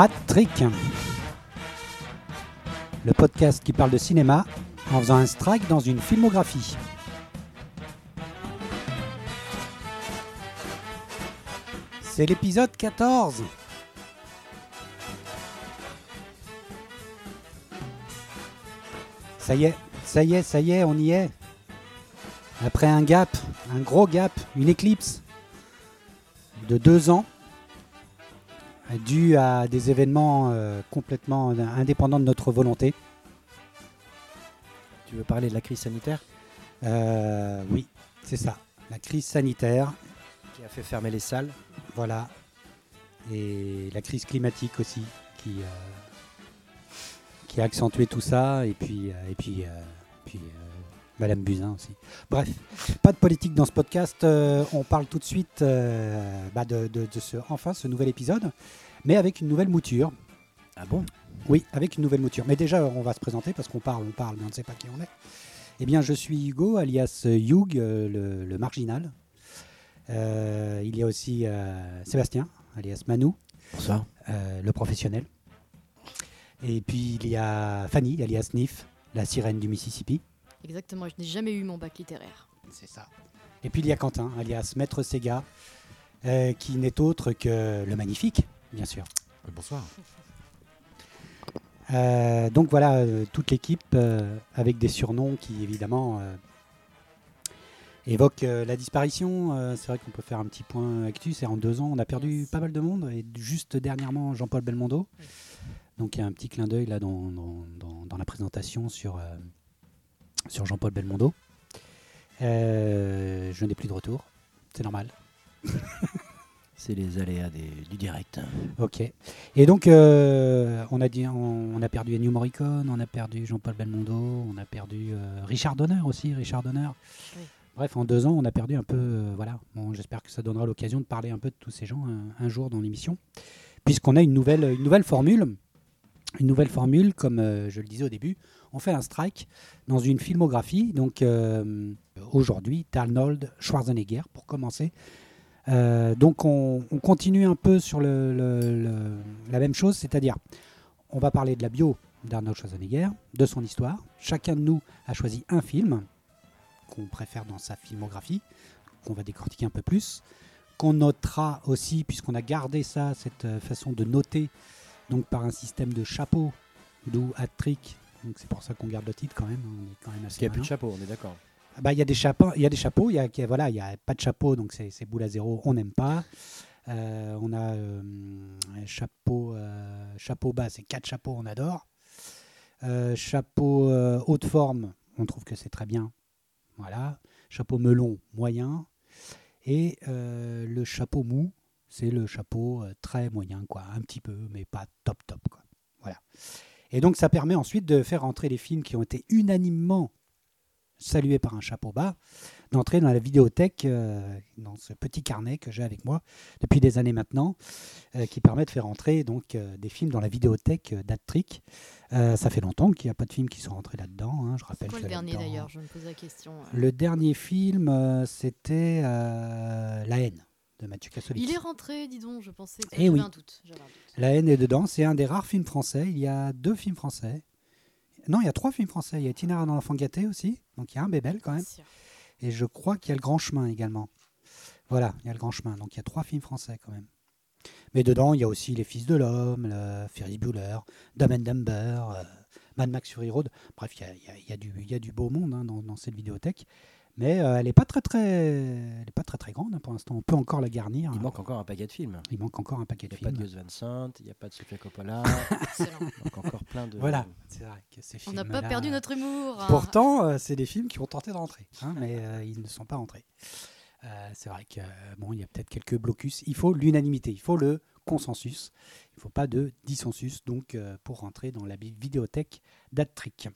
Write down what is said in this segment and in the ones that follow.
Hat Trick, le podcast qui parle de cinéma en faisant un strike dans une filmographie. C'est l'épisode 14. Ça y est, ça y est, ça y est, on y est. Après un gap, un gros gap, une éclipse de deux ans, dû à des événements euh, complètement indépendants de notre volonté. Tu veux parler de la crise sanitaire? Euh, oui, c'est ça. La crise sanitaire, qui a fait fermer les salles voilà. Et la crise climatique aussi, qui, euh, qui a accentué tout ça. Et puis, et puis, puis Madame Buzyn aussi. Bref, pas de politique dans ce podcast. euh, on parle tout de suite euh, bah, de, de- de ce, enfin, ce nouvel épisode, mais avec une nouvelle mouture. Ah bon? Oui, avec une nouvelle mouture. Mais déjà, on va se présenter parce qu'on parle, on parle, mais on ne sait pas qui on est. Eh bien, je suis Hugo, alias Hugh, euh, le, le marginal. Euh, il y a aussi Sébastien, alias Manu, Bonsoir. le professionnel. Et puis, il y a Fanny, alias Nif, la sirène du Mississippi. Exactement, je n'ai jamais eu mon bac littéraire. C'est ça. Et puis, il y a Quentin, alias Maître Sega, euh, qui n'est autre que le magnifique, bien sûr. Bonsoir. Euh, donc voilà, euh, toute l'équipe euh, avec des surnoms qui évidemment euh, évoquent euh, la disparition. Euh, c'est vrai qu'on peut faire un petit point actu. C'est en deux ans, on a perdu pas mal de monde. Et juste dernièrement, Jean-Paul Belmondo. Donc il y a un petit clin d'œil là dans, dans- dans- dans la présentation sur, euh, sur Jean-Paul Belmondo. Euh, je n'ai plus de retour. C'est normal. C'est les aléas des- du direct. Ok. Et donc, euh, on, a dit, on, on a perdu Ennio Morricone, on a perdu Jean-Paul Belmondo, on a perdu euh, Richard Donner aussi, Richard Donner. Oui. Bref, en deux ans, on a perdu un peu. euh, voilà. Bon, J'espère que ça donnera l'occasion de parler un peu de tous ces gens un, un jour dans l'émission, puisqu'on a une nouvelle, une nouvelle formule. Une nouvelle formule, comme euh, je le disais au début, on fait un strike dans une filmographie. Donc euh, aujourd'hui, d'Arnold Schwarzenegger pour commencer. Euh, donc on, on continue un peu sur la même chose, c'est-à-dire on va parler de la bio d'Arnold Schwarzenegger, de son histoire. Chacun de nous a choisi un film qu'on préfère dans sa filmographie, qu'on va décortiquer un peu plus, qu'on notera aussi, puisqu'on a gardé ça, cette euh, façon de noter, donc par un système de chapeau, d'où hat trick. Donc c'est pour ça qu'on garde le titre quand même. On est quand même assez qu'il n'y a plus de chapeau, on est d'accord. Ah bah, Il y a des chapeaux, il y a des chapeaux, il y a, qu'il y a- voilà, il y a pas de chapeau, donc c'est c'est boule à zéro, on n'aime pas. Euh, on a euh, chapeau, euh, chapeau bas, c'est quatre chapeaux, on adore. Chapeau haute forme, on trouve que c'est très bien. Voilà. Chapeau melon, moyen. Et le chapeau mou, c'est le chapeau très moyen, quoi, un petit peu, mais pas top top, quoi. Voilà. Et donc ça permet ensuite de faire entrer les films qui ont été unanimement salués par un chapeau bas, d'entrer dans la vidéothèque, euh, dans ce petit carnet que j'ai avec moi depuis des années maintenant, euh, qui permet de faire entrer donc euh, des films dans la vidéothèque d'Attrick. Ça fait longtemps qu'il n'y a pas de films qui sont rentrés là-dedans. hein, je rappelle Quoi que le dernier d'ailleurs? Je me pose la question. Le dernier film, c'était La haine de Mathieu Kassovitz. Il est rentré, dis donc, je pensais. Eh j'avais oui. un doute. j'avais un doute. La haine est dedans. C'est un des rares films français. Il y a deux films français. Non, il y a trois films français. Il y a Itinéraire dans l'enfant gâté aussi. Donc il y a un bébel quand même. Et je crois qu'il y a le Grand Chemin également. Voilà, il y a le Grand Chemin. Donc il y a trois films français quand même. Mais dedans, il y a aussi Les Fils de l'Homme, le Ferris Bueller, Dumb and Dumber, euh, Mad Max Fury Road. Bref, il y a, il y a- il y a du, il y a du beau monde hein, dans, dans cette vidéothèque. Mais euh, elle n'est pas très très, elle est pas très très grande hein, pour l'instant. On peut encore la garnir. Il manque encore un paquet de films. Il manque encore un paquet Il de n'y a pas de films. Gus Van Sant, il n'y a pas de Sofia Coppola, Excellent. il manque encore plein de. Voilà, c'est vrai que ces On n'a pas perdu notre humour. hein. Pourtant, euh, c'est des films qui ont tenté de rentrer, hein, mais euh, ils ne sont pas rentrés. Euh, c'est vrai que bon, il y a peut-être quelques blocus. Il faut l'unanimité, il faut le consensus. Il ne faut pas de dissensus donc euh, pour rentrer dans la vidéothèque d'Attrick.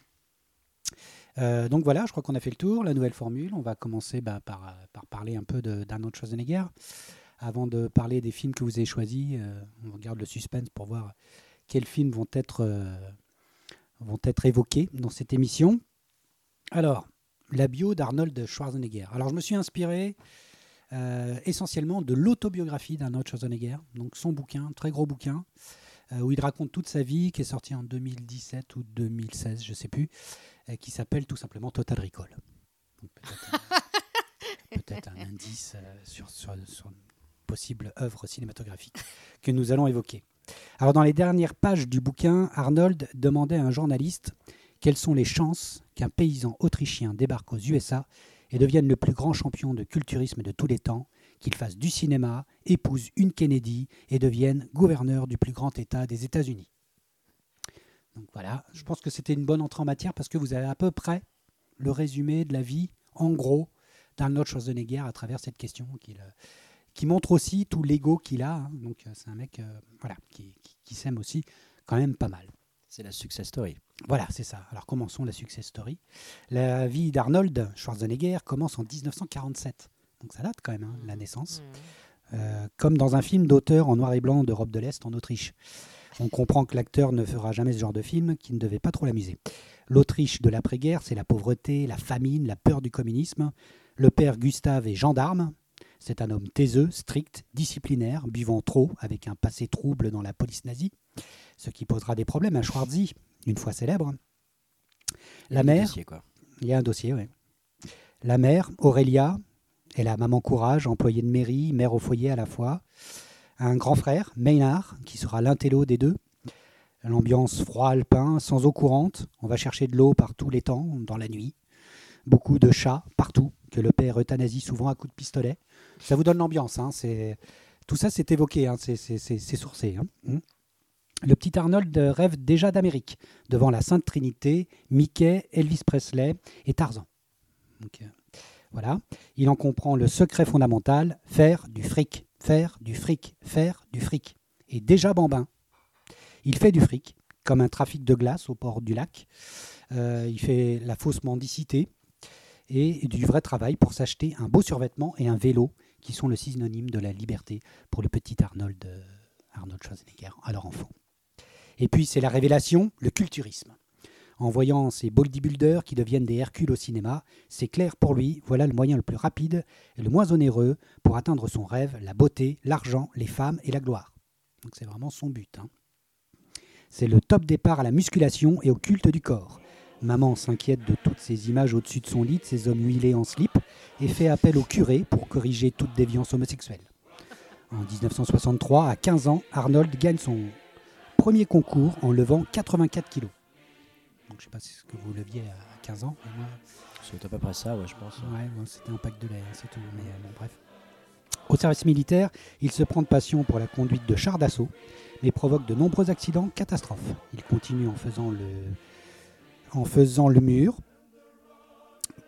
Euh, donc voilà, je crois qu'on a fait le tour. La nouvelle formule, on va commencer bah, par, euh, par parler un peu d'Arnold Schwarzenegger. Avant de parler des films que vous avez choisis, euh, on regarde le suspense pour voir quels films vont être, vont être évoqués dans cette émission. Alors, la bio d'Arnold Schwarzenegger. Alors, je me suis inspiré essentiellement de l'autobiographie d'Arnold Schwarzenegger, donc son bouquin, très gros bouquin, où il raconte toute sa vie, qui est sorti en 2017 ou 2016, je sais plus, euh, qui s'appelle tout simplement Total Recall. Donc, Peut-être un, peut-être un indice euh, sur, sur, sur une possible œuvre cinématographique que nous allons évoquer. Alors dans les dernières pages du bouquin, Arnold demandait à un journaliste quelles sont les chances qu'un paysan autrichien débarque aux USA et devienne le plus grand champion de culturisme de tous les temps, qu'il fasse du cinéma, épouse une Kennedy et devienne gouverneur du plus grand État des États-Unis. Donc voilà, je pense que c'était une bonne entrée en matière parce que vous avez à peu près le résumé de la vie, en gros, d'Arnold Schwarzenegger à travers cette question euh, qui montre aussi tout l'ego qu'il a. hein. Donc euh, c'est un mec euh, voilà, qui, qui- qui s'aime aussi quand même pas mal. C'est la success story. Voilà, c'est ça. Alors commençons la success story. La vie d'Arnold Schwarzenegger commence en 1947. Donc ça date quand même, hein, la naissance. Euh, comme dans un film d'auteur en noir et blanc d'Europe de l'Est en Autriche. On comprend que l'acteur ne fera jamais ce genre de film qui ne devait pas trop l'amuser. L'Autriche de l'après-guerre, c'est la pauvreté, la famine, la peur du communisme. Le père Gustave est gendarme. C'est un homme taiseux, strict, disciplinaire, buvant trop, avec un passé trouble dans la police nazie, ce qui posera des problèmes à Schwarzy, une fois célèbre. La mère, il y a un dossier, oui. La mère, Aurélia, est la maman courage, employée de mairie, mère au foyer à la fois. Un grand frère, Maynard, qui sera l'intello des deux. L'ambiance froid alpin, sans eau courante. On va chercher de l'eau par tous les temps, dans la nuit. Beaucoup de chats partout, que le père euthanasie souvent à coups de pistolet. Ça vous donne l'ambiance. Hein. Tout ça, c'est évoqué, hein, c'est, sourcé. hein. Hum. Le petit Arnold rêve déjà d'Amérique, devant la Sainte Trinité, Mickey, Elvis Presley et Tarzan. Voilà. Il en comprend le secret fondamental faire du fric, faire du fric, faire du fric. Et déjà bambin. Il fait du fric, comme un trafic de glace au port du lac. Euh, il fait la fausse mendicité et du vrai travail pour s'acheter un beau survêtement et un vélo, qui sont le synonyme de la liberté pour le petit Arnold, euh, Arnold Schwarzenegger, alors enfant. Et puis c'est la révélation, le culturisme. En voyant ces bodybuilders qui deviennent des Hercules au cinéma, c'est clair pour lui, voilà le moyen le plus rapide et le moins onéreux pour atteindre son rêve, la beauté, l'argent, les femmes et la gloire. Donc c'est vraiment son but. hein. C'est le top départ à la musculation et au culte du corps. Maman s'inquiète de toutes ces images au-dessus de son lit, de ces hommes huilés en slip, et fait appel au curé pour corriger toute déviance homosexuelle. En 1963, à 15 ans, Arnold gagne son premier concours en levant 84 kilos. Je sais pas si ce que vous leviez à 15 ans, moi, C'est à peu près ça, ouais, je pense. Ouais, bon, c'était un pack de lait, hein, c'est tout. Mais euh, bon, bref. Au service militaire, il se prend de passion pour la conduite de chars d'assaut, mais provoque de nombreux accidents, catastrophes. Il continue en faisant le, en faisant le mur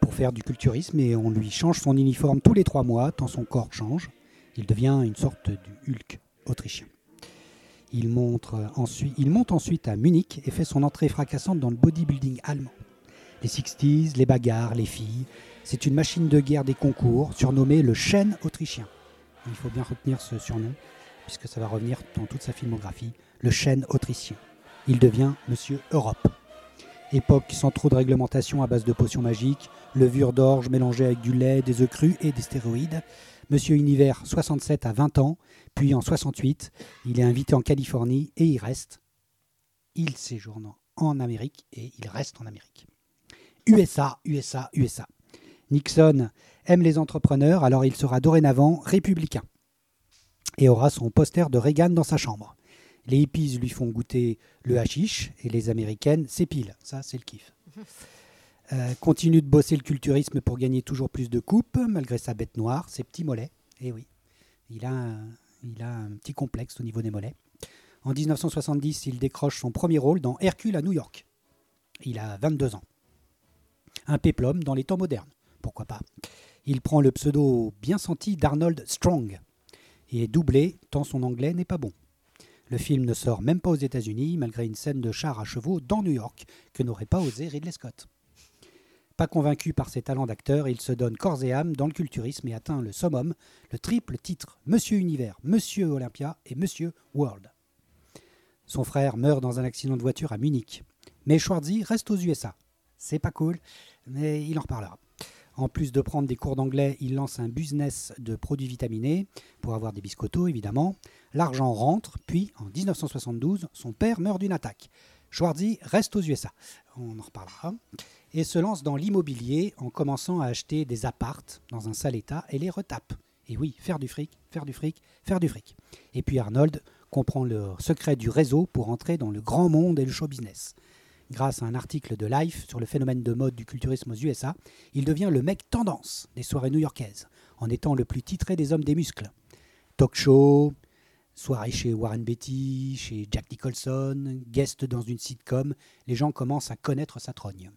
pour faire du culturisme et on lui change son uniforme tous les trois mois, tant son corps change. Il devient une sorte du Hulk autrichien. Il, monte ensuite à Munich et fait son entrée fracassante dans le bodybuilding allemand. Les 60s, les bagarres, les filles, c'est une machine de guerre des concours, surnommée le chêne autrichien. Il faut bien retenir ce surnom, puisque ça va revenir dans toute sa filmographie, le chêne autrichien. Il devient Monsieur Europe. Époque sans trop de réglementation à base de potions magiques, levure d'orge mélangée avec du lait, des œufs crus et des stéroïdes. Monsieur Univers, 67 à 20 ans, puis en 68, il est invité en Californie et il reste. Il séjourne en Amérique et il reste en Amérique. USA, USA, USA. Nixon aime les entrepreneurs, alors il sera dorénavant républicain et aura son poster de Reagan dans sa chambre. Les hippies lui font goûter le hashish et les américaines s'épilent. Ça, c'est le kiff. Euh, continue de bosser le culturisme pour gagner toujours plus de coupes, malgré sa bête noire, ses petits mollets. Et oui, il a, un, il a un petit complexe au niveau des mollets. En 1970, il décroche son premier rôle dans Hercule à New York. Il a 22 ans. Un péplum dans les temps modernes, pourquoi pas? Il prend le pseudo bien senti d'Arnold Strong et est doublé tant son anglais n'est pas bon. Le film ne sort même pas aux États-Unis, malgré une scène de char à chevaux dans New York que n'aurait pas osé Ridley Scott. Pas convaincu par ses talents d'acteur, il se donne corps et âme dans le culturisme et atteint le summum, le triple titre Monsieur Univers, Monsieur Olympia et Monsieur World. Son frère meurt dans un accident de voiture à Munich. Mais Schwarzy reste aux USA. C'est pas cool, mais il en reparlera. En plus de prendre des cours d'anglais, il lance un business de produits vitaminés pour avoir des biscottos, évidemment. L'argent rentre, puis en 1972, son père meurt d'une attaque. Schwarzy reste aux USA, on en reparlera, et se lance dans l'immobilier en commençant à acheter des appartes dans un sale état et les retape. Et oui, faire du fric, faire du fric, faire du fric. Et puis Arnold comprend le secret du réseau pour entrer dans le grand monde et le show business. Grâce à un article de Life sur le phénomène de mode du culturisme aux USA, il devient le mec tendance des soirées new-yorkaises, en étant le plus titré des hommes des muscles. Talk show, soirée chez Warren Beatty, chez Jack Nicholson, guest dans une sitcom, les gens commencent à connaître sa trogne.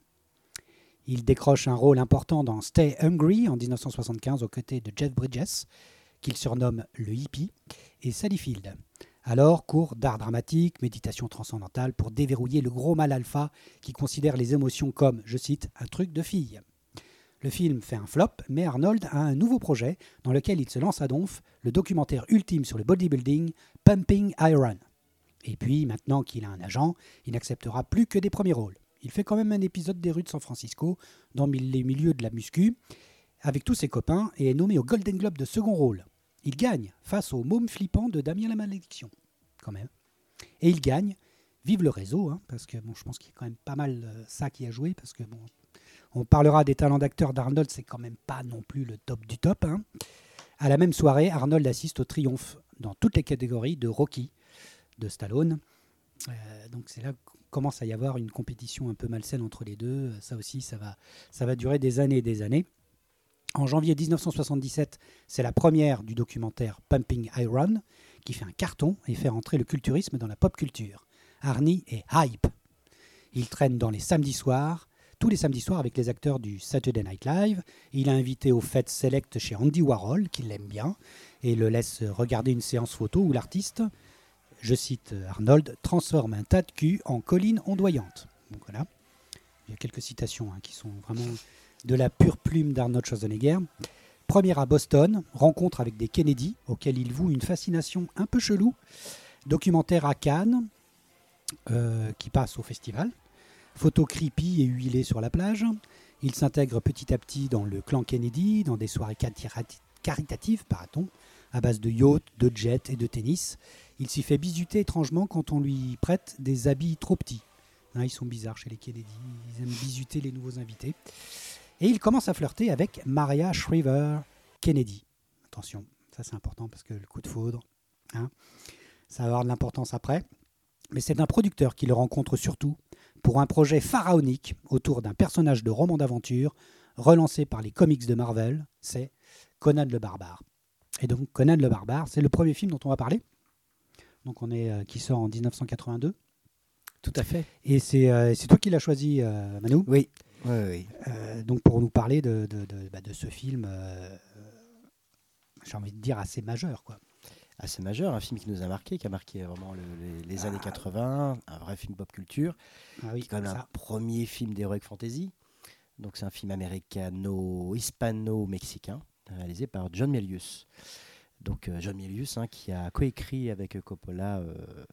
Il décroche un rôle important dans Stay Hungry en 1975 aux côtés de Jeff Bridges, qu'il surnomme le hippie, et Sally Field. Alors, cours d'art dramatique, méditation transcendantale pour déverrouiller le gros mal alpha qui considère les émotions comme, je cite, un truc de fille. Le film fait un flop, mais Arnold a un nouveau projet dans lequel il se lance à donf, le documentaire ultime sur le bodybuilding, Pumping Iron. Et puis, maintenant qu'il a un agent, il n'acceptera plus que des premiers rôles. Il fait quand même un épisode des rues de San Francisco, dans les milieux de la muscu, avec tous ses copains, et est nommé au Golden Globe de second rôle. Il gagne face au môme flippant de Damien la Malédiction, quand même. Et il gagne, vive le réseau, hein, parce que bon, je pense qu'il y a quand même pas mal euh, ça qui a joué, parce que bon, on parlera des talents d'acteur d'Arnold, c'est quand même pas non plus le top du top. hein. À la même soirée, Arnold assiste au triomphe dans toutes les catégories de Rocky de Stallone. Euh, donc c'est là commence à y avoir une compétition un peu malsaine entre les deux. Ça aussi, ça va, ça va durer des années et des années. En janvier 1977, c'est la première du documentaire Pumping Iron qui fait un carton et fait entrer le culturisme dans la pop culture. Arnie est hype. Il traîne dans les samedis soirs, tous les samedis soirs avec les acteurs du Saturday Night Live. Il est invité aux fêtes select chez Andy Warhol, qui l'aime bien, et le laisse regarder une séance photo où l'artiste, je cite Arnold, transforme un tas de cul en colline ondoyante. Donc voilà. Il y a quelques citations hein, qui sont vraiment de la pure plume d'Arnold Schwarzenegger. Première à Boston, rencontre avec des Kennedy, auxquels il voue une fascination un peu chelou. Documentaire à Cannes, euh, qui passe au festival. Photo creepy et huilée sur la plage. Il s'intègre petit à petit dans le clan Kennedy, dans des soirées caritatives, paraît-on, à base de yachts, de jets et de tennis. Il s'y fait bisuter étrangement quand on lui prête des habits trop petits. Hein, ils sont bizarres chez les Kennedy, ils aiment bisuter les nouveaux invités. Et il commence à flirter avec Maria Shriver Kennedy. Attention, ça c'est important parce que le coup de foudre, hein, ça va avoir de l'importance après. Mais c'est un producteur qui le rencontre surtout pour un projet pharaonique autour d'un personnage de roman d'aventure relancé par les comics de Marvel, c'est Conan le Barbare. Et donc Conan le Barbare, c'est le premier film dont on va parler. Donc on est euh, qui sort en 1982. Tout à fait. Et c'est euh, toi qui l'as choisi, euh, Manu. Oui. Oui, oui. Donc pour nous parler de, de, de- bah, de ce film, j'ai envie de dire assez majeur, quoi. Assez majeur, un film qui nous a marqué, qui a marqué vraiment le- les, les années 80, un vrai film pop culture, Ah qui oui, est quand même ça. un premier film d'heroic fantasy. Donc c'est un film américano-hispano-mexicain, réalisé par John Milius. Donc euh, John Milius, hein, qui a coécrit avec Coppola euh,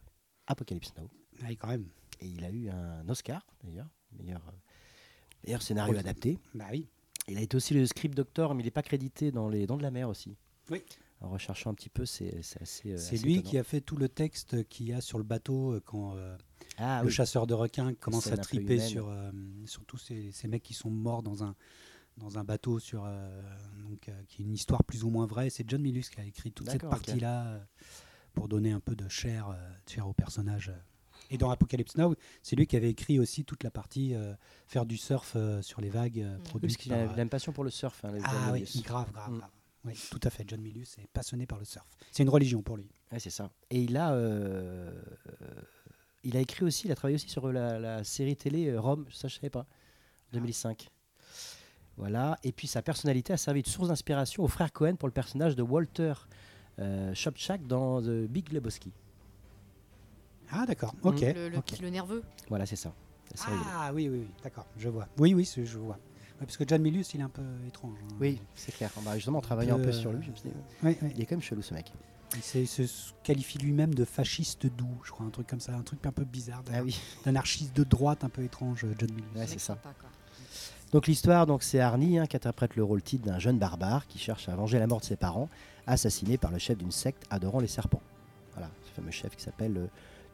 Apocalypse Now. Ah oui, quand même. Et il a eu un Oscar, d'ailleurs, meilleur, euh, meilleur scénario adapté. Bah oui. Il a été aussi le script doctor, mais il n'est pas crédité dans Les Dents de la Mer aussi. Oui. En recherchant un petit peu, c'est c'est assez. C'est lui étonnant. qui a fait tout le texte qu'il y a sur le bateau quand euh, Ah le oui. chasseur de requins commence à triper sur, euh, sur tous ces, ces mecs qui sont morts dans un, dans un bateau, sur, euh, donc, euh, qui est une histoire plus ou moins vraie. C'est John Milius qui a écrit toute cette partie-là euh, pour donner un peu de chair, de chair au personnage. Et dans Apocalypse Now, c'est lui qui avait écrit aussi toute la partie euh, faire du surf euh, sur les vagues euh, Mm. Oui, produite parce qu'il a, une passion pour le surf. hein, Ah oui, grave, grave, Mm. grave. Oui, tout à fait. John Milius est passionné par le surf. C'est une religion pour lui. Ouais, c'est ça. Et il a, il a écrit aussi, il a travaillé aussi sur la, la série télé Rome, ça je savais pas, 2005. Voilà. Et puis sa personnalité a servi de source d'inspiration au frère Cohen pour le personnage de Walter euh, Sobchak dans The Big Lebowski. Ah d'accord, ok. Le, le, nerveux. Voilà, c'est ça. Ah oui, oui, oui, d'accord, je vois. Oui, oui, je vois. Ouais, parce que John Milius, il est un peu étrange. hein. Oui, c'est clair. Bah, justement, en travaillant un peu sur lui, je me suis dit, Oui, oui. il est quand même chelou ce mec. Il, se- qualifie lui-même de fasciste doux, je crois, un truc comme ça, un truc un peu bizarre, Ah oui. d'anarchiste de droite un peu étrange, John Milius. Ouais, c'est ça. sympa, quoi. Donc l'histoire, donc c'est Arnie hein, qui interprète le rôle titre d'un jeune barbare qui cherche à venger la mort de ses parents, assassiné par le chef d'une secte adorant les serpents. Voilà, ce fameux chef qui s'appelle euh,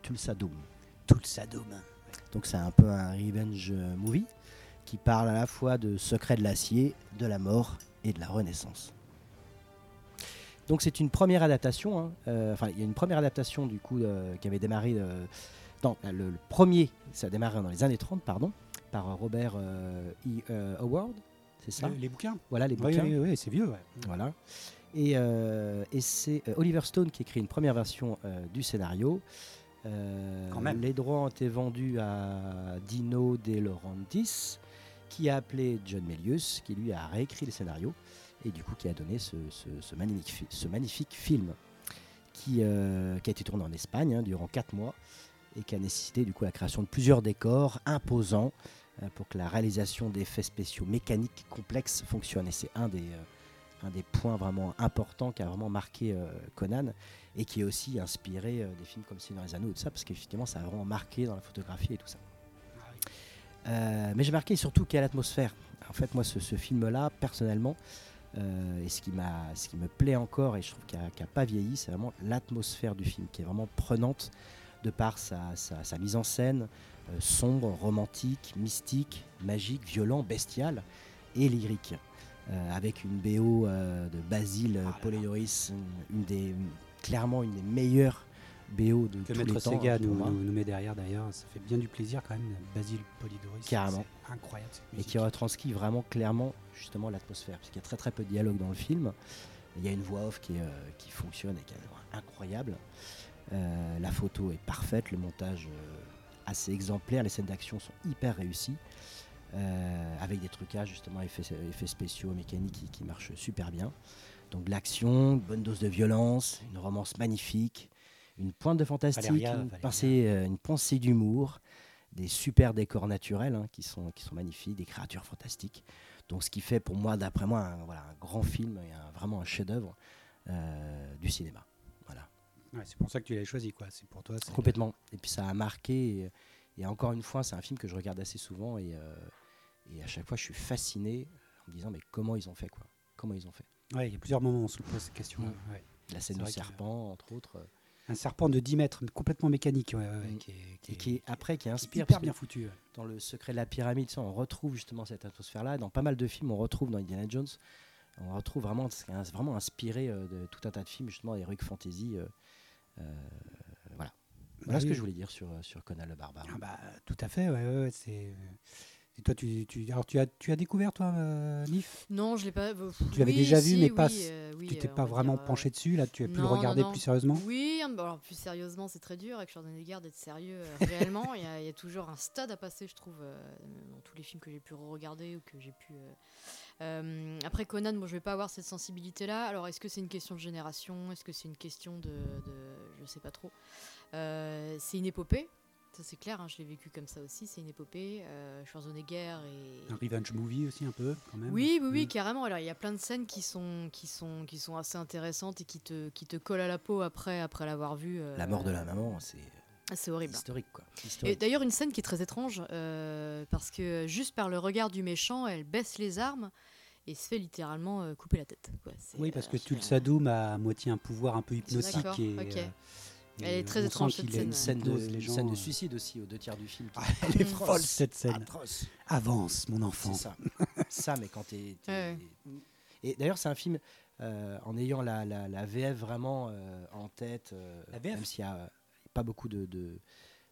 Tulsa Doom. Tout le Sadom. Donc c'est un peu un revenge movie qui parle à la fois de secrets de l'acier, de la mort et de la renaissance. Donc c'est une première adaptation. hein, euh, Enfin, il y a une première adaptation du coup euh, qui avait démarré. euh, non, le, le premier, ça a démarré dans les années 30, pardon, par Robert euh, E. euh, Howard, c'est ça Le- Les bouquins Voilà les bouquins. oui, oui, c'est vieux. ouais. Voilà. Et, euh, et c'est euh, Oliver Stone qui écrit une première version euh, du scénario. Euh, Quand même. Les droits ont été vendus à Dino De Laurentiis, qui a appelé John Milius, qui lui a réécrit le scénario et du coup qui a donné ce, ce- ce magnifique, fi- ce magnifique film qui, euh, qui a été tourné en Espagne hein, durant 4 mois et qui a nécessité du coup la création de plusieurs décors imposants euh, pour que la réalisation d'effets spéciaux mécaniques complexes fonctionne. Et c'est un des, euh, un des points vraiment importants qui a vraiment marqué euh, Conan et qui est aussi inspiré euh, des films comme Seigneur des Anneaux et tout ça, parce qu'effectivement ça a vraiment marqué dans la photographie et tout ça. Euh, mais j'ai marqué surtout qu'il y a l'atmosphère. En fait, moi, ce, film-là, personnellement, euh, et ce qui, me plaît encore, et je trouve qu'il n'a pas vieilli, c'est vraiment l'atmosphère du film, qui est vraiment prenante de par sa, mise en scène, euh, sombre, romantique, mystique, magique, violent, bestial et lyrique. Euh, avec une BO euh, de Basile Ah une, des, clairement une des meilleures BO de Que tous Maître les temps. Sega hein, nous, moi. nous- nous met derrière d'ailleurs, ça fait bien du plaisir quand même. Basile Polidoris. Carrément. Incroyable cette et qui retranscrit vraiment clairement justement l'atmosphère. Parce qu'il y a très très peu de dialogue dans le film. Il y a une voix off qui, est, euh, qui fonctionne et qui est incroyable. Euh, la photo est parfaite, le montage euh, assez exemplaire, les scènes d'action sont hyper réussies. euh, avec des trucages justement effets, effets spéciaux mécaniques qui, qui marchent super bien donc l'action, une bonne dose de violence, une romance magnifique, une pointe de fantastique, Valéria, une, Valéria. euh, une pensée d'humour, des super décors naturels hein, qui, sont, qui sont magnifiques, des créatures fantastiques. Donc ce qui fait pour moi, d'après moi, un, voilà, un grand film et un- vraiment un chef-d'œuvre euh, du cinéma. Ouais, c'est pour ça que tu l'as choisi, quoi. C'est pour toi. complètement. Et puis ça a marqué. Et, et encore une fois, c'est un film que je regarde assez souvent et, euh, et à chaque fois, je suis fasciné en me disant mais comment ils ont fait quoi Comment ils ont fait Ouais, il y a plusieurs moments où on se pose cette question. Ouais. La scène du que- serpent, entre autres. Un serpent de 10 mètres, complètement mécanique, ouais, ouais, ouais, Mm. qui est, qui et qui est après qui qui est inspire hyper que bien foutu. dans le secret de la pyramide sais, on retrouve justement cette atmosphère là dans pas mal de films on retrouve dans Indiana Jones on retrouve vraiment c'est vraiment inspiré euh, de tout un tas de films justement heroic fantasy euh, euh, voilà voilà Bah ce que je voulais dire sur euh, sur Conan le barbare Ah bah, tout à fait, ouais, ouais, ouais, c'est. Et toi, tu, tu, alors tu as, tu as découvert toi, euh, Nif? Non, je l'ai pas. euh, Tu l'avais oui, déjà vu, si, mais pas- oui, euh, oui, Tu t'es euh, pas vraiment dire, euh, penché dessus, là, tu as pu le non, regarder non. plus sérieusement? Oui, bon, alors plus sérieusement, c'est très dur avec Schwarzenegger d'être sérieux euh, réellement. Il y, a, il y a toujours un stade à passer, je trouve, euh, dans tous les films que j'ai pu regarder ou que j'ai pu. Euh, après Conan, moi, je vais pas avoir cette sensibilité-là. Alors, est-ce que c'est une question de génération? Est-ce que c'est une question de, de- je sais pas trop. Euh, c'est une épopée. Ça c'est clair, hein, je l'ai vécu comme ça aussi, c'est une épopée. Euh, Schwarzenegger et, Un revenge movie aussi, un peu, quand même. oui, oui, oui, Mm. carrément. Alors, il y a plein de scènes qui sont, qui sont, qui sont assez intéressantes et qui te, qui te collent à la peau après, après l'avoir vu. euh, la mort de la maman c'est C'est horrible. historique quoi Et d'ailleurs, une scène qui est très étrange, euh, parce que juste par le regard du méchant, elle baisse les armes et se fait littéralement euh, couper la tête. quoi. Oui, parce que euh, Tulsa Doom a à moitié un pouvoir un peu hypnotique. Et, euh, Elle est très étrange, cette scène. une scène de, hypnose, les une gens, scène de suicide aussi aux deux tiers du film qui Ah, elle est folle cette scène. atroce Avance, mon enfant. C'est ça. ça, mais quand t'es. Ouais. Et d'ailleurs, c'est un film euh, en ayant la, la, la VF vraiment euh, en tête, euh, La VF? même s'il n'y a pas beaucoup de, de,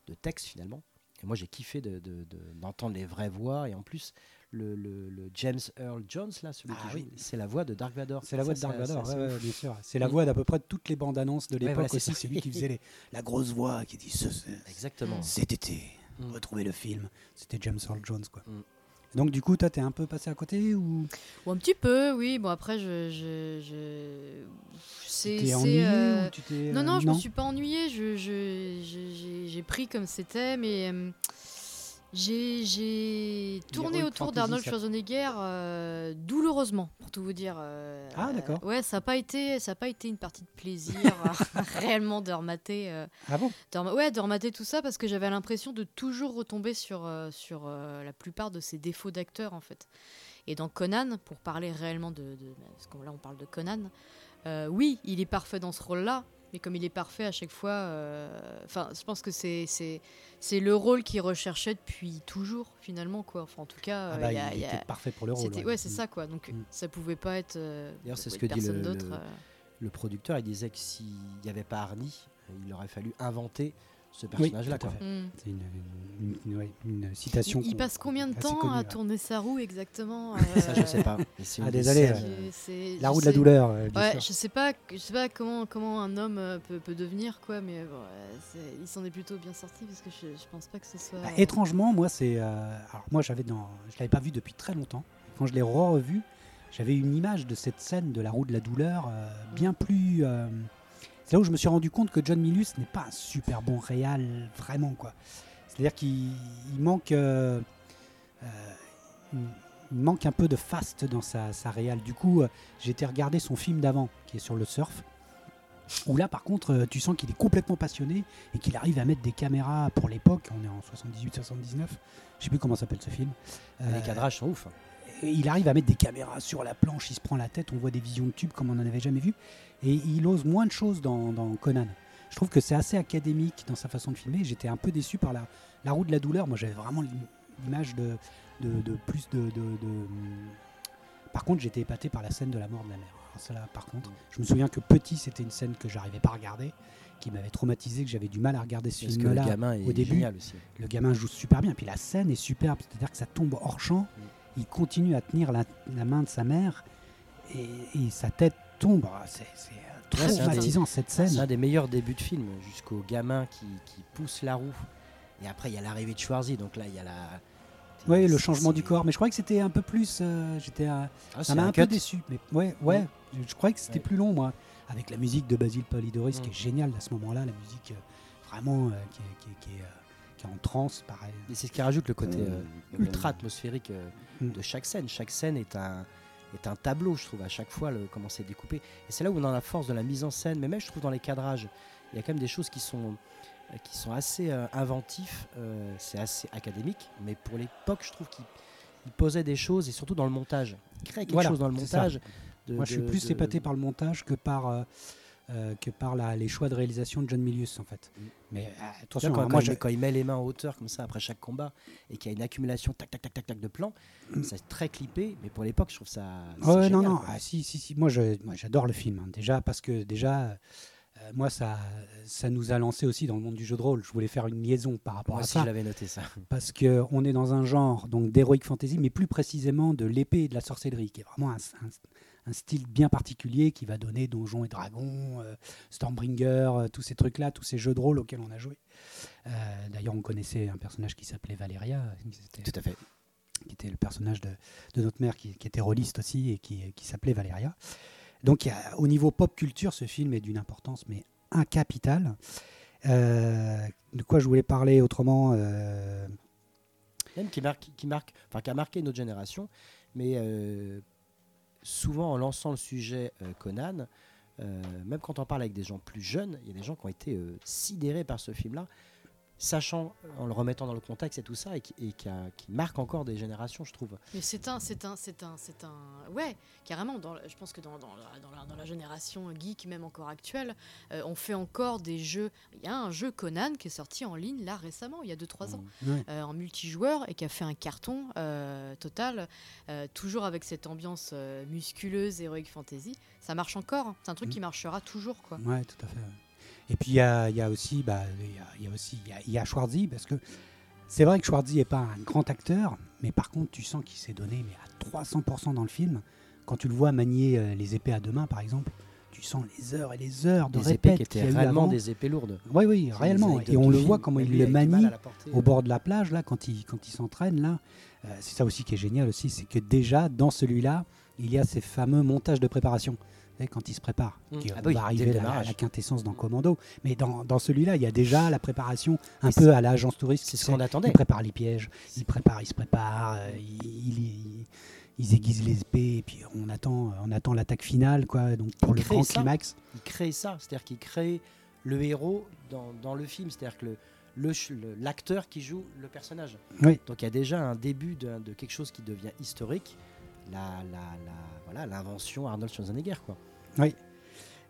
de texte finalement. Et moi, j'ai kiffé de- de- de- d'entendre les vraies voix. Et en plus, le, le- le James Earl Jones, là, celui Ah qui oui. joue, c'est la voix de Dark Vador. C'est la voix de Dark Vador, ouais, bien sûr. C'est la voix d'à peu près toutes les bandes annonces de Ouais, l'époque voilà, aussi. C'est lui qui faisait les- la grosse voix qui dit ce, ce- Exactement. cet été, Mm. retrouvez le film. C'était James Earl Jones, quoi. Mm. Donc du coup, toi, t'es un peu passé à côté ou? Ou un petit peu, oui. Bon, après, je. je, je... tu C'est. ennuyé euh, t'es Non, euh, non, je me suis pas ennuyée. Je, j'ai pris comme c'était, mais euh, J'ai tourné autour d'Arnold Schwarzenegger euh, douloureusement, pour tout vous dire. euh, Ah, d'accord. euh, ouais, ça n'a pas été, ça a pas été une partie de plaisir réellement de remater. Ah bon? de rem- ouais, de remater tout ça parce que j'avais l'impression de toujours retomber sur sur la plupart de ses défauts d'acteur en fait. Et dans Conan, pour parler réellement de, de parce que là on parle de Conan, oui, il est parfait dans ce rôle-là, mais comme il est parfait à chaque fois, euh, enfin, je pense que c'est c'est c'est le rôle qu'il recherchait depuis toujours finalement quoi. Enfin, en tout cas, Ah euh, bah, il y a- il il y a- était parfait pour le rôle. ouais, c'est ça quoi. Donc Mm. ça pouvait pas être. euh, D'ailleurs, c'est ce que dit personne le- d'autre, le-. Le producteur, il disait que s'il n'y avait pas Arnie, il aurait fallu inventer ce Oui, personnage-là. fait. Mm. C'est une, une- une- ouais, une citation. Il, passe combien de temps à là. tourner sa roue exactement Ça, je euh, sais pas. Ah, désolé, euh, euh, La roue de la douleur, euh, Ouais, je sais pas, je sais pas comment comment un homme euh, peut, peut devenir quoi, mais bon, il s'en est plutôt bien sorti parce que je, je pense pas que ce soit. Bah, étrangement, moi, c'est. euh, alors, moi, j'avais dans. Je l'avais pas vu depuis très longtemps. Quand je l'ai re-revu, j'avais une image de cette scène de la roue de la douleur euh, bien plus. C'est là où je me suis rendu compte que John Milius n'est pas un super bon réal, vraiment, quoi. C'est-à-dire qu'il il manque. euh, euh, il manque un peu de fast dans sa, sa réal. Du coup, euh, j'ai été regarder son film d'avant, qui est sur le surf. Où là, par contre, tu sens qu'il est complètement passionné et qu'il arrive à mettre des caméras pour l'époque. On est en 78-79. Je sais plus comment s'appelle ce film. Euh, Les cadrages sont ouf. Il arrive à mettre des caméras sur la planche, il se prend la tête, on voit des visions de tubes comme on n'en avait jamais vu. Et il ose moins de choses dans, dans Conan. Je trouve que c'est assez académique dans sa façon de filmer. J'étais un peu déçu par la, la roue de la douleur. Moi, j'avais vraiment l'im- l'image de, de, de plus de, de- de- Par contre, j'étais épaté par la scène de la mort de la mère. Alors, par contre, je me souviens que petit, c'était une scène que j'arrivais pas à regarder, qui m'avait traumatisé, que j'avais du mal à regarder ce film-là. au début, aussi. Le gamin joue super bien, puis la scène est superbe, c'est-à-dire que ça tombe hors champ, il continue à tenir la, la main de sa mère et, et sa tête tombe. Ah, C'est c'est, euh, c'est traumatisant cette C'est scène. un des meilleurs débuts de film, jusqu'au gamin qui, qui pousse la roue. Et après, il y a l'arrivée de Schwarzy, donc là, il y a la. Oui, le c'est- changement du c'est- corps, mais je croyais que c'était un peu plus. euh, J'étais, un- Ah, ça c'est m'a un un peu déçu. Mais ouais, ouais, je, je croyais que c'était plus long, moi, avec la musique de Basile Polidoris, qui Mm. est géniale à ce moment-là, la musique euh, vraiment euh, qui, est, qui est- qui est, qui est en transe, pareil. Et c'est ce qui rajoute le côté Euh, euh, ultra atmosphérique euh, Mm. de chaque scène. Chaque scène est un, est un tableau, je trouve, à chaque fois, le, comment c'est découpé. Et c'est là où on a la force de la mise en scène, mais même, je trouve, dans les cadrages, il y a quand même des choses qui sont, qui sont assez euh, inventifs. euh, c'est assez académique, mais pour l'époque, je trouve qu'il il posait des choses, et surtout dans le montage. Il crée quelque Voilà, chose dans le montage. de- Moi, je suis plus de- épaté par le montage que par, euh, que par la- les choix de réalisation de John Milius, en fait. Mm. Mais euh, attention, quand, hein, quand moi, il, je- met- quand il met les mains en hauteur comme ça après chaque combat et qu'il y a une accumulation tac tac tac tac tac de plans, c'est très clippé, mais pour l'époque je trouve ça. c'est Ouais, non, génial, non, ah, si, si, si. Moi, j'adore le film. hein. Déjà, parce que déjà, euh, moi, ça, ça nous a lancé aussi dans le monde du jeu de rôle. Je voulais faire une liaison par rapport Moi à aussi ça. je l'avais noté ça. Parce que on est dans un genre donc d'heroic fantasy, mais plus précisément de l'épée et de la sorcellerie, qui est vraiment un, un- un style bien particulier qui va donner Donjons et Dragons, euh, Stormbringer, euh, tous ces trucs-là, tous ces jeux de rôle auxquels on a joué. Euh, D'ailleurs, on connaissait un personnage qui s'appelait Valéria, qui était- Tout à fait. qui était le personnage de, de notre mère, qui, qui était rôliste aussi et qui, qui s'appelait Valéria. Donc, il y a- au niveau pop culture, ce film est d'une importance mais un capital. Euh, de quoi je voulais parler autrement euh, Même qui marque, qui marque, enfin qui a marqué notre génération, mais euh, souvent en lançant le sujet euh, Conan, euh, même quand on parle avec des gens plus jeunes, il y a des gens qui ont été euh, sidérés par ce film-là, sachant, en le remettant dans le contexte et tout ça, et qui, et qui, a- qui marque encore des générations, je trouve. Mais c'est un, c'est un, c'est un, c'est un, ouais, carrément. Dans, je pense que dans, dans, la, dans, la, dans la génération geek, même encore actuelle, euh, on fait encore des jeux. Il y a un jeu Conan qui est sorti en ligne là récemment, il y a 2-3 ans, ouais. euh, en multijoueur et qui a fait un carton euh, total, euh, toujours avec cette ambiance euh, musculeuse, heroic fantasy. Ça marche encore. hein. C'est un truc qui marchera toujours, quoi. Ouais, tout à fait. ouais. Et puis il y a, il y a aussi, bah, il y a, il y a aussi, il y a, il y a Schwarzy parce que c'est vrai que Schwarzy n'est pas un grand acteur, mais par contre tu sens qu'il s'est donné mais à 300% dans le film. Quand tu le vois manier euh, les épées à deux mains, par exemple, tu sens les heures et les heures de Des épées répètes qui étaient réellement des épées lourdes. Oui, oui, réellement. Et on le film, voit comment il le manie au bord de la plage là quand il quand il s'entraîne là Euh, c'est ça aussi qui est génial aussi c'est que déjà dans celui-là il y a ces fameux montages de préparation quand il se prépare, Mm. qui Ah bah va arriver à la, démarrage. à la quintessence dans Commando. Mais dans, dans celui-là, il y a déjà la préparation un peu à l'agence touriste. C'est ce qu'on attendait. Il prépare les pièges, il prépare, il se prépare, euh, il, il- il- ils aiguisent les épées, et puis on attend, on attend l'attaque finale, quoi. Donc pour Il le grand ça. climax. Il crée ça, c'est-à-dire qu'il crée le héros dans, dans le film, c'est-à-dire que le- l'acteur qui joue le personnage. Oui. Donc il y a déjà un début de, de quelque chose qui devient historique, la, la, la- voilà, l'invention Arnold Schwarzenegger. Quoi.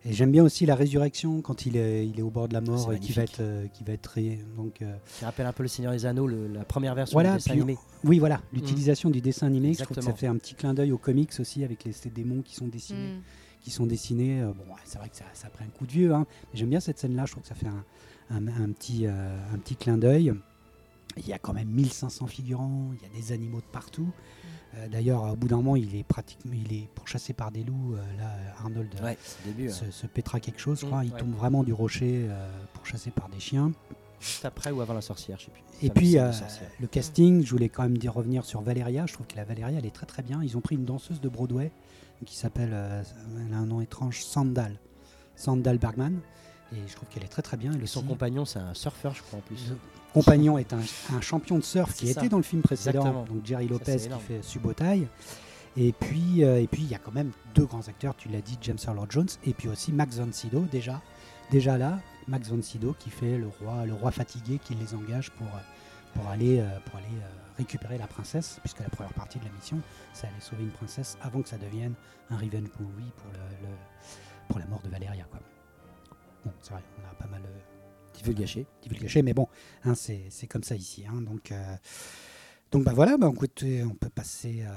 Et j'aime bien aussi la résurrection quand il est, il est au bord de la mort et qui va être, euh, qui va être ré- donc. euh, Ça rappelle un peu le Seigneur des Anneaux, le- la première version Voilà, du dessin puis- animé. Oui, voilà, l'utilisation du dessin animé, je trouve que ça fait un petit clin d'œil aux comics aussi avec les, ces démons qui sont dessinés. Mm. qui sont dessinés. euh, bon, c'est vrai que ça, ça a pris un coup de vieux, hein, mais j'aime bien cette scène-là. Je trouve que ça fait un, un- un petit, un petit clin d'œil. Il y a quand même 1500 figurants, il y a des animaux de partout. Euh, D'ailleurs, au bout d'un moment, il est pratiquement, il est pourchassé par des loups. euh, là, Arnold euh, Ouais, début. se, ouais. se pètera quelque chose, je crois. Il ouais. tombe vraiment du rocher, euh, pourchassé par des chiens. Juste après ou avant la sorcière, je sais plus. Et puis, euh, le casting, je voulais quand même dire revenir sur Valéria. Je trouve que la Valéria, elle est très très bien. Ils ont pris une danseuse de Broadway qui s'appelle, euh, elle a un nom étrange, Sandal. Sandal Bergman. Et je trouve qu'elle est très très bien. Et son compagnon, c'est un surfeur, je crois, en plus. Compagnon est un, un champion de surf qui était dans le film précédent, Exactement. donc Jerry Lopez qui fait Subotai. Et puis, euh, et puis il y a quand même deux grands acteurs, tu l'as dit, James Earl Jones, et puis aussi Max von Sydow déjà, déjà là, Max von Sydow qui fait le roi, le roi fatigué, qui les engage pour euh, pour aller euh, pour aller récupérer la princesse, puisque la première partie de la mission, c'est aller sauver une princesse avant que ça devienne un revenge movie pour le, le- pour la mort de Valéria quoi. Bon, c'est vrai, on a pas mal. Tu veux le gâcher divulgaché, mais bon, hein, c'est comme ça ici. hein, donc, euh, donc bah voilà, bah, écoutez, on peut passer, euh,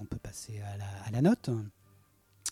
on peut passer à la, à la note.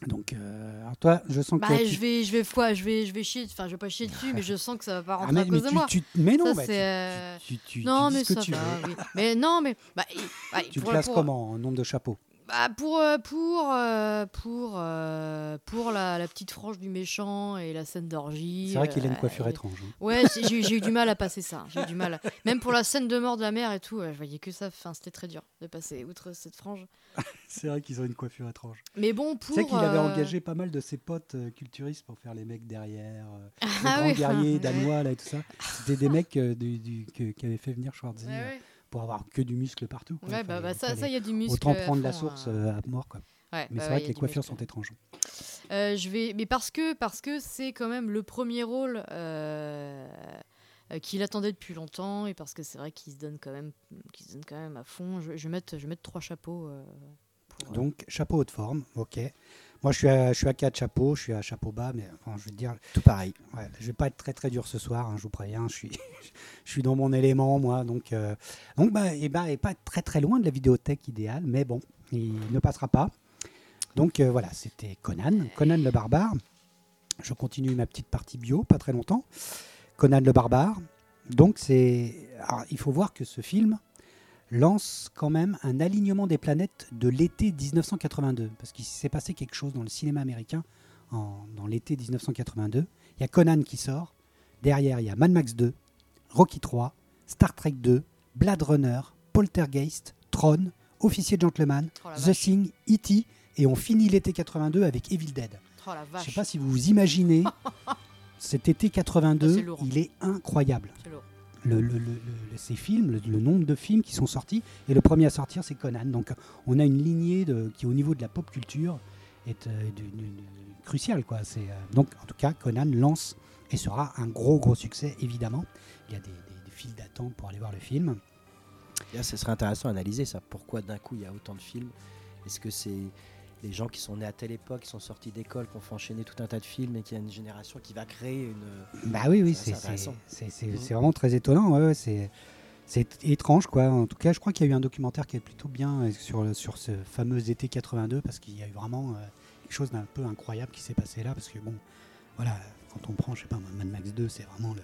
Donc, euh, alors toi, je sens Bah, que tu- je vais, je vais quoi Je vais, je vais chier. Enfin, je vais pas chier dessus, mais je sens que ça va pas Ah, rentrer mais, à mais cause de tu- moi. tu- mais non, Ça, bah, tu- euh, tu, non, mais ça va. oui. Mais non, mais bah, bah, Tu pour- classes pour- comment en nombre de chapeaux? Bah, pour euh, pour euh, pour euh, pour la, la petite frange du méchant et la scène d'orgie. C'est vrai qu'il a une coiffure étrange. hein. Ouais, j'ai j'ai eu du mal à passer ça. J'ai eu du mal. Même pour la scène de mort de la mère et tout, je voyais que ça. Enfin, c'était très dur de passer outre cette frange. C'est vrai qu'ils ont une coiffure étrange. Mais bon, Tu pour. sais qu'il avait engagé pas mal de ses potes culturistes pour faire les mecs derrière, euh, les Ah grands oui, guerriers ouais. danois là et tout ça. C'était des mecs du, du- que- qui avaient fait venir ouais. Pour avoir que du muscle partout. quoi. Ouais, bah, bah, ça, il y a du muscle. Autant prendre la source hein. euh, à mort. Quoi. Ouais, Mais bah c'est vrai que les coiffures muscle. sont étranges. Euh, je vais, mais parce que parce que c'est quand même le premier rôle euh, qu'il attendait depuis longtemps et parce que c'est vrai qu'il se donne quand même, qu'il se donne quand même à fond. Je, je vais mettre, je vais mettre trois chapeaux. euh, pour, Donc, chapeau haute forme, ok. Moi, je suis, à, je suis à 4 chapeaux, je suis à chapeau bas, mais enfin, je veux dire, Tout pareil. ouais, je vais pas être très très dur ce soir, hein, je vous préviens, je suis, je suis dans mon élément, moi, donc, euh, donc bah, et bah, et pas très très loin de la vidéothèque idéale, mais bon, il ne passera pas. Donc euh, voilà, c'était Conan, Conan le barbare. Je continue ma petite partie bio, pas très longtemps. Conan le barbare. Donc c'est, il faut voir que ce film lance quand même un alignement des planètes de l'été 1982, parce qu'il s'est passé quelque chose dans le cinéma américain en- dans l'été 1982. Il y a Conan qui sort, derrière il y a Mad Max 2, Rocky 3, Star Trek 2, Blade Runner, Poltergeist, Tron, Officier Gentleman, Oh The vache. Thing, E.T. et on finit l'été 82 avec Evil Dead. Oh Je vache. sais pas si vous vous imaginez cet été Ah, 82, c'est lourd. il est incroyable. Le, ces films, le, nombre de films qui sont sortis, et le premier à sortir, c'est Conan. Donc, on a une lignée qui, au niveau de la pop culture, est euh, cruciale. Quoi. Euh, donc, en tout cas, Conan lance et sera un gros, gros succès, évidemment. Il y a des, des- files d'attente pour aller voir le film. Ce serait intéressant d'analyser ça. Pourquoi d'un coup il y a autant de films? Est-ce que c'est les gens qui sont nés à telle époque, qui sont sortis d'école, qui ont fait enchaîner tout un tas de films et qu'il y a une génération qui va créer une. Bah oui, oui, C'est c'est vraiment très étonnant. ouais, ouais, c'est, c'est étrange, quoi. En tout cas, je crois qu'il y a eu un documentaire qui est plutôt bien euh, sur, sur ce fameux été 82, parce qu'il y a eu vraiment euh, quelque chose d'un peu incroyable qui s'est passé là. Parce que, bon, voilà, quand on prend, je sais pas, Mad Max 2, c'est vraiment le,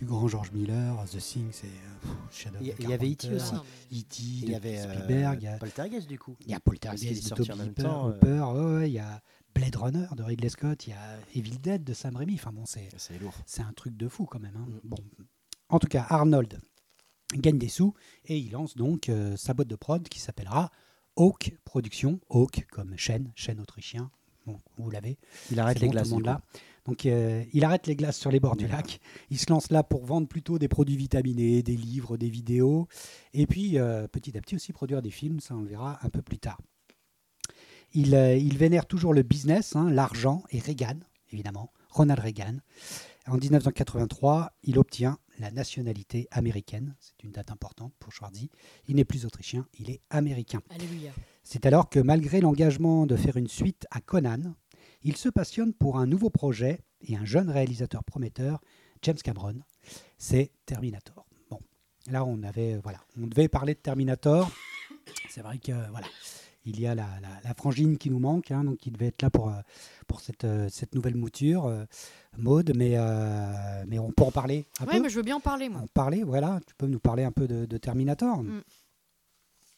du grand George Miller. The Thing, c'est euh, Shadow Il y- avait E.T. Aussi. Mais- E.T., Il y avait euh, Spielberg, il y a- Poltergeist du coup. il y a Poltergeist de Toby Hooper, euh. Hooper, ouais, il y a Blade Runner de Ridley Scott, il y a Evil Dead de Sam Raimi. Enfin bon, c'est, C'est lourd. c'est un truc de fou quand même. hein. Mm. Bon. En tout cas, Arnold gagne des sous et il lance donc euh, sa boîte de prod qui s'appellera Hawk Productions. Hawk comme chaîne, chaîne autrichien, Bon, vous l'avez. Il arrête les bon, tout glaces. le monde du là. Donc euh, il arrête les glaces sur les bords du lac. Il se lance là pour vendre plutôt des produits vitaminés, des livres, des vidéos. Et puis euh, petit à petit aussi produire des films, ça on le verra un peu plus tard. Il, euh, il vénère toujours le business, hein, l'argent et Reagan, évidemment, Ronald Reagan. En 1983, il obtient la nationalité américaine. C'est une date importante pour Schwarzy. Il n'est plus autrichien, il est américain. Alléluia. C'est alors que malgré l'engagement de faire une suite à Conan, il se passionne pour un nouveau projet et un jeune réalisateur prometteur, James Cameron. C'est Terminator. Bon, là on avait voilà, on devait parler de Terminator. C'est vrai que voilà, il y a la, la- la frangine qui nous manque, hein, donc qui devait être là pour, euh, pour cette, euh, cette nouvelle mouture, euh, Maude, mais, euh, mais on peut en parler peu. mais je veux bien en parler, moi. En parler, voilà, tu peux nous parler un peu de, de Terminator. Mm.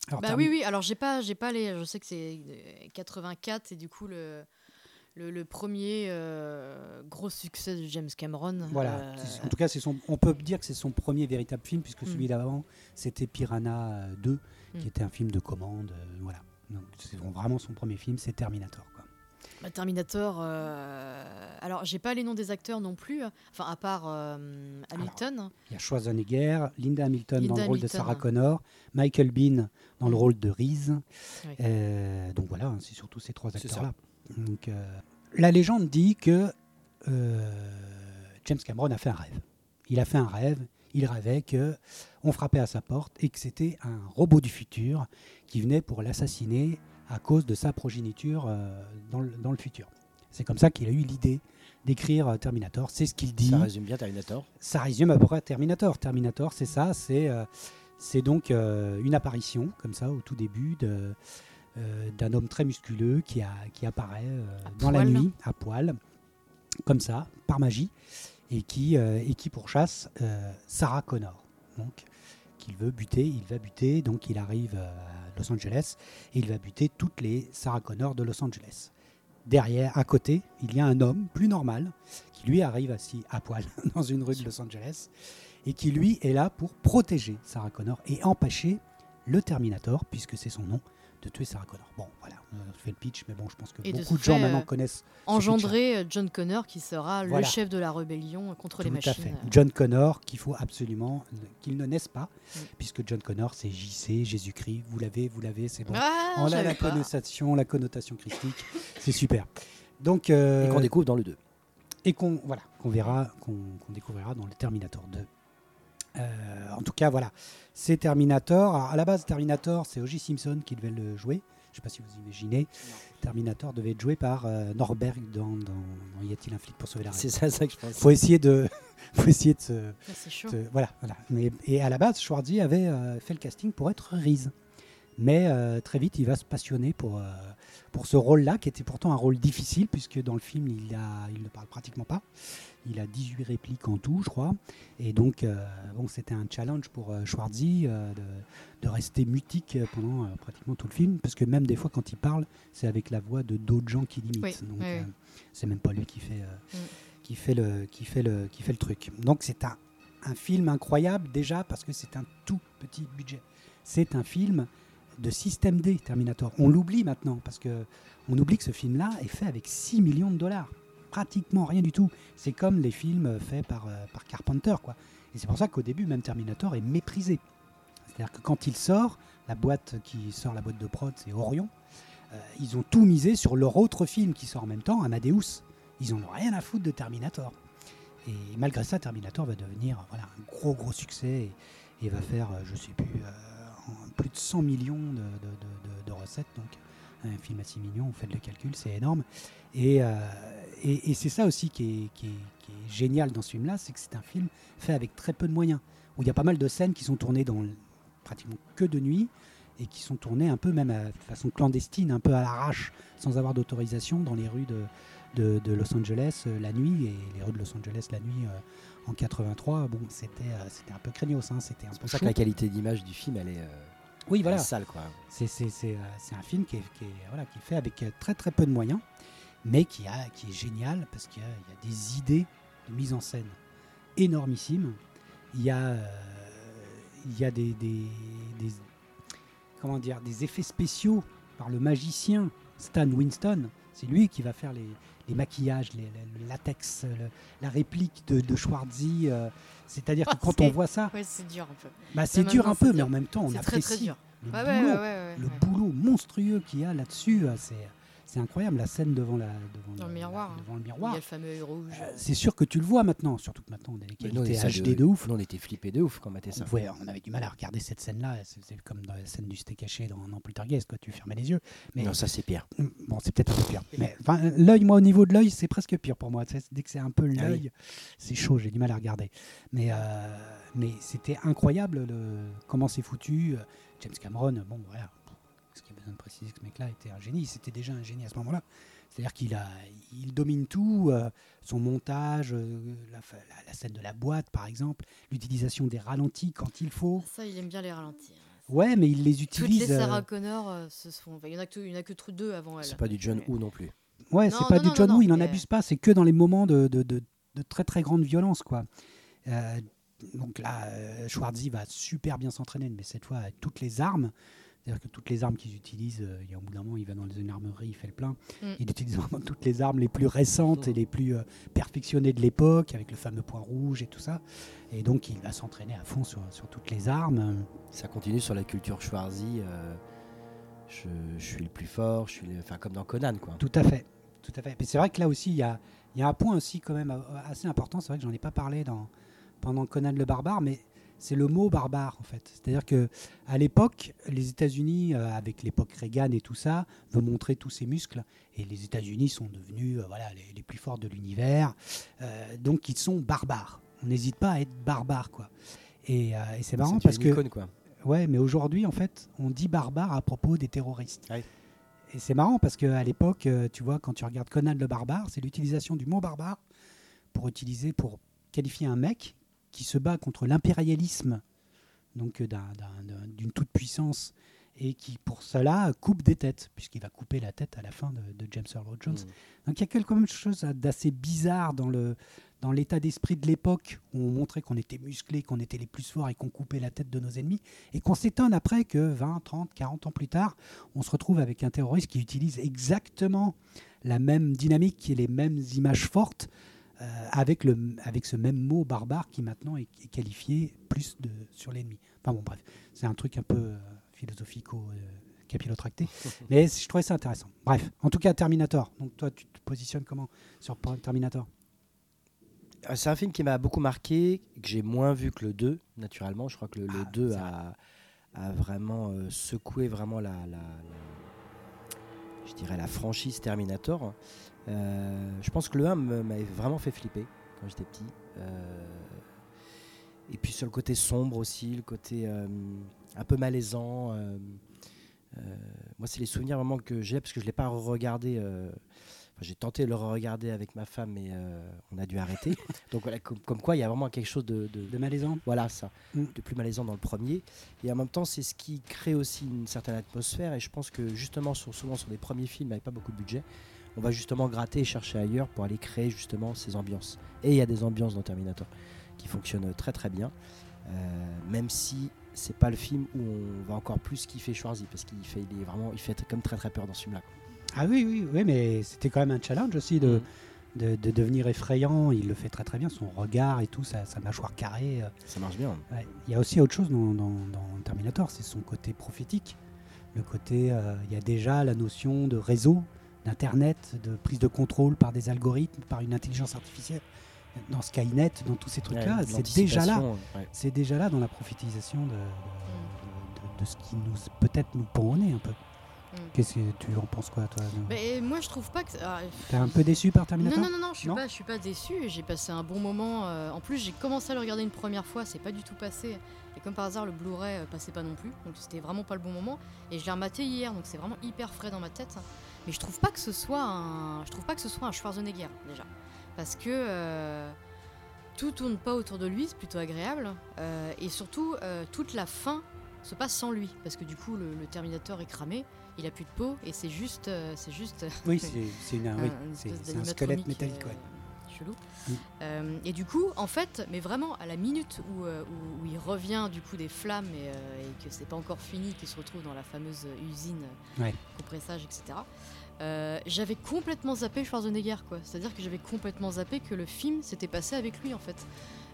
Alors, Bah oui, oui. Alors j'ai pas, j'ai pas les. Je sais que c'est euh, 84, c'est du coup le le, le premier euh, gros succès de James Cameron. Voilà. Euh, En tout cas, c'est son, on peut dire que c'est son premier véritable film, puisque Mm. celui d'avant, c'était Piranha euh, 2, Mm. qui était un film de commande. euh, voilà. Donc, c'est vraiment son premier film, c'est Terminator. Quoi. bah, Terminator. euh, Alors j'ai pas les noms des acteurs non plus. Enfin à part euh, Hamilton. Il y a Schwarzenegger, Linda Hamilton dans le rôle de. Sarah Connor, Michael Bean dans le rôle de Reese. Oui. Euh, donc voilà, hein, c'est surtout ces trois C'est acteurs-là. Donc, euh, la légende dit que euh, James Cameron a fait un rêve. Il a fait un rêve. Il rêvait que on frappait à sa porte et que c'était un robot du futur qui venait pour l'assassiner à cause de sa progéniture euh, dans, le, dans le futur. C'est comme ça qu'il a eu l'idée d'écrire Terminator. C'est ce qu'il dit Ça résume bien Terminator. ça résume à peu près Terminator. Terminator, c'est ça, c'est c'est donc une apparition, comme ça, au tout début, de, d'un homme très musculeux qui, a, qui apparaît euh, dans la nuit, à poil, comme ça, par magie, et qui, euh, et qui pourchasse euh, Sarah Connor. Donc, qu'il veut buter, il va buter, donc il arrive euh, à Los Angeles, et il va buter toutes les Sarah Connor de Los Angeles. Derrière, à côté, il y a un homme plus normal qui lui arrive assis à poil dans une rue de Los Angeles et qui lui est là pour protéger Sarah Connor et empêcher le Terminator, puisque c'est son nom, de tuer Sarah Connor. Bon, voilà, on a fait le pitch, mais bon, je pense que Et beaucoup de gens fait, maintenant euh, connaissent Engendrer euh, John Connor qui sera Voilà. le chef de la rébellion contre les tout machines. à fait John Connor qu'il faut absolument qu'il ne naisse pas, Mm. puisque John Connor c'est JC, Jésus-Christ, vous l'avez, vous l'avez, c'est bon. Ah, on a la pas. connotation, la connotation christique, c'est super. Donc, euh, Et qu'on découvre dans le 2. et qu'on voilà, qu'on verra, qu'on qu'on découvrira dans le Terminator 2. Euh, en tout cas, voilà, c'est Terminator. Alors, à la base, Terminator, c'est O.J. Simpson qui devait le jouer. Je ne sais pas si vous imaginez. Terminator devait être joué par euh, Norberg dans, dans- dans Y a-t-il un flic pour sauver la C'est reine ça, ça que je pense. Faut essayer de, faut essayer de se, c'est chaud. voilà, voilà. Mais, et à la base, Schwarzy avait euh, fait le casting pour être Reese. Mais euh, très vite, il va se passionner pour, euh, pour ce rôle-là, qui était pourtant un rôle difficile, puisque dans le film, il, a, il ne parle pratiquement pas. Il a 18 répliques en tout, je crois. Et donc, euh, bon, c'était un challenge pour euh, Schwarzy euh, de, de rester mutique pendant euh, pratiquement tout le film, parce que même des fois, quand il parle, c'est avec la voix de d'autres gens qui l'imitent. Oui, donc, oui, c'est même pas lui qui fait, qui fait, le, qui fait, le, qui fait le truc. Donc, c'est un, un film incroyable, déjà, parce que c'est un tout petit budget. C'est un film de système D, Terminator. On l'oublie maintenant, parce que on oublie que ce film-là est fait avec 6 millions de dollars. Pratiquement rien du tout. C'est comme les films faits par, euh, par Carpenter, quoi. Et c'est pour ça qu'au début, même Terminator est méprisé. C'est-à-dire que quand il sort, la boîte qui sort la boîte de prod, c'est Orion. euh, ils ont tout misé sur leur autre film qui sort en même temps, Amadeus. Ils n'ont rien à foutre de Terminator. Et malgré ça, Terminator va devenir voilà, un gros gros succès et, va faire, euh, je sais plus, plus de 100 millions de, de- de- recettes. Donc un film à 6 millions, vous faites le calcul, c'est énorme. Et, euh, et, et c'est ça aussi qui est, qui est- qui est génial dans ce film-là, c'est que c'est un film fait avec très peu de moyens, où il y a pas mal de scènes qui sont tournées dans pratiquement que de nuit et qui sont tournées un peu même à- de façon clandestine, un peu à l'arrache, sans avoir d'autorisation dans les rues de, de, de Los Angeles euh, la nuit. Et les rues de Los Angeles la nuit euh, en 83, bon, c'était c'était un peu craignos, hein, c'était un C'est pour ça que la qualité d'image du film, elle est, Oui, voilà. quoi. C'est c'est- c'est, euh, c'est un film qui est, qui, est, voilà, qui est fait avec euh, très très peu de moyens, mais qui, a, qui est génial parce qu'il y, a- il y a des idées de mise en scène énormissimes. Il y a, euh, il y a des, des- des- comment dire, des effets spéciaux par le magicien. Stan Winston, c'est lui qui va faire les, les maquillages, les, le latex, le- la réplique de, de Schwarzy. euh, C'est-à-dire que Ah, quand on voit ça, Ouais, c'est dur un peu. bah, c'est dur un peu, mais dur. en même temps, on très très apprécie dur. le Ouais, boulot, ouais, le boulot monstrueux qu'il y a là-dessus. euh, C'est c'est incroyable, la scène devant, la, devant, Dans le miroir, hein. devant le Il y miroir. a le fameux œil rouge. Euh, C'est sûr que tu le vois maintenant, surtout que maintenant on a des qualités HD de ouf. On était flippés de ouf quand on ça. on avait du mal à regarder cette scène-là. C'est c'est comme dans la scène du steak haché dans, dans Poltergeist, quoi. Tu fermais les yeux. Mais Non, ça c'est pire. bon, c'est peut-être un peu pire. Mais enfin, l'œil, moi, au niveau de l'œil, c'est presque pire pour moi. Dès que c'est un peu Ah oui. l'œil, c'est chaud. J'ai du mal à regarder. Mais, euh, mais c'était incroyable le, comment c'est foutu. Euh, James Cameron, bon, voilà. Est-ce qu'il y a besoin de préciser que ce mec-là était un génie C'était déjà un génie à ce moment-là. C'est-à-dire qu'il a, il domine tout, euh, son montage, euh, la, fa- la- la scène de la boîte, par exemple, l'utilisation des ralentis quand il faut. Ça, il aime bien les ralentir. Ouais, mais il les Toutes utilise. les euh, Sarah Connor euh, se sont. enfin, Il y en a que, il y en a que tr- deux avant elle. C'est pas du John Woo non plus. Ouais, c'est pas non, du non, John Woo, il en mais- abuse pas, c'est que dans les moments de, de, de- de très très grande violence, quoi. Euh, donc là, euh, Schwarzy va super bien s'entraîner, mais cette fois avec toutes les armes. C'est-à-dire que toutes les armes qu'ils utilisent, euh, il y a un bout d'un moment, il va dans une armerie, il fait le plein. Mm. Il utilise vraiment toutes les armes les plus récentes et les plus euh, perfectionnées de l'époque, avec le fameux point rouge et tout ça. Et donc, il va s'entraîner à fond sur, sur toutes les armes. Ça continue sur la culture Schwarzy. euh, je, je suis le plus fort, je suis le- enfin comme dans Conan quoi. Tout à fait. Tout à fait. Mais c'est vrai que là aussi, il y a, il y a un point aussi quand même assez important. C'est vrai que j'en ai pas parlé dans, pendant Conan le barbare, mais c'est le mot barbare en fait. C'est-à-dire que à l'époque, les États-Unis, euh, avec l'époque Reagan et tout ça, veut montrer tous ses muscles. Et les États-Unis sont devenus euh, voilà les, les plus forts de l'univers. Euh, donc ils sont barbares. On n'hésite pas à être barbare quoi. Et, et c'est marrant parce une que icône, quoi. Ouais, mais aujourd'hui, en fait, on dit barbare à propos des terroristes. Et c'est marrant parce qu'à l'époque, tu vois, quand tu regardes Conan le barbare, c'est l'utilisation du mot barbare pour utiliser, pour qualifier un mec qui se bat contre l'impérialisme, donc euh, d'un- d'un- d'un- d'une toute puissance, et qui pour cela coupe des têtes, puisqu'il va couper la tête à la fin de, de James Earl Jones. Mm. Donc il y a quelque chose d'assez bizarre dans le dans l'état d'esprit de l'époque où on montrait qu'on était musclé, qu'on était les plus forts et qu'on coupait la tête de nos ennemis, et qu'on s'étonne après que 20, 30, 40 ans plus tard, on se retrouve avec un terroriste qui utilise exactement la même dynamique et les mêmes images fortes avec, le, avec ce même mot barbare qui maintenant est, est qualifié plus de, sur l'ennemi. Enfin bon, bref, c'est un truc un peu euh, philosophico euh, mais je trouvais ça intéressant. Bref, en tout cas, Terminator. Donc toi, tu te positionnes comment sur Terminator? C'est un film qui m'a beaucoup marqué, que j'ai moins vu que le 2, naturellement. Je crois que le, le Ah, 2 c'est a, a vraiment euh, secoué vraiment la, la- la- je dirais la franchise Terminator. Euh, je pense que le 1 me- m'avait vraiment fait flipper quand j'étais petit. Euh, et puis sur le côté sombre aussi, le côté euh, un peu malaisant. moi, c'est les souvenirs vraiment que j'ai parce que je ne l'ai pas regardé. j'ai tenté de le regarder avec ma femme, mais euh, on a dû arrêter. Donc voilà, comme, comme quoi il y a vraiment quelque chose de, de- De malaisant voilà ça, Mm. de plus malaisant dans le premier. Et en même temps, c'est ce qui crée aussi une certaine atmosphère. Et je pense que justement, sur, souvent sur des premiers films avec pas beaucoup de budget, on va justement gratter et chercher ailleurs pour aller créer justement ces ambiances. Et il y a des ambiances dans Terminator qui fonctionnent très très bien, Euh, même si c'est pas le film où on va encore plus kiffer Schwarzy parce qu'il fait, il est vraiment, il fait comme très très peur dans ce film-là. Ah oui, oui, oui, mais c'était quand même un challenge aussi de, Mm. de, de devenir effrayant. Il le fait très très bien, son regard et tout, sa, sa mâchoire carrée. euh, Ça marche bien. Ouais. Il y a aussi autre chose dans, dans- dans Terminator, c'est son côté prophétique. Le côté, euh, il y a déjà la notion de réseau, d'internet, de prise de contrôle par des algorithmes, par une intelligence artificielle. Dans Skynet, dans tous ces trucs-là, Ouais, c'est déjà là. ouais. C'est déjà là dans la prophétisation de, de- de- de ce qui nous peut-être nous pend au nez un peu. Mm. Qu'est-ce que tu en penses quoi, toi Mais moi, je trouve pas que. ah, T'es un peu déçu par Terminator Non, non, non, non, je suis Non pas, je suis pas déçu. J'ai passé un bon moment. euh, en plus, j'ai commencé à le regarder une première fois, c'est pas du tout passé. Et comme par hasard, le Blu-ray euh, passait pas non plus, donc c'était vraiment pas le bon moment. Et je l'ai rematé hier, donc c'est vraiment hyper frais dans ma tête. Mais je trouve pas que ce soit un, je trouve pas que ce soit un Schwarzenegger déjà, parce que euh, tout tourne pas autour de lui, c'est plutôt agréable. Euh, et surtout, euh, toute la fin se passe sans lui, parce que du coup, le, le Terminator est cramé, il a plus de peau, et c'est juste, c'est juste. Oui, c'est une- oui, un- squelette métallique. ouais. Chelou. Euh, et du coup, en fait, mais vraiment à la minute où, euh, où- où il revient du coup des flammes et, euh, et que c'est pas encore fini, qu'il se retrouve dans la fameuse usine Ouais. compressage, etc. euh, j'avais complètement zappé Schwarzenegger, quoi. C'est-à-dire que j'avais complètement zappé que le film s'était passé avec lui, en fait.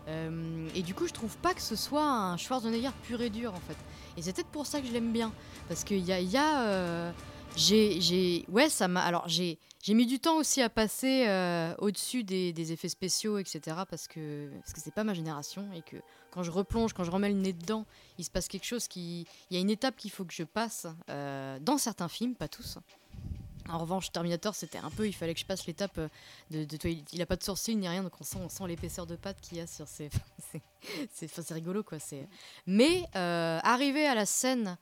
Euh, et du coup, je trouve pas que ce soit un Schwarzenegger pur et dur, en fait. Et c'est peut-être pour ça que je l'aime bien, parce qu'il y a, y a euh, j'ai, ouais, ça m'a. Alors, j'ai, j'ai mis du temps aussi à passer euh, au-dessus des, des effets spéciaux, etc. Parce que, parce que c'est pas ma génération et que quand je replonge, quand je remets le nez dedans, il se passe quelque chose qui, il y a une étape qu'il faut que je passe euh, dans certains films, pas tous. En revanche, Terminator, c'était un peu, il fallait que je passe l'étape euh, de, de- il- a pas de sourcils ni rien, donc on sent, on sent l'épaisseur de pâte qu'il y a sur ses, c'est, rigolo quoi. Mais euh, arriver à la scène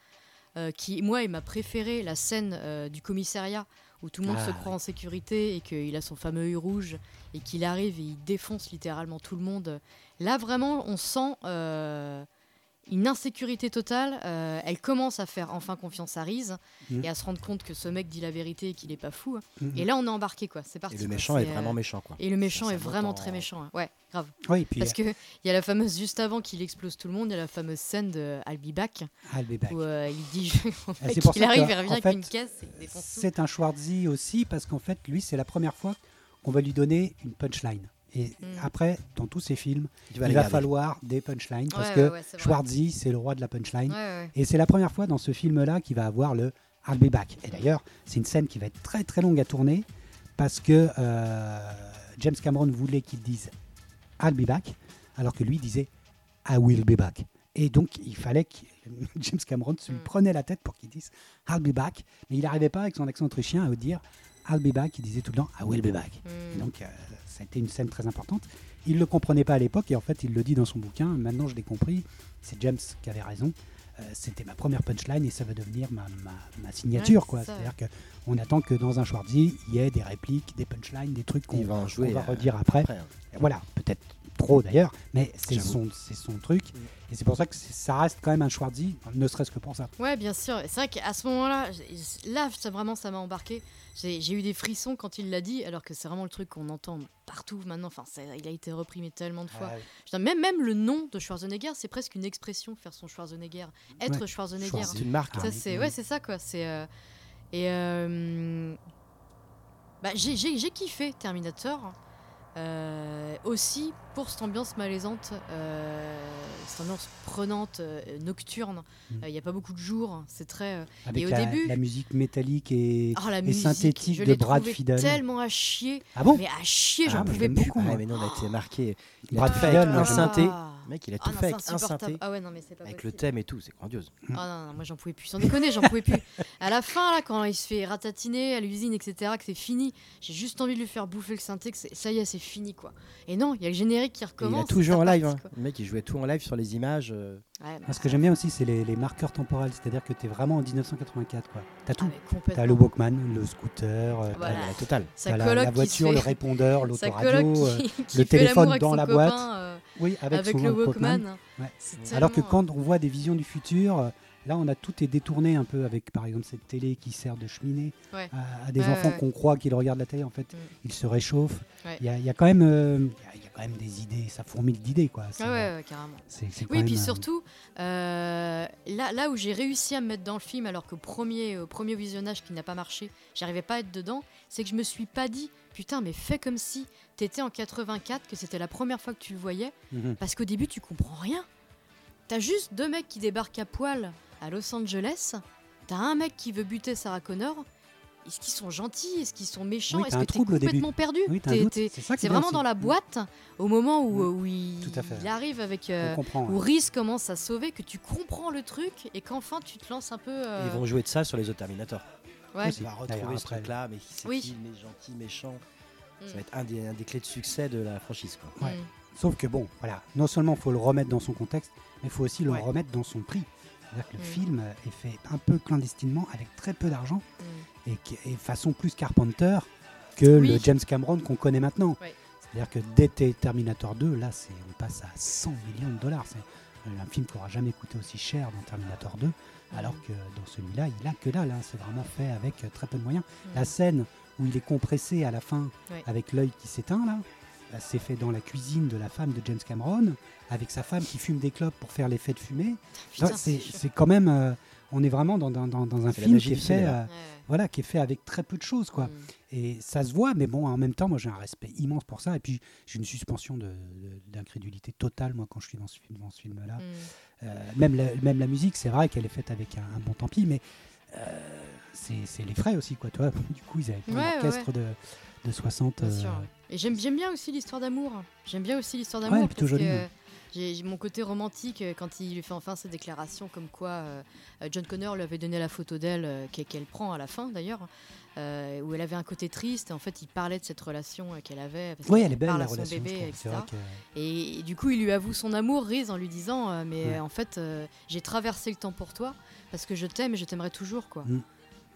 qui, moi, est ma préférée, la scène euh, du commissariat où tout le monde Ah, se croit en sécurité et qu'il a son fameux œil rouge et qu'il arrive et il défonce littéralement tout le monde. Là, vraiment, on sent euh, une insécurité totale. Euh, elle commence à faire enfin confiance à Reese Mhm. et à se rendre compte que ce mec dit la vérité et qu'il est pas fou. Mhm. Et là, on est embarqué, quoi. C'est parti. Et le quoi. méchant est C'est, vraiment euh, méchant, quoi. Et le méchant est vraiment en- très méchant. hein. Ouais, grave. Oui, puis Parce qu'il y a la fameuse, juste avant qu'il explose tout le monde, il y a la fameuse scène de I'll be back I'll be back. où euh, il dit Et pour qu'il arrive, que, il revient en avec une caisse et. C'est un Schwarzy aussi parce qu'en fait, lui, c'est la première fois qu'on va lui donner une punchline. Et Mm. après, dans tous ses films, il va garder. falloir des punchlines parce Ouais, que. Schwarzy, c'est le roi de la punchline. Ouais, ouais. Et c'est la première fois dans ce film-là qu'il va avoir le I'll be back. Et d'ailleurs, c'est une scène qui va être très très longue à tourner parce que euh, James Cameron voulait qu'il dise I'll be back alors que lui disait I will be back. Et donc, il fallait que James Cameron se lui Mm. prenait la tête pour qu'il dise I'll be back. Mais il n'arrivait pas avec son accent autrichien à dire I'll be back. Il disait tout le temps I will be back. Et Mm. donc, euh, ça a été une scène très importante. Il ne le comprenait pas à l'époque et en fait, il le dit dans son bouquin. Maintenant, je l'ai compris. C'est James qui avait raison. Euh, C'était ma première punchline et ça va devenir ma, ma- ma signature. Ouais, quoi. C'est-à-dire qu'on attend que dans un Schwarzy, il y ait des répliques, des punchlines, des trucs qu'on va euh, redire après. après, hein. Voilà, peut-être trop d'ailleurs, mais c'est son, c'est son truc. Et c'est pour ça que ça reste quand même un Schwarzy, ne serait-ce que pour ça. Ouais, bien sûr. Et C'est vrai qu'à ce moment-là, là, ça, vraiment, ça m'a embarqué. J'ai eu des frissons quand il l'a dit, alors que c'est vraiment le truc qu'on entend partout maintenant. Enfin, il a été reprimé tellement de fois. Veux dire, même, même le nom de Schwarzenegger, c'est presque une expression, faire son Schwarzenegger. Être Ouais, Schwarzenegger. Schwarzenegger. C'est une marque. Ah, Ça, oui, c'est ouais, c'est ça quoi. C'est euh, et euh, bah, j'ai kiffé Terminator euh, aussi pour cette ambiance malaisante, euh, cette ambiance prenante, euh, nocturne. Mm. Il n'y a pas beaucoup de jours. C'est très. euh, Avec Et au la, début- la musique métallique et, Oh, la et musique, synthétique je de Brad Fiedel. tellement à chier, Ah bon mais à chier, Ah, j'en je pouvais beaucoup. Ah, mais non, on a été marqué. Brad moi, un synthé. Ah. Mec, il a Ah tout fait avec un synthé. Ah ouais, non, mais c'est pas Avec le thème et tout, c'est grandiose. Ah non, non, moi j'en pouvais plus. Sans déconner, j'en pouvais plus. À la fin, là, quand il se fait ratatiner à l'usine, etc., que c'est fini, j'ai juste envie de lui faire bouffer le synthé, que c'est- ça y est, c'est fini, quoi. Et non, il y a le générique qui Et il recommence. a tout joué en live. reparti, hein. Le mec, il jouait tout en live sur les images. euh, quoi. Ouais, Ah, Ce que j'aime bien aussi, c'est les, les marqueurs temporels, c'est-à-dire que tu es vraiment en 1984. quoi. Tu as ah, tout. mais complètement. Tu as le Walkman, le scooter, euh, Voilà. la totale. T'as voiture, le répondeur, l'autoradio. euh, le téléphone avec dans la boîte. euh, Oui, avec, le Walkman. Ouais. Alors que quand on voit des visions du futur, euh, là on a tout est détourné un peu avec par exemple cette télé qui sert de cheminée Ouais. à, à des Ouais, enfants qu'on croit qu'ils regardent la télé, en fait Mm. ils se réchauffent. Il y, a, il y a quand même, euh, il y a- quand même des idées, ça fourmille d'idées quoi. Ah ouais, carrément. Oui, même, puis surtout, euh, là, là où j'ai réussi à me mettre dans le film, alors qu'au premier, au premier visionnage qui n'a pas marché, j'arrivais pas à être dedans, c'est que je me suis pas dit, putain, mais fais comme si t'étais en 84, que c'était la première fois que tu le voyais, mhm. parce qu'au début, tu comprends rien. T'as juste deux mecs qui débarquent à poil à Los Angeles, t'as un mec qui veut buter Sarah Connor. Est-ce qu'ils sont gentils? Est-ce qu'ils sont méchants? Oui, Est-ce que t'es complètement perdu? Oui, c'est vraiment aussi. dans la boîte, au moment où, Mm. où il, Tout à fait. il arrive avec. Euh, où. Reese commence à sauver, que tu comprends le truc et qu'enfin tu te lances un peu. euh, Ils vont jouer de ça sur les autres Terminator. Ouais. On va retrouver ce truc-là, mais c'est Oui. qui, mais gentil, méchant. Mm. Ça va être un des, un des clés de succès de la franchise. Quoi. Ouais. Mm. Sauf que bon, voilà, non seulement il faut le remettre dans son contexte, mais il faut aussi le Ouais. remettre dans son prix. C'est-à-dire que le Mm. film est fait un peu clandestinement, avec très peu d'argent, Mm. et, qui- et façon plus Carpenter que le. James Cameron qu'on connaît maintenant. Ouais. C'est-à-dire que dès T- Terminator 2, là, c'est, on passe à 100 millions de dollars. C'est un film qui n'aura jamais coûté aussi cher dans Terminator 2, alors que dans celui-là, il a que dalle. hein. C'est vraiment fait avec euh, très peu de moyens. La scène où il est compressé à la fin avec l'œil qui s'éteint, là, bah, c'est fait dans la cuisine de la femme de James Cameron, avec sa femme qui fume des clopes pour faire l'effet de fumée. C'est quand même. euh, on est vraiment dans, dans- dans- dans un film qui est, fait, euh, Ouais, voilà, qui est fait avec très peu de choses. quoi. Mm. Et ça se voit, mais bon, en même temps, moi j'ai un respect immense pour ça. Et puis j'ai une suspension de- de- d'incrédulité totale, moi, quand je suis dans ce film- dans ce film-là. Mm. Euh, même, la, même la musique, c'est vrai qu'elle est faite avec un, un bon tant pis, mais euh, c'est les frais aussi, quoi. Toi, du coup, ils avaient Ouais, un ouais, orchestre de, de 60. Bien euh, sûr. Et j'aime bien aussi l'histoire d'amour. J'aime bien aussi l'histoire Ouais, d'amour. est plutôt que, ouais. J'ai mon côté romantique euh, quand il lui fait enfin ses déclarations comme quoi euh, euh, John Connor lui avait donné la photo d'elle euh, qu'elle prend à la fin d'ailleurs euh, où elle avait un côté triste et en fait il parlait de cette relation qu'elle avait parce Oui, elle est belle parle la à son relation. bébé etc. Que- Et, et du coup, il lui avoue son amour, Riz, en lui disant Mais Ouais. en fait, j'ai traversé le temps pour toi parce que je t'aime et je t'aimerais toujours. quoi. Mm.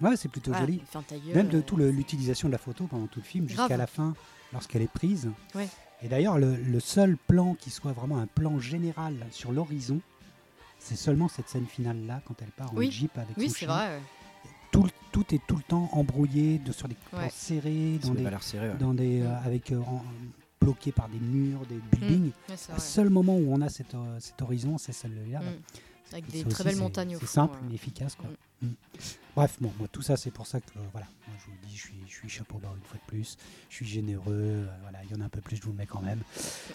Ouais, c'est plutôt Voilà, joli. gueule, Même de euh, tout l'utilisation de la photo pendant tout le film jusqu'à la fin, lorsqu'elle est prise. Ouais. Et d'ailleurs, le, le seul plan qui soit vraiment un plan général sur l'horizon, c'est seulement cette scène finale-là, quand elle part en Oui. jeep avec Oui, son chien. vrai. ouais. Tout, le- tout est tout le temps embrouillé, de, sur des plans Ouais. serrés, dans des, pas l'air serré. ouais. dans des, euh, Mm. avec euh, en- bloqué par des murs, des buildings. Ouais, c'est Le seul moment où on a cet, euh, cet horizon, c'est celui-là. Mm. Avec Et des très aussi, belles c'est- montagnes au C'est simple, euh. mais efficace. Quoi. Mm. Bref, bon, moi, tout ça, c'est pour ça que euh, voilà, moi, je vous le dis, je suis, je suis chapeau bas une fois de plus. Je suis généreux. euh, voilà, il y en a un peu plus, je vous le mets quand même.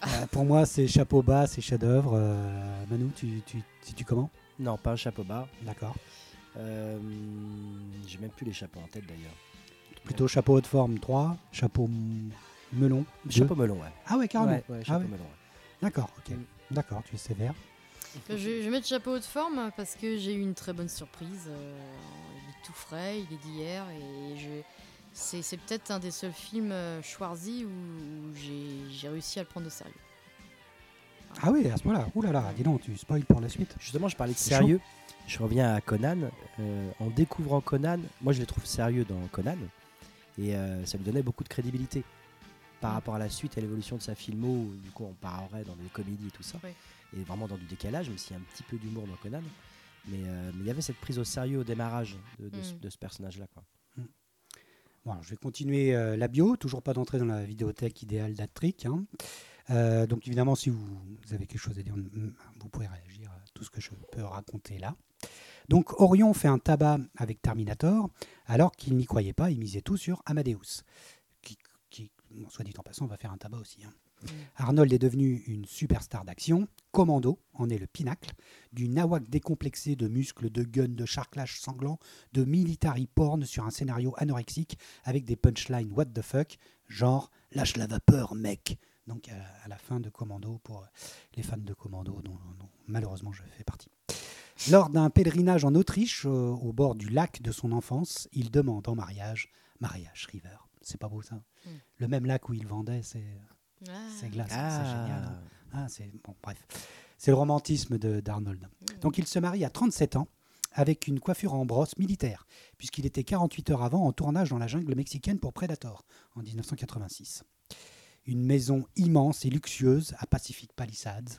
Euh, pour moi, c'est chapeau bas, c'est chef-d'œuvre. Euh, Manu, tu, tu, tu, tu comment? Non, pas un chapeau bas. D'accord. Euh, J'ai même plus les chapeaux en tête d'ailleurs. Plutôt chapeau haute forme 3, chapeau melon. Chapeau melon, ouais. Ah ouais, carrément. Ouais, ouais, Ah chapeau ouais. melon. ouais. D'accord, ok. Mm. D'accord, tu es sévère. Je, je vais mettre chapeau de forme parce que j'ai eu une très bonne surprise. euh, il est tout frais, il est d'hier et je. C'est, c'est peut-être un des seuls films euh, Schwarzy où, où j'ai, j'ai réussi à le prendre au sérieux. Ah oui, à ce moment-là. Là là, dis donc, tu spoil pour la suite. Justement, je parlais de sérieux. Je reviens à Conan. Euh, en découvrant Conan, moi je les trouve sérieux dans Conan. Et euh, ça lui donnait beaucoup de crédibilité par Mm. rapport à la suite et à l'évolution de sa filmo. Où, du coup, on parlerait dans des comédies et tout ça. Oui. Et vraiment dans du décalage, même s'il y a un petit peu d'humour dans Conan. Mais euh, mais il y avait cette prise au sérieux au démarrage de, de ce- Mm. de ce personnage-là. quoi. Bon, alors, je vais continuer euh, la bio, toujours pas d'entrée dans la vidéothèque idéale d'Attrick. hein. Euh, donc évidemment, si vous, vous avez quelque chose à dire, mm, vous pouvez réagir à tout ce que je peux raconter là. Donc Orion fait un tabac avec Terminator, alors qu'il n'y croyait pas, il misait tout sur Amadeus, qui, qui, bon, soit dit en passant, va faire un tabac aussi. hein. Mm. Arnold est devenu une superstar d'action. Commando en est le pinacle. Du nawak décomplexé de muscles, de guns, de charclage sanglant, de military porn sur un scénario anorexique avec des punchlines what the fuck, genre lâche la vapeur, mec. Donc à, la fin de Commando pour euh, les fans de Commando, dont, dont malheureusement je fais partie. Lors d'un pèlerinage en Autriche, euh, au bord du lac de son enfance, il demande en mariage Mariage River. C'est pas beau ça Mm. Le même lac où il vendait ses, Ah. ses glaces. C'est génial. hein. Ah, Ah, c'est bon, bref. C'est le romantisme de- d'Arnold. Mm. Donc il se marie à 37 ans avec une coiffure en brosse militaire, puisqu'il était 48 heures avant en tournage dans la jungle mexicaine pour Predator en 1986. Une maison immense et luxueuse à Pacific Palisades.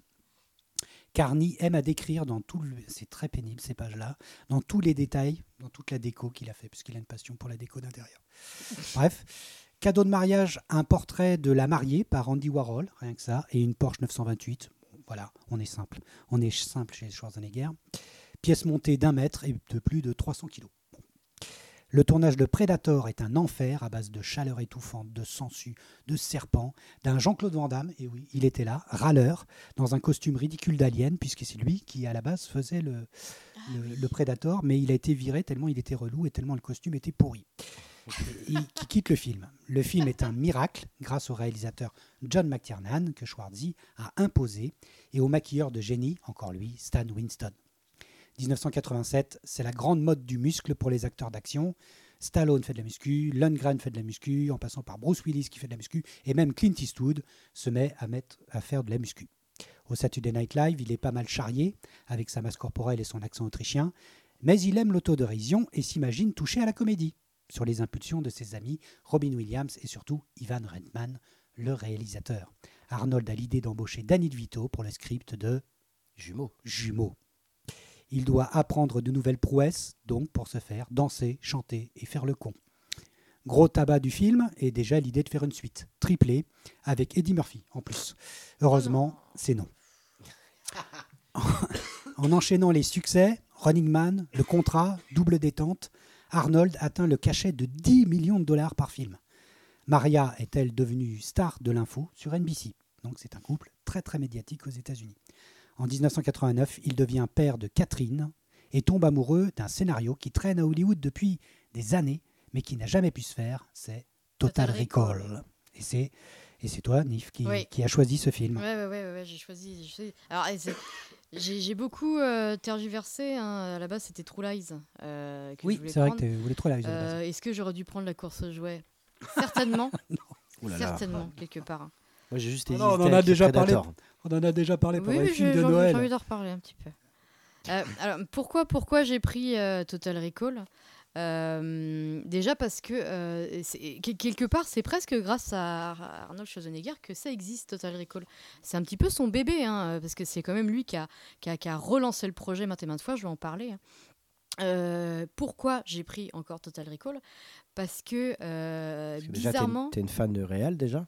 Carney aime à décrire dans tout le... C'est très pénible ces pages-là, dans tous les détails, dans toute la déco qu'il a fait, puisqu'il a une passion pour la déco d'intérieur. Bref, cadeau de mariage, un portrait de la mariée par Andy Warhol, rien que ça, et une Porsche 928. Bon, voilà, on est simple. On est simple chez Schwarzenegger. Pièce montée d'un mètre et de plus de 300 kilos. Le tournage de Predator est un enfer à base de chaleur étouffante, de sangsues, de serpents, d'un Jean-Claude Van Damme, et oui, il était là, râleur, dans un costume ridicule d'alien, puisque c'est lui qui, à la base, faisait le, le, le Predator, mais il a été viré tellement il était relou et tellement le costume était pourri. Qui quitte le film. Le film est un miracle grâce au réalisateur John McTiernan que Schwarzy a imposé et au maquilleur de génie, encore lui, Stan Winston. 1987, c'est la grande mode du muscle pour les acteurs d'action. Stallone fait de la muscu, Lundgren fait de la muscu, en passant par Bruce Willis qui fait de la muscu, et même Clint Eastwood se met à, mettre, à faire de la muscu. Au Saturday Night Live, il est pas mal charrié, avec sa masse corporelle et son accent autrichien, mais il aime l'autodérision et s'imagine toucher à la comédie, sur les impulsions de ses amis Robin Williams et surtout Ivan Reitman, le réalisateur. Arnold a l'idée d'embaucher Danny DeVito pour le script de Jumeaux. Jumeaux. Il doit apprendre de nouvelles prouesses, donc pour ce faire, danser, chanter et faire le con. Gros tabac du film et déjà l'idée de faire une suite, triplée, avec Eddie Murphy en plus. Heureusement, c'est non. en enchaînant les succès, Running Man, Le Contrat, Double Détente, Arnold atteint le cachet de 10 millions de dollars par film. Maria est-elle devenue star de l'info sur NBC Donc c'est un couple très très médiatique aux États-Unis. En 1989, il devient père de Catherine et tombe amoureux d'un scénario qui traîne à Hollywood depuis des années, mais qui n'a jamais pu se faire. C'est Total, Total Recall. Recall. Et c'est et c'est toi, Nif, qui, Oui. qui a choisi ce film. Ouais, ouais, ouais, ouais, j'ai choisi. choisi- Alors, j'ai beaucoup euh, tergiversé. hein. À la base, c'était True Lies. euh, que je Oui, voulais c'est vrai que prendre. tu voulais trop la visual base. Euh, Est-ce que j'aurais dû prendre la course aux jouets? Certainement, là. certainement, quelque part. hein. Moi, j'ai juste hésité non, on en a déjà parlé. On en a déjà parlé pendant Oui, les films de envie j'ai Noël. envie d'en reparler un petit peu. Euh, alors, pourquoi, pourquoi j'ai pris euh, Total Recall? Euh, Déjà parce que euh, quelque part, c'est presque grâce à Arnold Schwarzenegger que ça existe, Total Recall. C'est un petit peu son bébé, hein, parce que c'est quand même lui qui a, qui, a, qui a relancé le projet maintes et maintes fois, je vais en parler. hein. Euh, pourquoi j'ai pris encore Total Recall? Parce que, euh, Parce que déjà, t'es bizarrement, une, une fan de Réal déjà?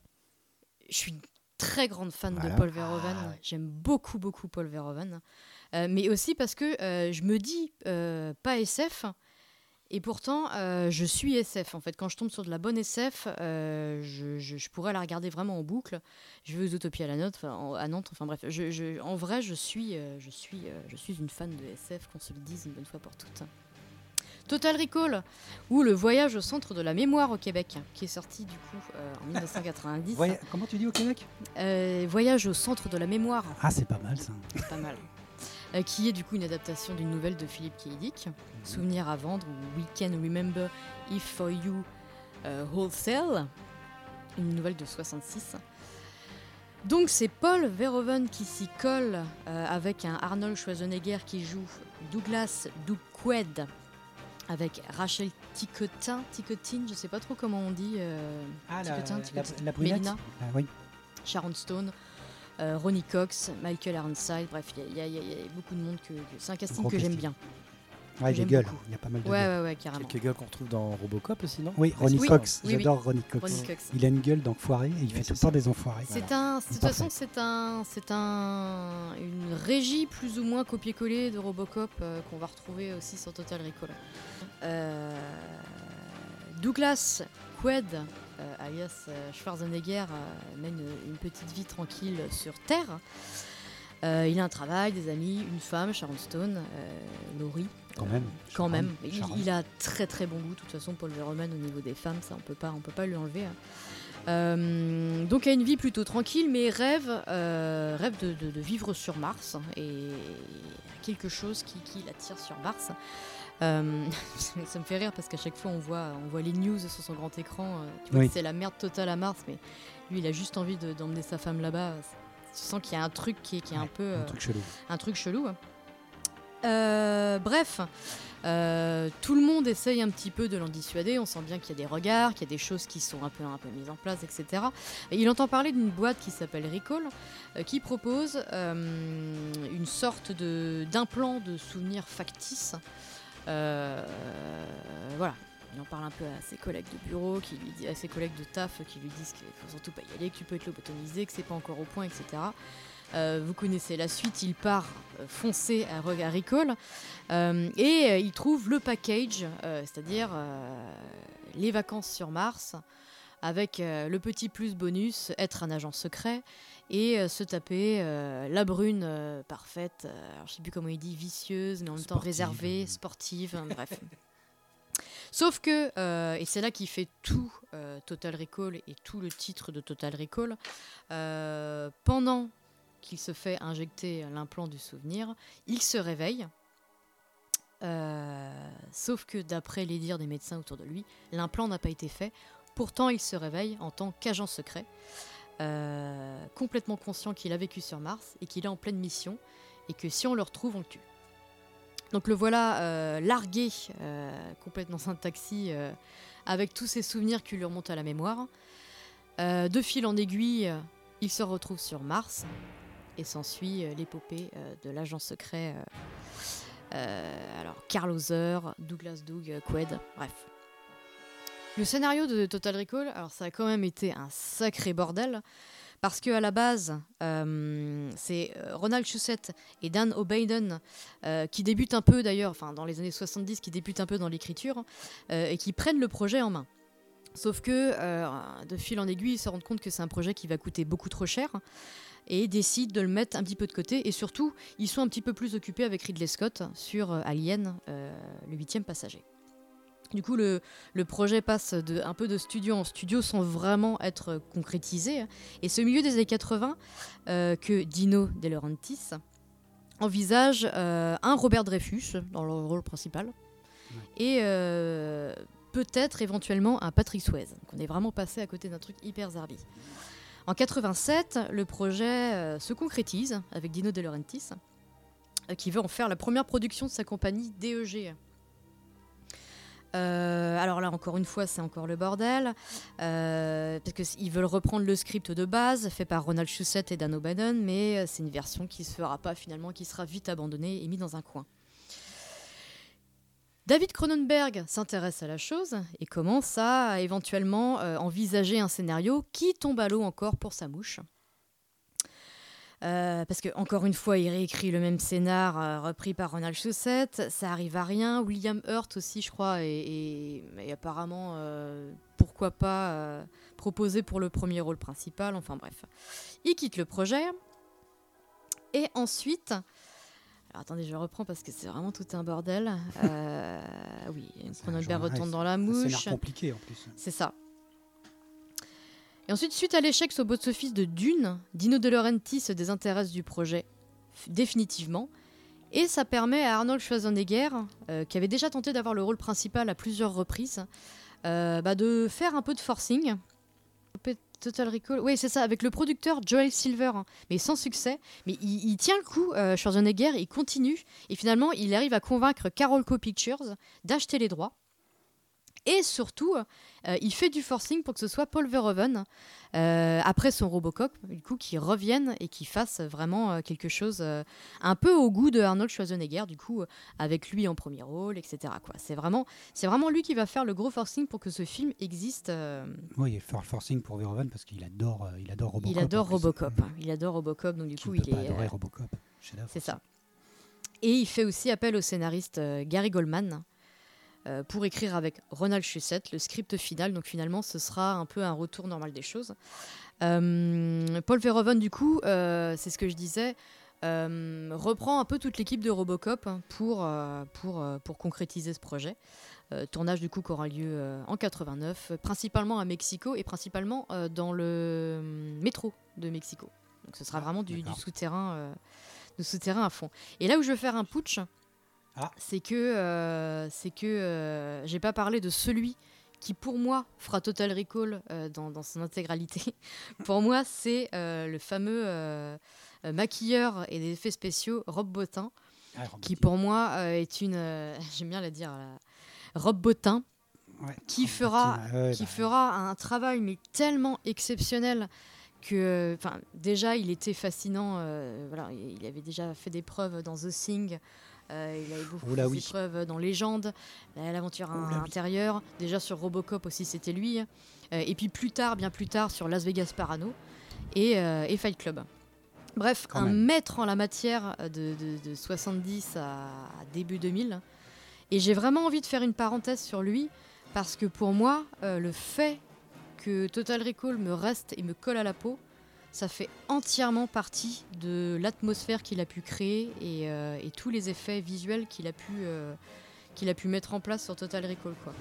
Je suis une très grande fan Voilà. de Paul Verhoeven. Ah, ouais. J'aime beaucoup, beaucoup Paul Verhoeven. Euh, mais aussi parce que euh, je me dis euh, pas SF. Et pourtant, euh, je suis SF. En fait, quand je tombe sur de la bonne SF, euh, je, je- je pourrais la regarder vraiment en boucle. Je vais aux Utopies à, la note, enfin, en- à Nantes. Enfin bref, je, en vrai, je suis, euh, je, suis, je suis une fan de SF, qu'on se le dise une bonne fois pour toutes. Total Recall, ou Le voyage au centre de la mémoire au Québec, qui est sorti du coup euh, en 1990. Voya- Comment tu dis au Québec? Euh, Voyage au centre de la mémoire, Ah, c'est pas mal ça. pas mal. Euh, qui est du coup une adaptation d'une nouvelle de Philippe K. Dick, Souvenir à vendre ou We Can Remember If For You euh, Wholesale, une nouvelle de 66. Donc c'est Paul Verhoeven qui s'y colle euh, avec un Arnold Schwarzenegger qui joue Douglas Duquesne avec Rachel Ticotin, Ticotine, je sais pas trop comment on dit. euh, Ah, la, Ticotin, la, Ticotin. la brunette Mélina. Ah, oui. Sharon Stone, euh, Ronnie Cox, Michael Ironside, bref, il y, a- y y beaucoup de monde que, que- c'est un casting que j'aime bien. Ouais, des gueules. Il y a pas mal de Ouais, gueules. ouais, ouais, carrément. Quelques gars qu'on retrouve dans Robocop aussi, non? Oui, Ronnie Oui. Cox. Oui, oui. J'adore Ronnie Cox. Ronnie Cox. Il a une gueule d'enfoiré et il fait tout le temps des enfoirés. C'est un, de toute façon, c'est un, c'est un, une régie plus ou moins copier-coller de Robocop euh, qu'on va retrouver aussi sur Total Recall. Euh, Douglas Quaid, alias euh, Schwarzenegger, euh, mène une petite vie tranquille sur Terre. Euh, il a un travail, des amis, une femme, Sharon Stone, euh, Laurie. Quand même. Quand même. Il, il a très très bon goût. De toute façon, Paul Verhoeven au niveau des femmes, ça on peut pas, on peut pas lui enlever. hein. Euh, donc a une vie plutôt tranquille, mais rêve, euh, rêve de, de- de vivre sur Mars et quelque chose qui, qui l'attire sur Mars. Euh, ça me fait rire parce qu'à chaque fois on voit, on voit les news sur son grand écran. euh, tu vois Oui. c'est la merde totale à Mars, mais lui il a juste envie de- d'emmener sa femme là-bas. Tu sens qu'il y a un truc qui est, qui est un peu Un euh, truc chelou. un truc chelou. hein. Euh, bref, euh, tout le monde essaye un petit peu de l'en dissuader. On sent bien qu'il y a des regards, qu'il y a des choses qui sont un peu, un peu mises en place, etc. Et il entend parler d'une boîte qui s'appelle Recall, euh, qui propose une sorte de d'implant de souvenirs factices. Euh, voilà. Il en parle un peu à ses collègues de bureau, qui lui à ses collègues de taf qui lui disent qu'il faut surtout pas y aller, que tu peux être lobotomisé, que c'est pas encore au point, etc. Euh, vous connaissez la suite, il part euh, foncer à, à Recall et il trouve le package, c'est-à-dire les vacances sur Mars, avec le petit plus bonus, être un agent secret et euh, se taper euh, la brune euh, parfaite, alors, je sais plus comment il dit, vicieuse, mais en même temps réservée, sportive, hein, bref. Sauf que, euh, et c'est là qu'il fait tout euh, Total Recall et tout le titre de Total Recall, euh, pendant qu'il se fait injecter l'implant du souvenir, il se réveille. Sauf que d'après les dires des médecins autour de lui, l'implant n'a pas été fait. Pourtant, il se réveille en tant qu'agent secret, euh, complètement conscient qu'il a vécu sur Mars et qu'il est en pleine mission et que si on le retrouve, on le tue. Donc le voilà euh, largué euh, complètement dans un taxi avec tous ses souvenirs qui lui remontent à la mémoire. De fil en aiguille, il se retrouve sur Mars et s'ensuit l'épopée de l'agent secret. alors, Carl Hauser, Douglas Doug, Quaid, bref. Le scénario de Total Recall, alors ça a quand même été un sacré bordel. Parce que à la base, euh, c'est euh, Ronald Shusett et Dan O'Bannon euh, qui débutent un peu d'ailleurs, enfin dans les années 70, qui débutent un peu dans l'écriture et qui prennent le projet en main. Sauf que de fil en aiguille, ils se rendent compte que c'est un projet qui va coûter beaucoup trop cher et décident de le mettre un petit peu de côté. Et surtout, ils sont un petit peu plus occupés avec Ridley Scott sur Alien, le huitième passager. Du coup, le, le projet passe de, un peu de studio en studio sans vraiment être concrétisé. Et c'est au milieu des années 80 euh, que Dino De Laurentiis envisage euh, un Robert Dreyfus dans le rôle principal et euh, peut-être éventuellement un Patrick Swayze. Donc on est vraiment passé à côté d'un truc hyper zarbi. En 87, le projet se concrétise avec Dino De Laurentiis qui veut en faire la première production de sa compagnie DEG. Euh, alors là, encore une fois, c'est encore le bordel, euh, parce qu'ils veulent reprendre le script de base, fait par Ronald Shusett et Dan O'Bannon, mais euh, c'est une version qui se fera pas finalement, qui sera vite abandonnée et mise dans un coin. David Cronenberg s'intéresse à la chose et commence à éventuellement euh, envisager un scénario qui tombe à l'eau encore pour sa mouche. Euh, parce que encore une fois, il réécrit le même scénar euh, repris par Ronald Shusett. Ça arrive à rien. William Hurt aussi, je crois, et, et- et apparemment, euh, pourquoi pas proposé pour le premier rôle principal. Enfin bref, il quitte le projet. Et ensuite, alors attendez, je reprends parce que c'est vraiment tout un bordel. Oui, C'est Cronenberg retourne dans la mouche. compliqué en plus. C'est ça. Et ensuite, suite à l'échec au box-office de Dune, Dino De Laurentiis se désintéresse du projet définitivement. Et ça permet à Arnold Schwarzenegger, euh, qui avait déjà tenté d'avoir le rôle principal à plusieurs reprises, euh, bah, de faire un peu de forcing. Total Recall, oui c'est ça, avec le producteur Joel Silver, hein, mais sans succès. Mais il, il tient le coup, euh, Schwarzenegger, il continue, et finalement il arrive à convaincre Carolco Pictures d'acheter les droits. Et surtout, euh, il fait du forcing pour que ce soit Paul Verhoeven, euh, après son Robocop, du coup, qui revienne et qui fasse vraiment euh, quelque chose un peu au goût de Arnold Schwarzenegger, du coup, avec lui en premier rôle, etc. C'est vraiment, vraiment lui qui va faire le gros forcing pour que ce film existe. Oui, il fait le forcing pour Verhoeven parce qu'il adore, il adore Robocop. il adore. Robocop. Il adore Robocop, donc du coup, il pas est. euh, Robocop. C'est ça. Et il fait aussi appel au scénariste Gary Goldman euh, pour écrire avec Ronald Shusett le script final. Donc finalement, ce sera un peu un retour normal des choses. Euh, Paul Verhoeven, du coup, euh, c'est ce que je disais, reprend un peu toute l'équipe de Robocop hein, pour, pour, pour concrétiser ce projet. Tournage du coup qui aura lieu en 89, euh, principalement à Mexico et principalement dans le métro de Mexico. Donc ce sera Ah, vraiment du, souterrain, du souterrain à fond. Et là où je veux faire un putsch, Ah. c'est que euh, c'est que euh, j'ai pas parlé de celui qui pour moi fera Total Recall euh, dans, dans son intégralité. pour moi, c'est euh, le fameux euh, maquilleur et des effets spéciaux Rob Bottin, Ah, qui pour moi est une, j'aime bien la dire, la- Rob Bottin, Ouais. qui fera- ouais, qui bah, fera un travail mais tellement exceptionnel que enfin déjà il était fascinant voilà il avait déjà fait des preuves dans The Thing euh, il avait beaucoup Oh là fait oui. des preuves dans Légende la- l'aventure oui. intérieure déjà sur Robocop aussi c'était lui Euh, et puis plus tard bien plus tard sur Las Vegas Parano et, euh, et Fight Club bref Quand un même. maître en la matière de, de- de 70 à début 2000 et j'ai vraiment envie de faire une parenthèse sur lui parce que pour moi, euh, le fait que Total Recall me reste et me colle à la peau, ça fait entièrement partie de l'atmosphère qu'il a pu créer et, euh, et tous les effets visuels qu'il a, pu, euh, qu'il a pu mettre en place sur Total Recall. Quoi.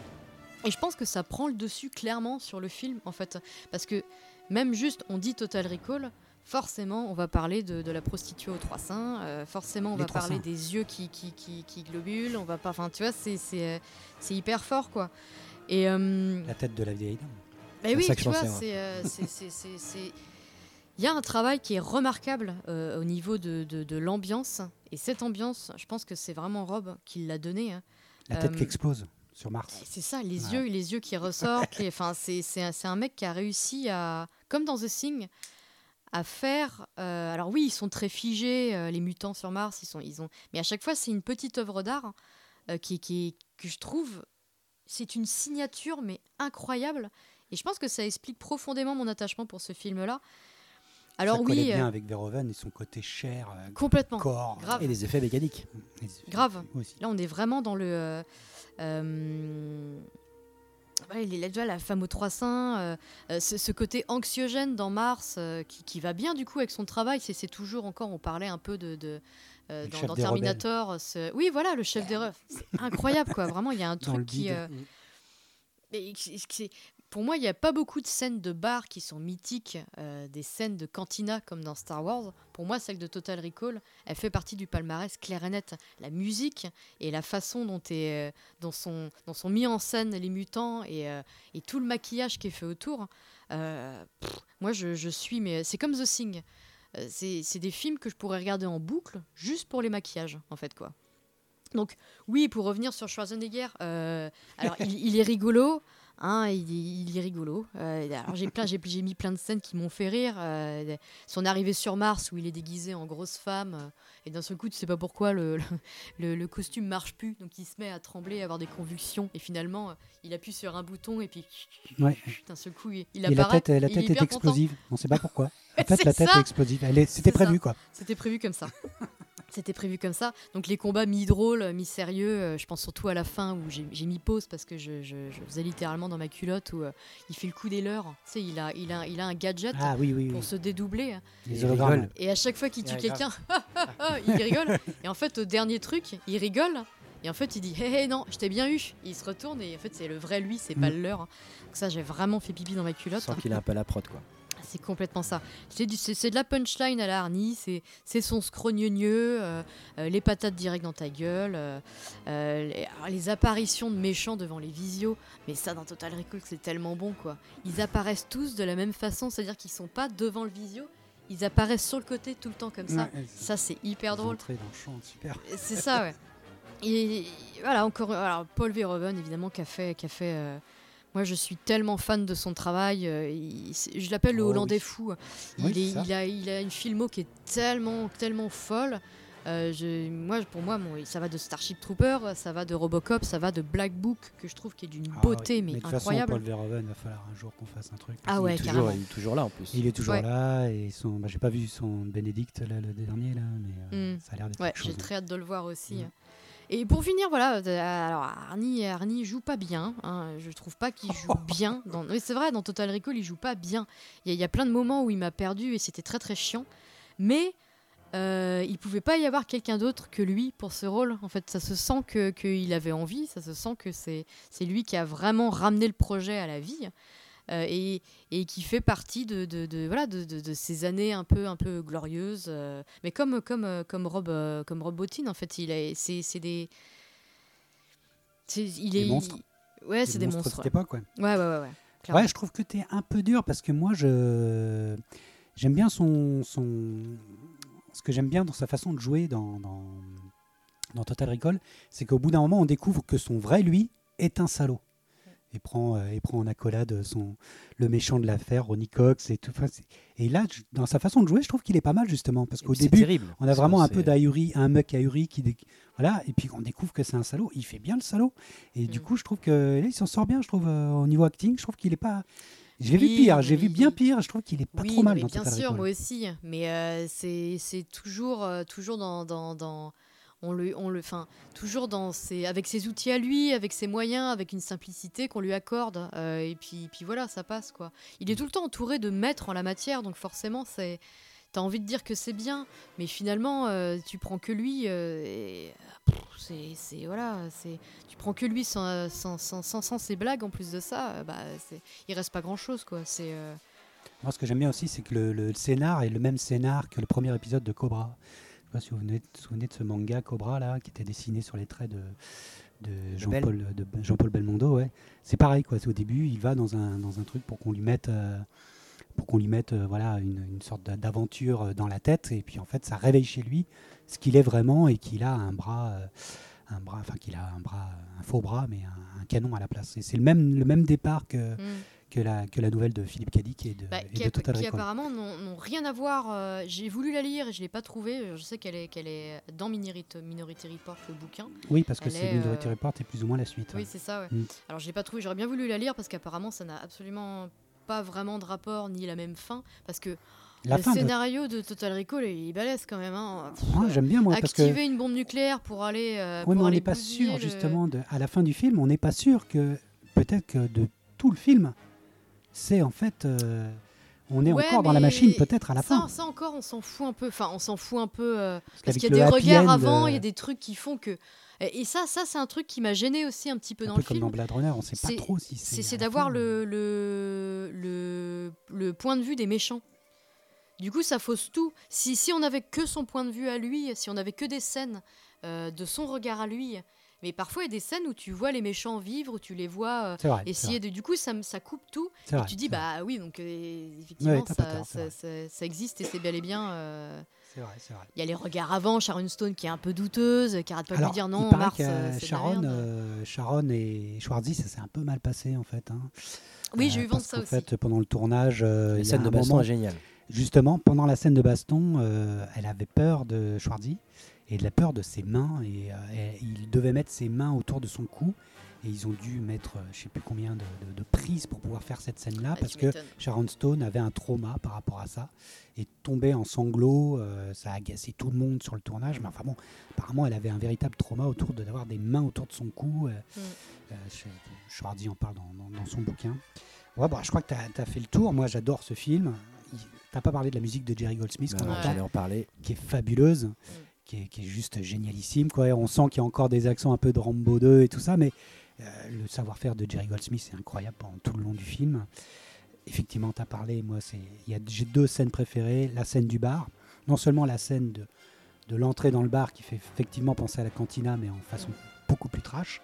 Et je pense que ça prend le dessus clairement sur le film, en fait. Parce que même juste, on dit Total Recall, forcément, on va parler de, de la prostituée aux trois seins, euh, forcément, on Les va parler seins. des yeux qui, qui, qui, qui globulent, on va pas... Enfin, tu vois, c'est, hyper fort, quoi. Et... La tête de la vieille dame. bah oui, tu vois, c'est, Il y a un travail qui est remarquable euh, au niveau de, de- de l'ambiance. Et cette ambiance, je pense que c'est vraiment Rob qui l'a donnée. hein. La tête Euh, qui explose sur Mars. C'est ça, les Ouais. yeux, les yeux qui ressortent. Enfin, c'est, un, un mec qui a réussi à, comme dans The Thing, à faire. euh, alors oui, ils sont très figés, euh, les mutants sur Mars. Ils sont, ils ont. Mais à chaque fois, c'est une petite œuvre d'art euh, qui, qui, que je trouve c'est une signature, mais incroyable. Et je pense que ça explique profondément mon attachement pour ce film-là. Alors ça oui, bien euh, avec Verhoeven et son côté cher, euh, complètement. corps. Grave. Et les effets mécaniques. les- Grave. aussi. Là, on est vraiment dans le. euh, euh, ouais, il est déjà la femme aux trois seins, euh, euh, ce, ce côté anxiogène dans Mars euh, qui, qui va bien du coup avec son travail. C'est toujours encore, on parlait un peu de. euh, dans, Terminator, ce- oui voilà le chef des refs, c'est incroyable quoi, vraiment il y a un Dans truc qui, euh, mais qui- qui- pour moi, il n'y a pas beaucoup de scènes de bar qui sont mythiques, euh, des scènes de cantina comme dans Star Wars. Pour moi, celle de Total Recall, elle fait partie du palmarès clair et net. La musique et la façon dont, est, euh, dont, sont, dont sont mis en scène les mutants et, euh, tout le maquillage qui est fait autour. euh, moi, je, suis, mais c'est comme The Thing. C'est des films que je pourrais regarder en boucle juste pour les maquillages, en fait, quoi. Donc, oui, pour revenir sur Schwarzenegger, alors il est rigolo, hein, il, est- il est rigolo. Euh, alors j'ai plein, j'ai, j'ai mis plein de scènes qui m'ont fait rire. Euh, son arrivée sur Mars où il est déguisé en grosse femme euh, et d'un seul coup, tu sais pas pourquoi le, le, le- costume marche plus, donc il se met à trembler, à avoir des convulsions et finalement il appuie sur un bouton et puis Ouais. d'un seul coup il, il Et la tête, la tête est, explosive. On sait pas pourquoi. En fait, C'est la tête ça. est explosive. Elle est- C'était C'est ça. prévu, quoi. C'était prévu comme ça. C'était prévu comme ça. Donc les combats mi-drôles, mi-sérieux, euh, je pense surtout à la fin où j'ai j'ai mis pause parce que je, je- je faisais littéralement dans ma culotte où euh, il fait le coup des leurs. Tu sais, il a, il, a, il a un gadget Ah oui, oui, oui. pour se dédoubler. Les Il rigole. Et à chaque fois qu'il tue quelqu'un, il rigole. Et en fait, au dernier truc, il rigole. Et en fait, il dit Hé hé, non, je t'ai bien eu. Il se retourne et en fait, c'est le vrai lui, c'est pas Mm. le leur. Donc, ça, j'ai vraiment fait pipi dans ma culotte. Sans qu'il ait un peu la prod, quoi. C'est complètement ça. C'est de la punchline à la Harney, c'est son scrogneux, euh, euh, les patates direct dans ta gueule, euh, euh, les, apparitions de méchants devant les visios. Mais ça, dans Total Recall, c'est tellement bon, quoi. Ils apparaissent tous de la même façon, c'est-à-dire qu'ils sont pas devant le visio, ils apparaissent sur le côté tout le temps comme ça. Ouais, Ça, c'est hyper drôle. C'est ça, ouais. Et voilà, encore. Alors, Paul Verhoeven, évidemment, qui a fait. Qui a fait euh, moi, je suis tellement fan de son travail. euh, il- je l'appelle le Oh, Hollandais oui. fou. Il, est, il, a, il a une filmo qui est tellement, tellement folle. Euh, je- moi, pour moi, bon, ça va de Starship Trooper, ça va de Robocop, ça va de Black Book, que je trouve qui est d'une Ah beauté, oui. mais, de toute façon, incroyable. Paul Verhoeven, va falloir un jour qu'on fasse un truc. Ah ouais, il, est toujours, il est toujours là en plus. Il est toujours Ouais. là et son, bah, j'ai pas vu son Bénédicte là, le dernier là, mais euh, Mm. ça a l'air d'être Ouais, j'ai chose. très hâte de le voir aussi. Mm. Et pour finir, voilà, euh, alors Arnie, Arnie joue pas bien. hein, je trouve pas qu'il joue bien. Dans... C'est vrai, dans Total Recall, il joue pas bien. Il y, a- il y a plein de moments où il m'a perdu et c'était très très chiant. Mais euh, il pouvait pas y avoir quelqu'un d'autre que lui pour ce rôle. En fait, ça se sent que qu'il avait envie, ça se sent que c'est c'est lui qui a vraiment ramené le projet à la vie. Euh, et, et qui fait partie de, de, de- voilà de, de- de ces années un peu un peu glorieuses euh, mais comme comme euh, comme Rob comme Rob Bottin en fait il est c'est c'est des c'est il Des est monstres. ouais c'est des de monstres cette ouais. époque, ouais. ouais ouais ouais, ouais. Je trouve que tu es un peu dur parce que moi, je j'aime bien son, son... Ce que j'aime bien dans sa façon de jouer dans, dans, dans Total Recall, c'est qu'au bout d'un moment, on découvre que son vrai lui est un salaud. Et prend, euh, et prend en accolade son, le méchant de l'affaire, Ronnie Cox et tout. Et là, dans sa façon de jouer, je trouve qu'il est pas mal justement. Parce qu'au début, terrible, on a vraiment un peu d'ahuri, un mec ahuri qui. Voilà, et puis on découvre que c'est un salaud. Il fait bien le salaud. Et du Mm. coup, je trouve que là, il s'en sort bien, je trouve, euh, au niveau acting. Je trouve qu'il est pas. J'ai vu pire, j'ai vu bien pire. Je trouve qu'il est pas oui trop mal mais dans bien sûr moi aussi mais euh, c'est c'est toujours euh, toujours dans, dans, dans- on le on le enfin toujours dans ses avec ses outils à lui avec ses moyens avec une simplicité qu'on lui accorde euh, et puis puis voilà ça passe quoi il est tout le temps entouré de maîtres en la matière donc forcément c'est T'as envie de dire que c'est bien, mais finalement, euh, tu prends que lui. euh, c'est, c'est- voilà, c'est, tu prends que lui sans, sans, sans, sans, ses blagues en plus de ça. bah, c'est, il reste pas grand chose, quoi. C'est, Moi, ce que j'aime bien aussi, c'est que le scénar est le même scénar que le premier épisode de Cobra. Je sais pas si vous vous souvenez de ce manga Cobra là, qui était dessiné sur les traits de, de Jean-Paul Belmondo. Ouais. C'est pareil quoi. C'est au début, il va dans un, dans un truc pour qu'on lui mette euh, pour qu'on lui mette euh, voilà une, une sorte d'a- d'aventure euh, dans la tête et puis en fait ça réveille chez lui ce qu'il est vraiment et qu'il a un bras euh, un bras enfin qu'il a un bras un faux bras mais un, un canon à la place et c'est le même le même départ que hmm. Que la, que la nouvelle de Philippe Cadic et de, Bah, et qui, de Total qui Recall. apparemment n'ont rien à voir. euh, J'ai voulu la lire et je l'ai pas trouvée. Je sais qu'elle est, qu'elle est dans Minority, Minority Report, le bouquin. Oui, parce que c'est est, Minority euh, Report et plus ou moins la suite. Oui, c'est ça, ouais. Mm. Alors, je l'ai pas trouvé. J'aurais bien voulu la lire parce qu'apparemment, ça n'a absolument pas vraiment de rapport ni la même fin. Parce que la le de... scénario de... Total Recall il est balèze quand même. Hein. Ah, J'aime bien moi parce que Activer une bombe nucléaire pour aller. euh, pour mais on n'est pas sûr le- justement de, à la fin du film, on n'est pas sûr que peut-être que de tout le film, c'est en fait, euh, on est Ouais, encore dans la machine peut-être à la ça, fin. ça encore, on s'en fout un peu. Enfin, on s'en fout un peu. euh, parce qu'il y a des regards end, avant, il y euh, a des trucs qui font que. Et ça, ça c'est un truc qui m'a gêné aussi un petit peu un dans peu le comme film. dans Blade Runner, on sait pas trop si C'est c'est. d'avoir le, le, le, le point de vue des méchants. Du coup, ça fausse tout. Si, si on avait que son point de vue à lui, si on avait que des scènes euh, de son regard à lui, mais parfois il y a des scènes où tu vois les méchants vivre, où tu les vois euh, vrai. essayer de. Du coup, ça, coupe tout. Et vrai, tu dis, vrai, bah oui, donc euh, effectivement, ça, tort, c'est ça, ça- ça existe et c'est bel et bien. euh, c'est vrai, c'est vrai. Il y a les regards avant, Sharon Stone qui est un peu douteuse, qui arrête pas de lui dire il non, paraît Mars, euh, Sharon, euh, Sharon et Schwarzy, ça s'est un peu mal passé en fait. hein. Oui, Euh, j'ai eu vent de ça aussi. fait, pendant le tournage, euh, La il y a scène de un baston moment- est géniale. Justement, pendant la scène de baston, euh, elle avait peur de Schwarzy et de la peur de ses mains. Et, euh, et il devait mettre ses mains autour de son cou. Et ils ont dû mettre, euh, je sais plus combien de, de- de prises pour pouvoir faire cette scène-là. Ah, parce que. Sharon Stone avait un trauma par rapport à ça. Et tombait en sanglots. euh, ça a agacé tout le monde sur le tournage. Mais enfin bon, apparemment, elle avait un véritable trauma autour de d'avoir des mains autour de son cou. euh, Mm. euh, Sch- Schwarzy en parle dans, dans- dans son bouquin. Ouais, bah, je crois que tu as, fait le tour. Moi, j'adore ce film. Il- T'as pas parlé de la musique de Jerry Goldsmith qu'on Non, entend, J'allais en parler. qui est fabuleuse, qui, est, qui est juste génialissime. Quoi. On sent qu'il y a encore des accents un peu de Rambo 2 et tout ça, mais euh, le savoir-faire de Jerry Goldsmith est incroyable pendant tout le long du film. Effectivement, tu as parlé, moi, j'ai deux scènes préférées. La scène du bar, non seulement la scène de, de l'entrée dans le bar qui fait effectivement penser à la cantina, mais en façon beaucoup plus trash.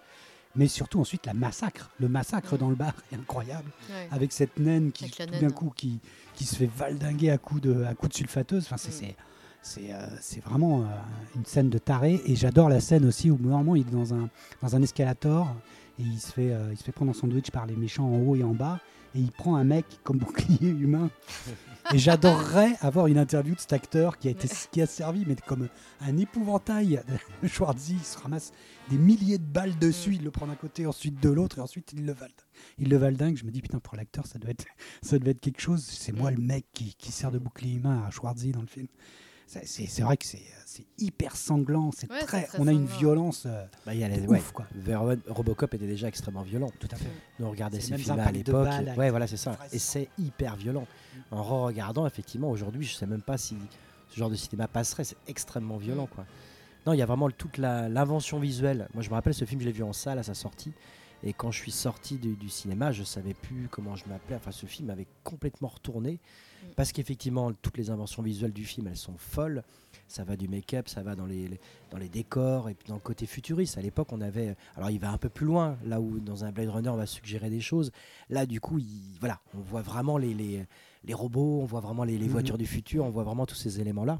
Mais surtout ensuite la massacre. Le massacre dans le bar est incroyable Ouais. avec cette naine qui Avec tout d'un coup qui, qui se fait valdinguer à coups de, à coups de sulfateuse. Enfin, c'est, Mm. C'est, euh, c'est vraiment euh, une scène de taré. Et j'adore la scène aussi où normalement il est dans un, dans un escalator et il se, fait, euh, il se fait prendre en sandwich par les méchants en haut et en bas. Et il prend un mec comme bouclier humain. Et j'adorerais avoir une interview de cet acteur qui a, été, qui a servi, mais comme un épouvantail. Schwarzy, il se ramasse des milliers de balles dessus, il le prend d'un côté, ensuite de l'autre, et ensuite il le valde. Il le valdingue. Je me dis, putain, pour l'acteur, ça doit être, ça devait être quelque chose. C'est moi le mec qui, qui sert de bouclier humain à Schwarzy dans le film. C'est, vrai que c'est, hyper sanglant. C'est Ouais, très, très on a une sanglant. violence euh, Bah, il y a les, de ouais. ouf, quoi. Robocop était déjà extrêmement violent. Tout à fait. Nous on regardait ces films à l'époque. Ouais, voilà, c'est ça. Et c'est hyper violent. En re-regardant, effectivement, aujourd'hui, je sais même pas si ce genre de cinéma passerait. C'est extrêmement violent, quoi. Non, il y a vraiment toute l'invention visuelle. Moi, je me rappelle ce film, je l'ai vu en salle à sa sortie. Et quand je suis sorti du, du cinéma, je savais plus comment je m'appelais. Enfin, ce film m'avait complètement retourné. Parce qu'effectivement, toutes les inventions visuelles du film, elles sont folles. Ça va du make-up, ça va dans les, les- dans les décors et puis dans le côté futuriste. À l'époque, on avait. Alors, il va un peu plus loin, là où dans un Blade Runner, on va suggérer des choses. Là, du coup, il- voilà, on voit vraiment les, les, les robots, on voit vraiment les, les Mhm. voitures du futur, on voit vraiment tous ces éléments-là.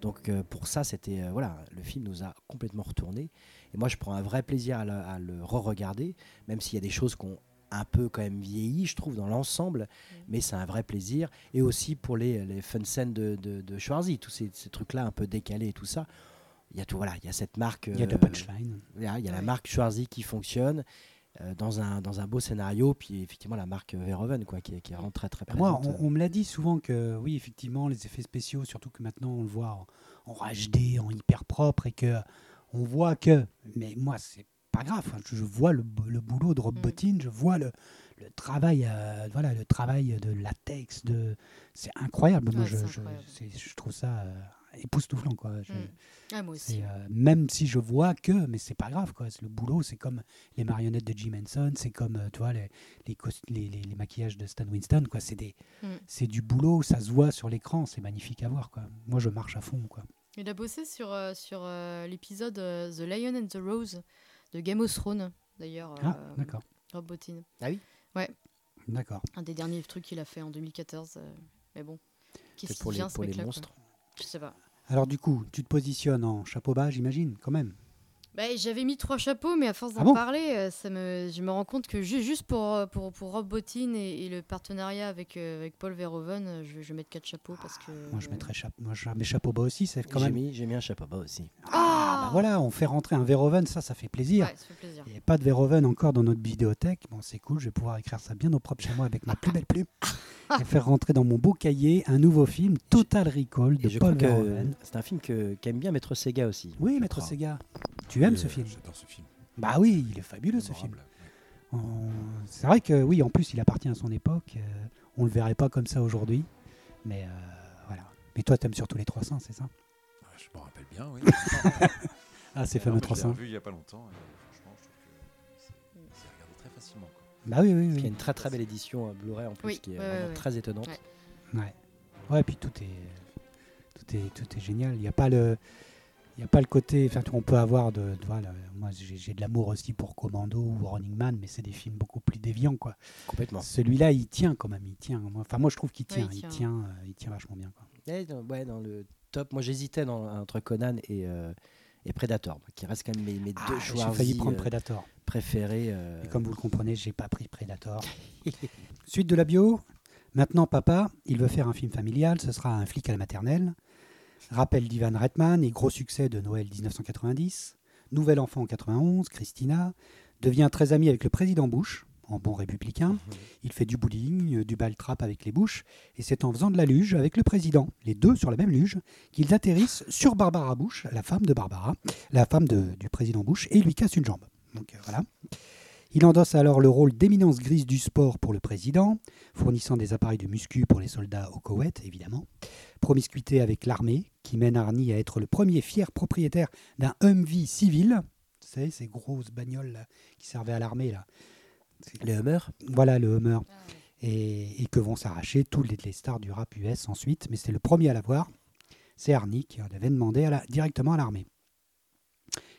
Donc, euh, pour ça, c'était. euh, voilà, le film nous a complètement retourné. Et moi, je prends un vrai plaisir à, le- à le re-regarder, même s'il y a des choses qu'on un peu quand même vieilli, je trouve, dans l'ensemble, mais c'est un vrai plaisir. Et aussi pour les, les fun scènes de, de, de Schwarzy, tous ces, ces trucs-là un peu décalés et tout ça. Il y a tout, voilà, il y a cette marque. Il y a euh, la punchline. il y a, il y a la marque Schwarzy qui fonctionne euh, dans, un, dans un beau scénario, puis effectivement la marque Verhoeven, quoi, qui, est- qui est vraiment très très Bah, Moi, présente. on, on me l'a dit souvent que oui, effectivement, les effets spéciaux, surtout que maintenant on le voit en, en HD, en hyper propre, et que on voit que. Mais moi, c'est pas grave. Enfin, Je, je vois le, bo- le boulot de Rob Mm. Bottin, je vois le, le travail, euh, voilà, le travail de latex, de. C'est incroyable. Moi, Ouais, je, c'est je, incroyable. c'est- je trouve ça euh, époustouflant, quoi. Je- Mm. Ah, moi c'est, aussi. euh, même si je vois que, mais c'est pas grave, quoi. Le boulot, c'est comme les marionnettes de Jim Henson, c'est comme, tu vois, les, les, les, les- les maquillages de Stan Winston, quoi. C'est des, Mm. c'est du boulot, ça se voit sur l'écran, c'est magnifique à voir, quoi. Moi, je marche à fond, quoi. Il a bossé sur, sur l'épisode The Lion and the Rose de Game of Thrones, d'ailleurs. Ah, euh, d'accord, Rob Bottin. d'accord. Un des derniers trucs qu'il a fait en 2014. euh, mais bon. Qu'est-ce C'est qui pour les, vient, ce les monstres. Je sais pas. Alors, du coup, tu te positionnes en chapeau bas, j'imagine, quand même. Bah, J'avais mis trois chapeaux, mais à force d'en Ah bon parler, euh, ça me, je me rends compte que ju- juste pour, euh, pour, pour Rob Bottin et, et le partenariat avec, euh, avec Paul Verhoeven, je, vais- je vais mettre quatre chapeaux parce que. Moi, je mettrais chapeau, moi, je mets chapeau bas aussi. C'est quand J'ai même. mis, j'ai mis un chapeau bas aussi. Ah, bah voilà, on fait rentrer un Verhoeven, ça, ça fait plaisir. Ouais, ça fait plaisir. Il n'y a pas de Verhoeven encore dans notre bibliothèque. Bon, c'est cool, je vais pouvoir écrire ça bien au propre chez moi avec ma plus belle plume et faire rentrer dans mon beau cahier un nouveau film, Total Recall, de Paul Verhoeven. c'est un film que qu'aime bien Maître Sega aussi. Oui, Maître crois. Sega. Tu aimes ce euh, film J'adore ce film. Bah oui, il est fabuleux ce film. On- C'est vrai que oui, en plus, il appartient à son époque. euh, on le verrait pas comme ça aujourd'hui. Mais euh, voilà. Mais toi, t'aimes surtout les 300, c'est ça? Ouais, Je m'en rappelle bien, oui. Ah, ces fameux mais je l'ai 300. revu il n'y a pas longtemps. et franchement, je trouve que c'est c'est regardé très facilement. quoi. Bah oui, oui, Il y a oui. une très très belle édition euh, Blu-ray en plus Oui, qui est ouais, vraiment ouais, très étonnante. Ouais. Ouais. Ouais, puis tout est, tout est, tout est génial. Il n'y a pas le, il y a pas le côté. Enfin, on peut avoir de, de- voilà. Moi, j'ai j'ai de l'amour aussi pour Commando ou Running Man, mais c'est des films beaucoup plus déviants, quoi. Complètement. Celui-là, il tient quand même. Il tient. Moi- Enfin, moi, je trouve qu'il tient. il il tient. tient. euh, il tient vachement bien. Quoi. Et dans, ouais, dans le top, moi j'hésitais dans- entre Conan et, euh, et Predator, qui reste quand même mes, mes Ah, deux j'ai failli prendre Predator. préférés. euh, Et comme vous le comprenez, j'ai pas pris Predator. Suite de la bio. Maintenant, papa, il veut faire un film familial. Ce sera un flic à la maternelle. Rappel d'Ivan Reitman et gros succès de Noël 1990. Nouvel enfant en 91, Christina devient très ami avec le président Bush, en bon républicain. Il fait du bowling, euh, du ball trap avec les Bush, et c'est en faisant de la luge avec le président, les deux sur la même luge, qu'ils atterrissent sur Barbara Bush, la femme de Barbara, la femme de- du président Bush, et lui casse une jambe. Donc euh, voilà. Il endosse alors le rôle d'éminence grise du sport pour le président, fournissant des appareils de muscu pour les soldats au Koweït, évidemment. Promiscuité avec l'armée, qui mène Arnie à être le premier fier propriétaire d'un Humvee civil. Vous savez, ces grosses bagnoles là, qui servaient à l'armée. là. Le Hummer Voilà le Hummer. Et, et que vont s'arracher tous les, les stars du rap US ensuite. Mais c'est le premier à l'avoir. C'est Arnie qui en avait demandé à la- directement à l'armée.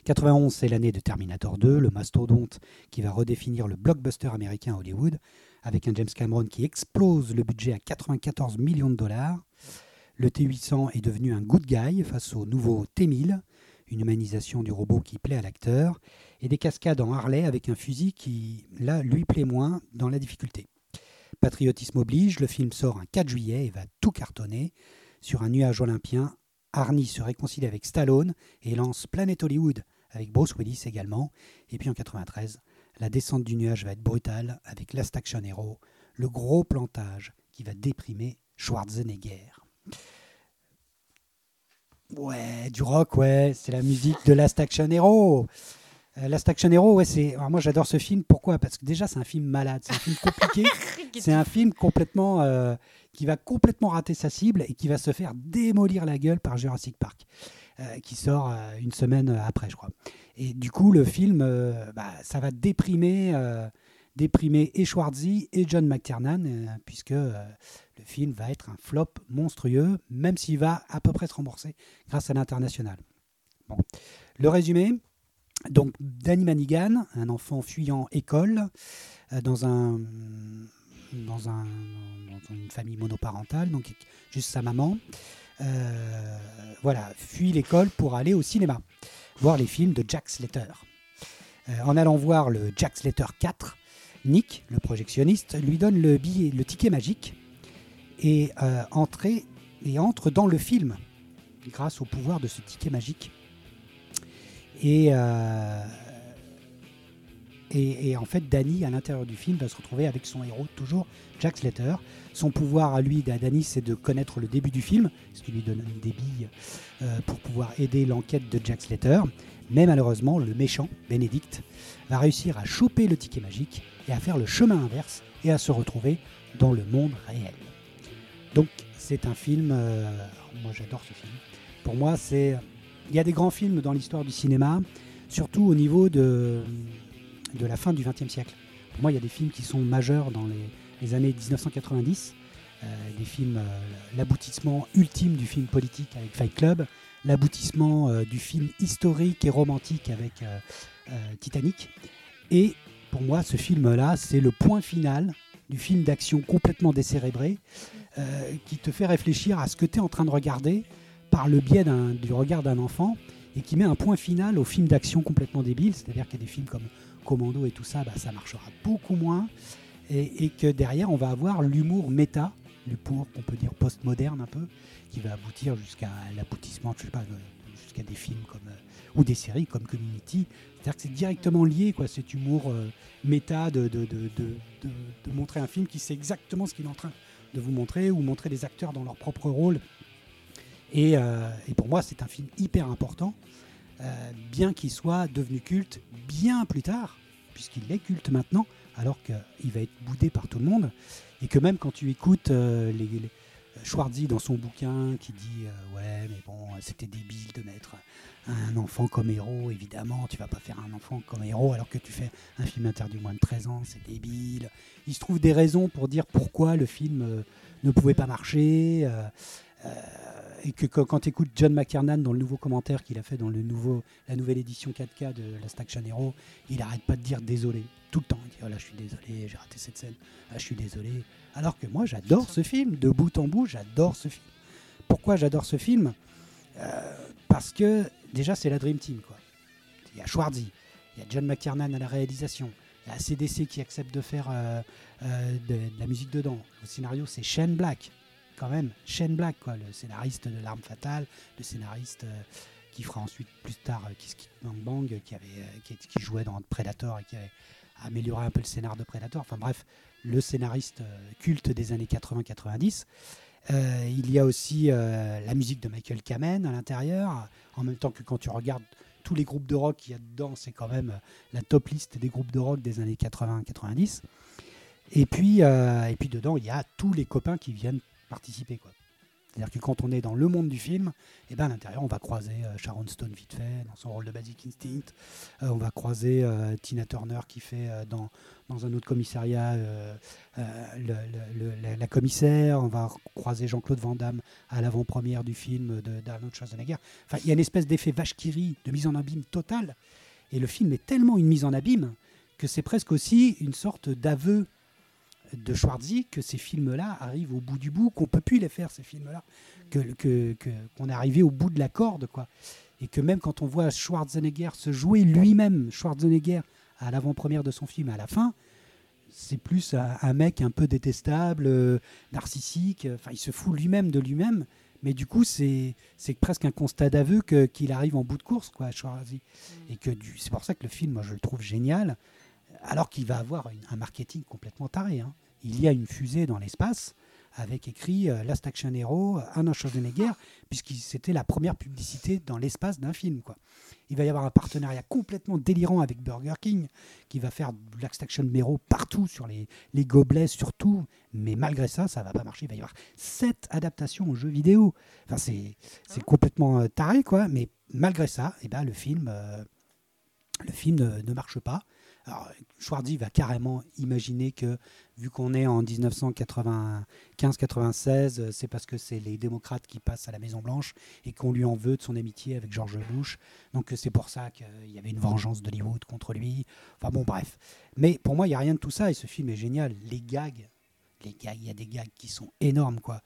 91, c'est l'année de Terminator 2, le mastodonte qui va redéfinir le blockbuster américain Hollywood, avec un James Cameron qui explose le budget à 94 millions de dollars. Le T800 est devenu un good guy face au nouveau T1000, une humanisation du robot qui plaît à l'acteur, et des cascades en Harley avec un fusil qui, là, lui plaît moins dans la difficulté. Patriotisme oblige, le film sort un 4 juillet et va tout cartonner. Sur un nuage olympien, Arnie se réconcilie avec Stallone et lance Planet Hollywood avec Bruce Willis également. Et puis en 93, la descente du nuage va être brutale avec Last Action Hero, le gros plantage qui va déprimer Schwarzenegger. Ouais, du rock, ouais, c'est la musique de Last Action Hero. Euh, Last Action Hero, ouais, c'est. alors moi, j'adore ce film. Pourquoi? Parce que déjà, c'est un film malade, c'est un film compliqué. c'est un film complètement euh, qui va complètement rater sa cible et qui va se faire démolir la gueule par Jurassic Park, qui sort euh, une semaine après, je crois. Et du coup, le film, euh, bah, ça va déprimer, euh, déprimer et et John McTiernan, euh, puisque euh, le film va être un flop monstrueux, même s'il va à peu près se rembourser grâce à l'international. Bon. Le résumé, donc Danny Manigan, un enfant fuyant école euh, dans un dans, un, dans une famille monoparentale, donc juste sa maman, euh, voilà, fuit l'école pour aller au cinéma, voir les films de Jack Slater. Euh, en allant voir le Jack Slater 4, Nick, le projectionniste, lui donne le billet, le ticket magique et, euh, et entre dans le film grâce au pouvoir de ce ticket magique. Et, euh, et, en fait, Danny, à l'intérieur du film, va se retrouver avec son héros, toujours Jack Slater. Son pouvoir à lui, à Danny, c'est de connaître le début du film, ce qui lui donne des billes euh, pour pouvoir aider l'enquête de Jack Slater. Mais malheureusement, le méchant, Benedict, va réussir à choper le ticket magique et à faire le chemin inverse et à se retrouver dans le monde réel. Donc, c'est un film. euh, moi, j'adore ce film. Pour moi, c'est. Il y a des grands films dans l'histoire du cinéma, surtout au niveau de, de la fin du XXe siècle. Pour moi, il y a des films qui sont majeurs dans les, années 1990. euh, des films, euh, l'aboutissement ultime du film politique avec Fight Club, l'aboutissement euh, du film historique et romantique avec Titanic. Et pour moi, ce film-là, c'est le point final du film d'action complètement décérébré qui te fait réfléchir à ce que tu es en train de regarder par le biais du regard d'un enfant et qui met un point final aux films d'action complètement débiles. C'est-à-dire qu'il y a des films comme Commando et tout ça, bah, ça marchera beaucoup moins. Et, que derrière, on va avoir l'humour méta, l'humour qu'on peut dire postmoderne un peu, qui va aboutir jusqu'à l'aboutissement, je sais pas, jusqu'à des films comme euh, ou des séries comme Community. C'est-à-dire que c'est directement lié, quoi, cet humour euh, méta de, de- de- de montrer un film qui sait exactement ce qu'il est en train de vous montrer ou montrer les acteurs dans leur propre rôle. Et, euh, et pour moi, c'est un film hyper important, euh, bien qu'il soit devenu culte bien plus tard, puisqu'il est culte maintenant, alors qu'il va être boudé par tout le monde, et que même quand tu écoutes euh, dans son bouquin qui dit euh, ouais mais bon c'était débile de mettre un enfant comme héros évidemment tu vas pas faire un enfant comme héros alors que tu fais un film interdit moins de 13 ans c'est débile. Il se trouve des raisons pour dire pourquoi le film euh, ne pouvait pas marcher et que, quand tu écoutes John McKernan dans le nouveau commentaire qu'il a fait dans le nouveau, la nouvelle édition 4K de Last Action Hero, il arrête pas de dire désolé tout le temps. Il dit oh là je suis désolé, j'ai raté cette scène, ah, je suis désolé. Alors que moi j'adore ce film, de bout en bout, j'adore ce film. Pourquoi j'adore ce film? Euh, Parce que déjà c'est la Dream Team. Quoi. Il y a Schwarzy, il y a John McKernan à la réalisation, il y a CDC qui accepte de faire euh, euh, de, de la musique dedans. Le scénario c'est Shane Black quand même Shane Black, quoi, le scénariste de L'Arme Fatale, le scénariste euh, qui fera ensuite plus tard euh, Kiss Kiss Bang Bang, qui, avait, euh, qui, jouait dans Predator et qui avait amélioré un peu le scénar de Predator. Enfin bref, le scénariste euh, culte des années 80-90. Euh, il y a aussi la musique de Michael Kamen à l'intérieur, en même temps que quand tu regardes tous les groupes de rock qu'il y a dedans, c'est quand même la top liste des groupes de rock des années 80-90. Et et puis dedans, il y a tous les copains qui viennent participer. quoi. C'est-à-dire que quand on est dans le monde du film, eh ben, à l'intérieur, on va croiser euh, Sharon Stone vite fait dans son rôle de Basic Instinct. Euh, on va croiser euh, Tina Turner qui fait dans, dans un autre commissariat la, commissaire. On va croiser Jean-Claude Van Damme à l'avant-première du film d'Arnold Schwarzenegger. Enfin, il y a une espèce d'effet vache qui de mise en abîme totale. Et le film est tellement une mise en abîme que c'est presque aussi une sorte d'aveu de Schwarzy que ces films-là arrivent au bout du bout, qu'on peut plus les faire ces films-là, que qu'on est arrivé au bout de la corde, quoi. Et que même quand on voit Schwarzenegger se jouer lui-même, Schwarzenegger à l'avant-première de son film, à la fin, c'est plus un, mec un peu détestable, euh, narcissique. Enfin, il se fout lui-même de lui-même. Mais du coup, c'est presque un constat d'aveu qu'il arrive en bout de course, quoi, Schwarzy. Et que c'est pour ça que le film, moi, je le trouve génial, alors qu'il va avoir une- un marketing complètement taré. hein. Il y a une fusée dans l'espace avec écrit euh, Last Action Hero, Arnold Schwarzenegger, puisque c'était la première publicité dans l'espace d'un film. Quoi. Il va y avoir un partenariat complètement délirant avec Burger King, qui va faire Last Action Hero partout, sur les, les gobelets surtout, mais malgré ça, ça va pas marcher. Il va y avoir sept adaptations aux jeux vidéo. Enfin, c'est c'est complètement euh, taré, quoi, mais malgré ça, eh ben, le film... euh, le film ne, ne marche pas. Alors, Schwarzy va carrément imaginer que, vu qu'on est en 1995-96, euh, c'est parce que c'est les démocrates qui passent à la Maison-Blanche et qu'on lui en veut de son amitié avec George Bush. Donc, c'est pour ça qu'il y avait une vengeance d'Hollywood contre lui. Enfin, bon, bref. Mais pour moi, il n'y a rien de tout ça et ce film est génial. Les gags, les gags, il y a des gags qui sont énormes, quoi.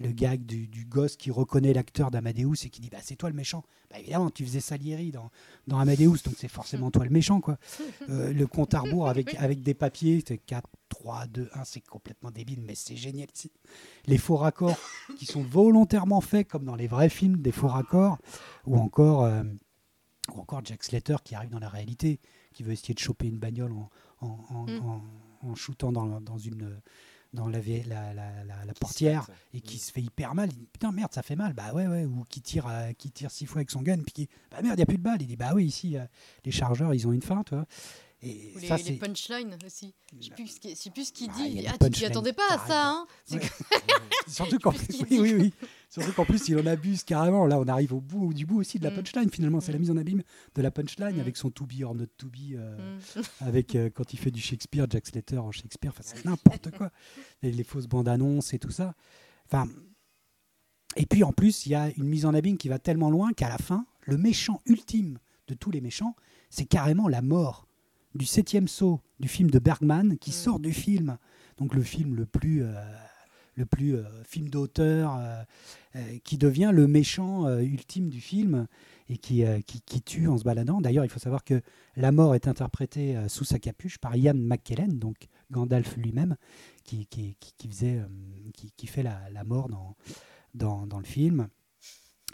Le gag du, du gosse qui reconnaît l'acteur d'Amadeus et qui dit bah, C'est toi le méchant. Bah, évidemment, tu faisais Salieri dans, dans Amadeus, donc c'est forcément toi le méchant. quoi. Euh, le compte à rebours avec, avec des papiers, c'est 4, 3, 2, 1, c'est complètement débile, mais c'est génial. Les faux raccords qui sont volontairement faits comme dans les vrais films, des faux raccords, ou encore, euh, ou encore Jack Slater qui arrive dans la réalité, qui veut essayer de choper une bagnole en, en, en, Mm. en shootant dans, dans une dans la, la, la, la- la portière et qui se fait hyper mal. Il dit putain merde ça fait mal. Bah ouais ouais ou qui tire euh, qui tire six fois avec son gun puis qui bah merde il y a plus de balles. Il dit bah oui ici euh, les chargeurs ils ont une fin tu vois. Et Ou les, ça les c'est punchlines aussi. Je sais plus ce qu'il je sais plus ce qu'il Ah, dit. il y a Il dit, des ah, tu t'y attendais pas à ça, hein Ouais. surtout ce oui oui oui surtout qu'en plus il en abuse carrément. Là on arrive au bout du bout aussi de la Mm. punchline finalement c'est la Mm. mise en abîme de la punchline Mm. avec son to be or not to be. euh, avec euh, quand il fait du Shakespeare, Jack Slater en Shakespeare, enfin, c'est n'importe quoi. Les, les fausses bandes annonces et tout ça. Enfin, et puis en plus, il y a une mise en abîme qui va tellement loin qu'à la fin, le méchant ultime de tous les méchants, c'est carrément la mort du septième saut du film de Bergman qui sort du film. Donc le film le plus, euh, le plus euh, film d'auteur, euh, euh, qui devient le méchant ultime du film et qui, qui, tue en se baladant. D'ailleurs, il faut savoir que la mort est interprétée sous sa capuche par Ian McKellen, donc Gandalf lui-même, qui, qui, qui, faisait, qui, fait la, la mort dans, dans, dans le film.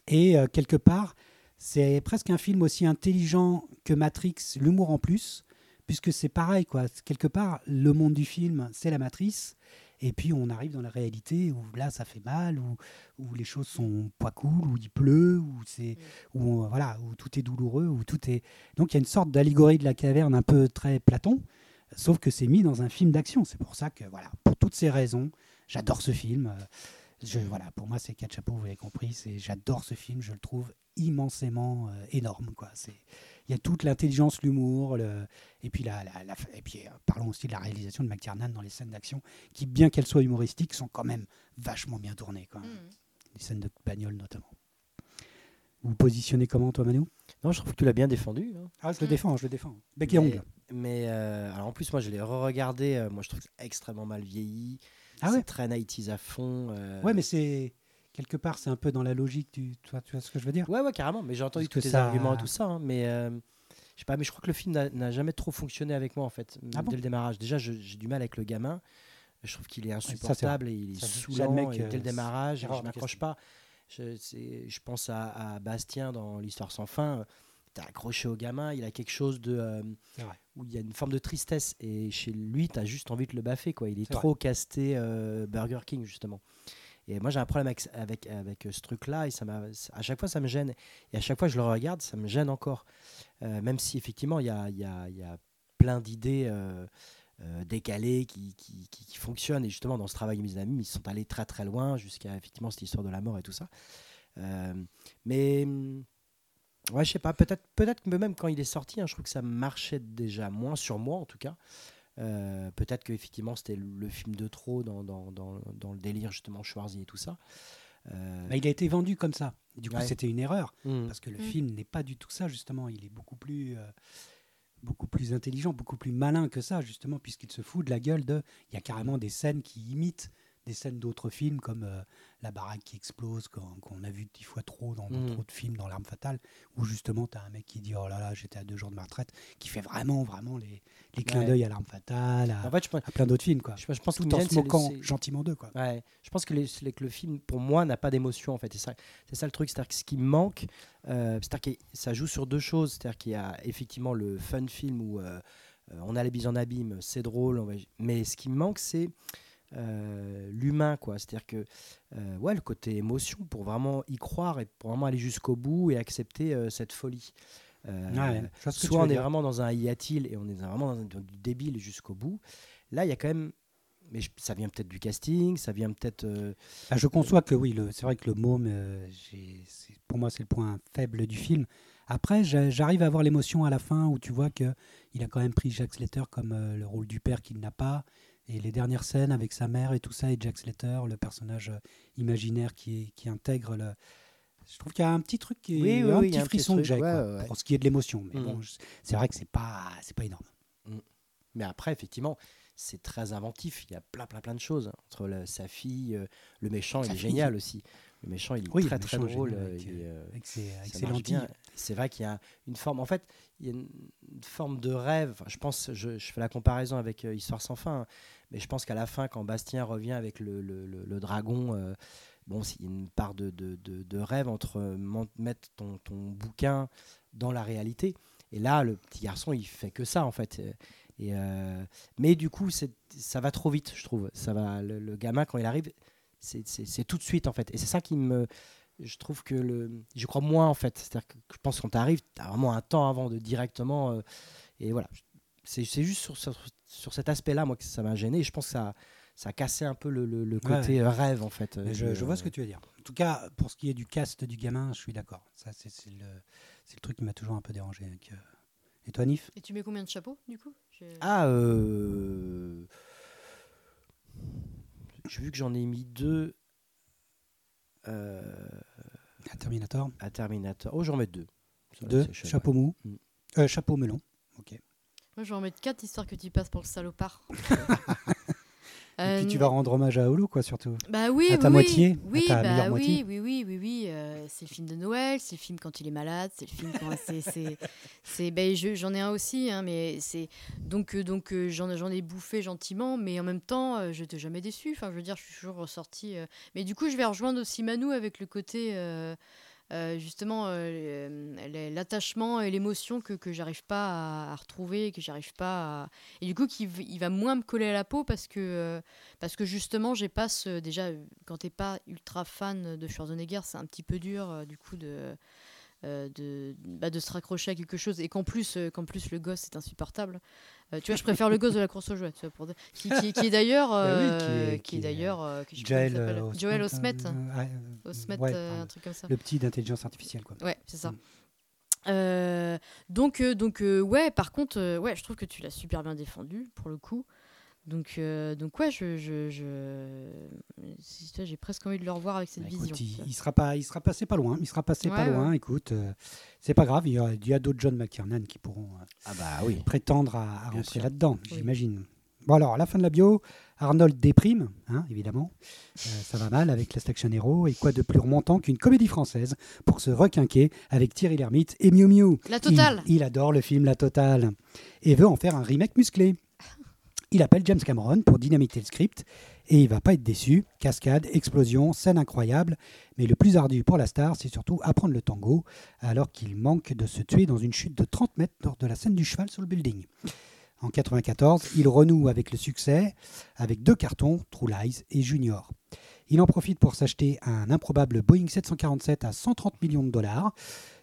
Et quelque part, c'est presque un film aussi intelligent que Matrix, l'humour en plus, puisque c'est pareil, quoi. Quelque part, le monde du film, c'est la matrice, et puis on arrive dans la réalité où là, ça fait mal, où, où les choses sont pas cool, où il pleut, où c'est, où on- voilà, où tout est douloureux, où tout est. Donc il y a une sorte d'allégorie de la caverne un peu très Platon, sauf que c'est mis dans un film d'action. C'est pour ça que voilà, pour toutes ces raisons, j'adore ce film. Euh, Je, voilà, pour moi, c'est quatre chapeaux, vous l'avez compris. C'est, j'adore ce film, je le trouve immensément euh, énorme. Quoi. C'est, il y a toute l'intelligence, l'humour, le, et puis, la, la- la- et puis euh, parlons aussi de la réalisation de McTiernan dans les scènes d'action, qui, bien qu'elles soient humoristiques, sont quand même vachement bien tournées. Quoi. Mhm. Les scènes de bagnole notamment. Vous vous positionnez comment, toi, Manu? Non, je trouve que tu l'as bien défendu. hein. Ah, je le Mm. défends, je le défends. Bec et ongle. Mais euh, alors en plus, moi, je l'ai re-regardé. euh, moi, je trouve extrêmement mal vieilli. Ah c'est ouais très 90s à fond. euh, Ouais, mais c'est. Quelque part, c'est un peu dans la logique, du, tu, vois, tu vois ce que je veux dire? Ouais, ouais, carrément. Mais j'ai entendu Parce tous tes ça- arguments et tout ça. hein, mais euh, je sais pas, mais je crois que le film n'a- jamais trop fonctionné avec moi en fait Ah bon? dès le démarrage. Déjà, j'ai du mal avec le gamin. Je trouve qu'il est ça, insupportable et il est Ça, saoulant. et que dès le démarrage, erreur je m'accroche pas. Je, pense à, à Bastien dans l'histoire sans fin. T'es accroché au gamin, il a quelque chose de euh, vrai. où il y a une forme de tristesse et chez lui, t'as juste envie de le baffer quoi. Il est, trop casté euh, Burger King justement. Et moi j'ai un problème avec, avec, avec ce truc-là et ça à chaque fois ça me gêne. Et à chaque fois je le regarde, ça me gêne encore. Euh, même si effectivement il y a, y a- y a plein d'idées euh, euh, décalées qui, qui, qui- qui fonctionnent. Et justement dans ce travail mes amis, ils sont allés très très loin jusqu'à effectivement cette histoire de la mort et tout ça. Euh, mais hum, ouais, je sais pas, peut-être peut-être que même quand il est sorti, hein, je trouve que ça marchait déjà moins sur moi en tout cas. Euh, peut-être que effectivement c'était le le film de trop dans, dans, dans, dans le délire justement Schwarzy et tout ça. Euh, Bah, il a été vendu comme ça. Et du coup, Ouais. c'était une erreur. hum. Parce que le Mm. film n'est pas du tout ça, justement. Il est beaucoup plus, euh, beaucoup plus intelligent, beaucoup plus malin que ça, justement, puisqu'il se fout de la gueule de. Il y a carrément des scènes qui imitent des scènes d'autres films, comme euh, La baraque qui explose, qu'on a vu dix fois trop dans, dans Mm. trop de films, dans L'arme fatale, où justement, tu as un mec qui dit Oh là là, j'étais à deux jours de ma retraite, qui fait vraiment, vraiment les, les clins Ouais. d'œil à L'arme fatale, à, En fait, je, pense- à plein d'autres films, quoi. je, je pense Tout en se moquant gentiment d'eux, quoi. Ouais, je pense que, les- c'est que le film, pour moi, n'a pas d'émotion en fait. C'est ça, le truc. C'est-à-dire que ce qui me manque, euh, c'est-à-dire que ça joue sur deux choses. C'est-à-dire qu'il y a effectivement le fun film où euh, on a les bises en abîme, c'est drôle. Mais ce qui me manque, c'est euh, l'humain, quoi. C'est-à-dire que euh, ouais, le côté émotion pour vraiment y croire et pour vraiment aller jusqu'au bout et accepter euh, cette folie. Ouais, tu soit on est dire. vraiment dans un y a-t-il et on est vraiment dans, un- dans du débile jusqu'au bout. Là, il y a quand même. Mais je- ça vient peut-être du casting, ça vient peut-être. Ah, je conçois que oui, c'est vrai que le môme, pour moi, c'est le point faible du film. Après, j'a- j'arrive à avoir l'émotion à la fin où tu vois que il a quand même pris Jack Slater comme le rôle du père qu'il n'a pas. Et les dernières scènes avec sa mère et tout ça, et Jack Slater, le personnage euh, imaginaire qui, qui intègre le. Je trouve qu'il y a un petit truc, qui est, Oui, oui, un oui, petit a un petit frisson que truc, j'ai ouais, quoi, ouais, ouais. pour ce qui est de l'émotion. Mais Mm. bon, c'est vrai que c'est pas, c'est pas énorme. Mais après, effectivement, c'est très inventif. Il y a plein, plein, plein de choses. Entre la- sa fille, euh, le méchant, Sa il est fille. génial aussi. Le méchant, il est Oui, très, très drôle. euh, avec, il euh, Avec ses, avec lentilles. C'est vrai qu'il y a une forme. En fait, il y a une, forme de rêve. Enfin, je pense, je, je fais la comparaison avec euh, Histoire sans fin, hein, mais je pense qu'à la fin, quand Bastien revient avec le, le- le- le dragon, euh, bon, il y a une part de, de- de- de rêve entre euh, mettre ton, ton bouquin dans la réalité. Et là, le petit garçon, il fait que ça, en fait. Et, euh, mais du coup, ça va trop vite, je trouve. Ça va, le gamin, quand il arrive, c'est- tout de suite, en fait. Et c'est ça qui me. Je trouve que le. Je crois moins, en fait. C'est-à-dire que je pense que quand tu arrives, tu as vraiment un temps avant de directement. euh, et voilà. C'est c'est juste sur, sur, sur cet aspect-là, moi, que ça m'a gêné. Et je pense que ça, ça a cassé un peu le, le- le Ouais, côté euh, rêve, en fait. Euh, je, vois euh, ce que tu veux dire. En tout cas, pour ce qui est du cast du gamin, je suis d'accord. Ça, c'est le, c'est le truc qui m'a toujours un peu dérangé. avec, euh. Et toi, Nif? Et tu mets combien de chapeaux du coup? Je- Ah, euh... J'ai vu que j'en ai mis deux euh, à Terminator à Terminator. Oh, j'en mets deux. Ça, Deux, chapeau mou. Mm. Euh, chapeau melon. Ok. Moi, je vais en mettre 4 histoire que tu passes pour le salopard. Et puis tu Euh, vas rendre hommage à Olu, quoi, surtout. Bah oui, À ta oui, moitié, à oui, ta bah oui, moitié. oui, oui, oui, oui, euh, c'est le film de Noël, c'est le film quand il est malade, c'est le film quand c'est, ben, je- j'en ai un aussi, hein, mais c'est donc euh, donc j'en, j'en ai bouffé gentiment, mais en même temps, je n'étais jamais déçue. Enfin, je veux dire, je suis toujours ressortie. euh, mais du coup, je vais rejoindre aussi Manu avec le côté. euh, justement euh, l'attachement et l'émotion que, que j'arrive pas à, retrouver que j'arrive pas et du coup qui il va moins me coller à la peau parce que euh, parce que justement j'ai pas ce déjà euh, quand t'es pas ultra fan de Schwarzenegger c'est un petit peu dur euh, du coup de euh, de, bah, de se raccrocher à quelque chose et qu'en plus euh, qu'en plus le gosse est insupportable Euh, tu vois je préfère le gosse de la course aux jouets tu vois, pour qui, qui, qui est d'ailleurs Bah euh, qui est- d'ailleurs euh, Joel, euh, Joel Osmet euh, euh, Osmet ouais, euh, un truc comme ça Le petit d'intelligence artificielle, quoi. Ouais, c'est ça. Mm. Euh, donc, euh, donc euh, ouais, par contre, euh, ouais, je trouve que tu l'as super bien défendu pour le coup. Donc, euh, donc ouais, je, j'ai presque envie de le revoir avec cette Bah, vision. écoute, il, il sera pas, il sera passé pas loin. Il sera passé pas Ouais, loin. Écoute, euh, c'est pas grave. Il y a, d'autres John McTiernan qui pourront euh, Ah bah oui. prétendre à, rentrer là-dedans, Oui. j'imagine. Bon alors, à la fin de la bio, Arnold déprime, hein, évidemment. Euh, ça va mal avec Last Action Hero. Et quoi de plus remontant qu'une comédie française pour se requinquer avec Thierry Lhermitte et Miu Miu. La totale. Il, il adore le film La Totale et veut en faire un remake musclé. Il appelle James Cameron pour dynamiter le script et il va pas être déçu. Cascade, explosion, scène incroyable. Mais le plus ardu pour la star, c'est surtout apprendre le tango alors qu'il manque de se tuer dans une chute de 30 mètres lors de la scène du cheval sur le building. En 94, il renoue avec le succès avec deux cartons, True Lies et Junior. Il en profite pour s'acheter un improbable Boeing 747 à 130 millions de dollars,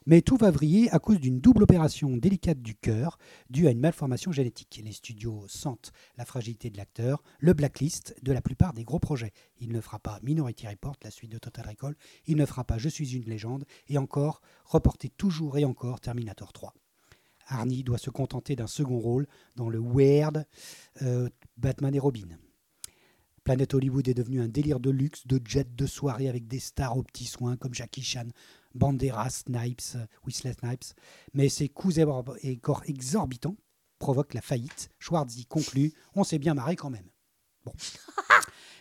mais tout va vriller à cause d'une double opération délicate du cœur due à une malformation génétique. Les studios sentent la fragilité de l'acteur, le blacklist de la plupart des gros projets. Il ne fera pas Minority Report, la suite de Total Recall, il ne fera pas Je suis une légende, et encore, reporter toujours et encore Terminator 3. Arnie doit se contenter d'un second rôle dans le weird euh, Batman et Robin. Planète Hollywood est devenu un délire de luxe, de jet de soirée avec des stars aux petits soins comme Jackie Chan, Banderas, Snipes, Wesley Snipes. Mais ses coûts et corps exorbitants provoquent la faillite. Schwarzy conclut On s'est bien marré quand même. Bon.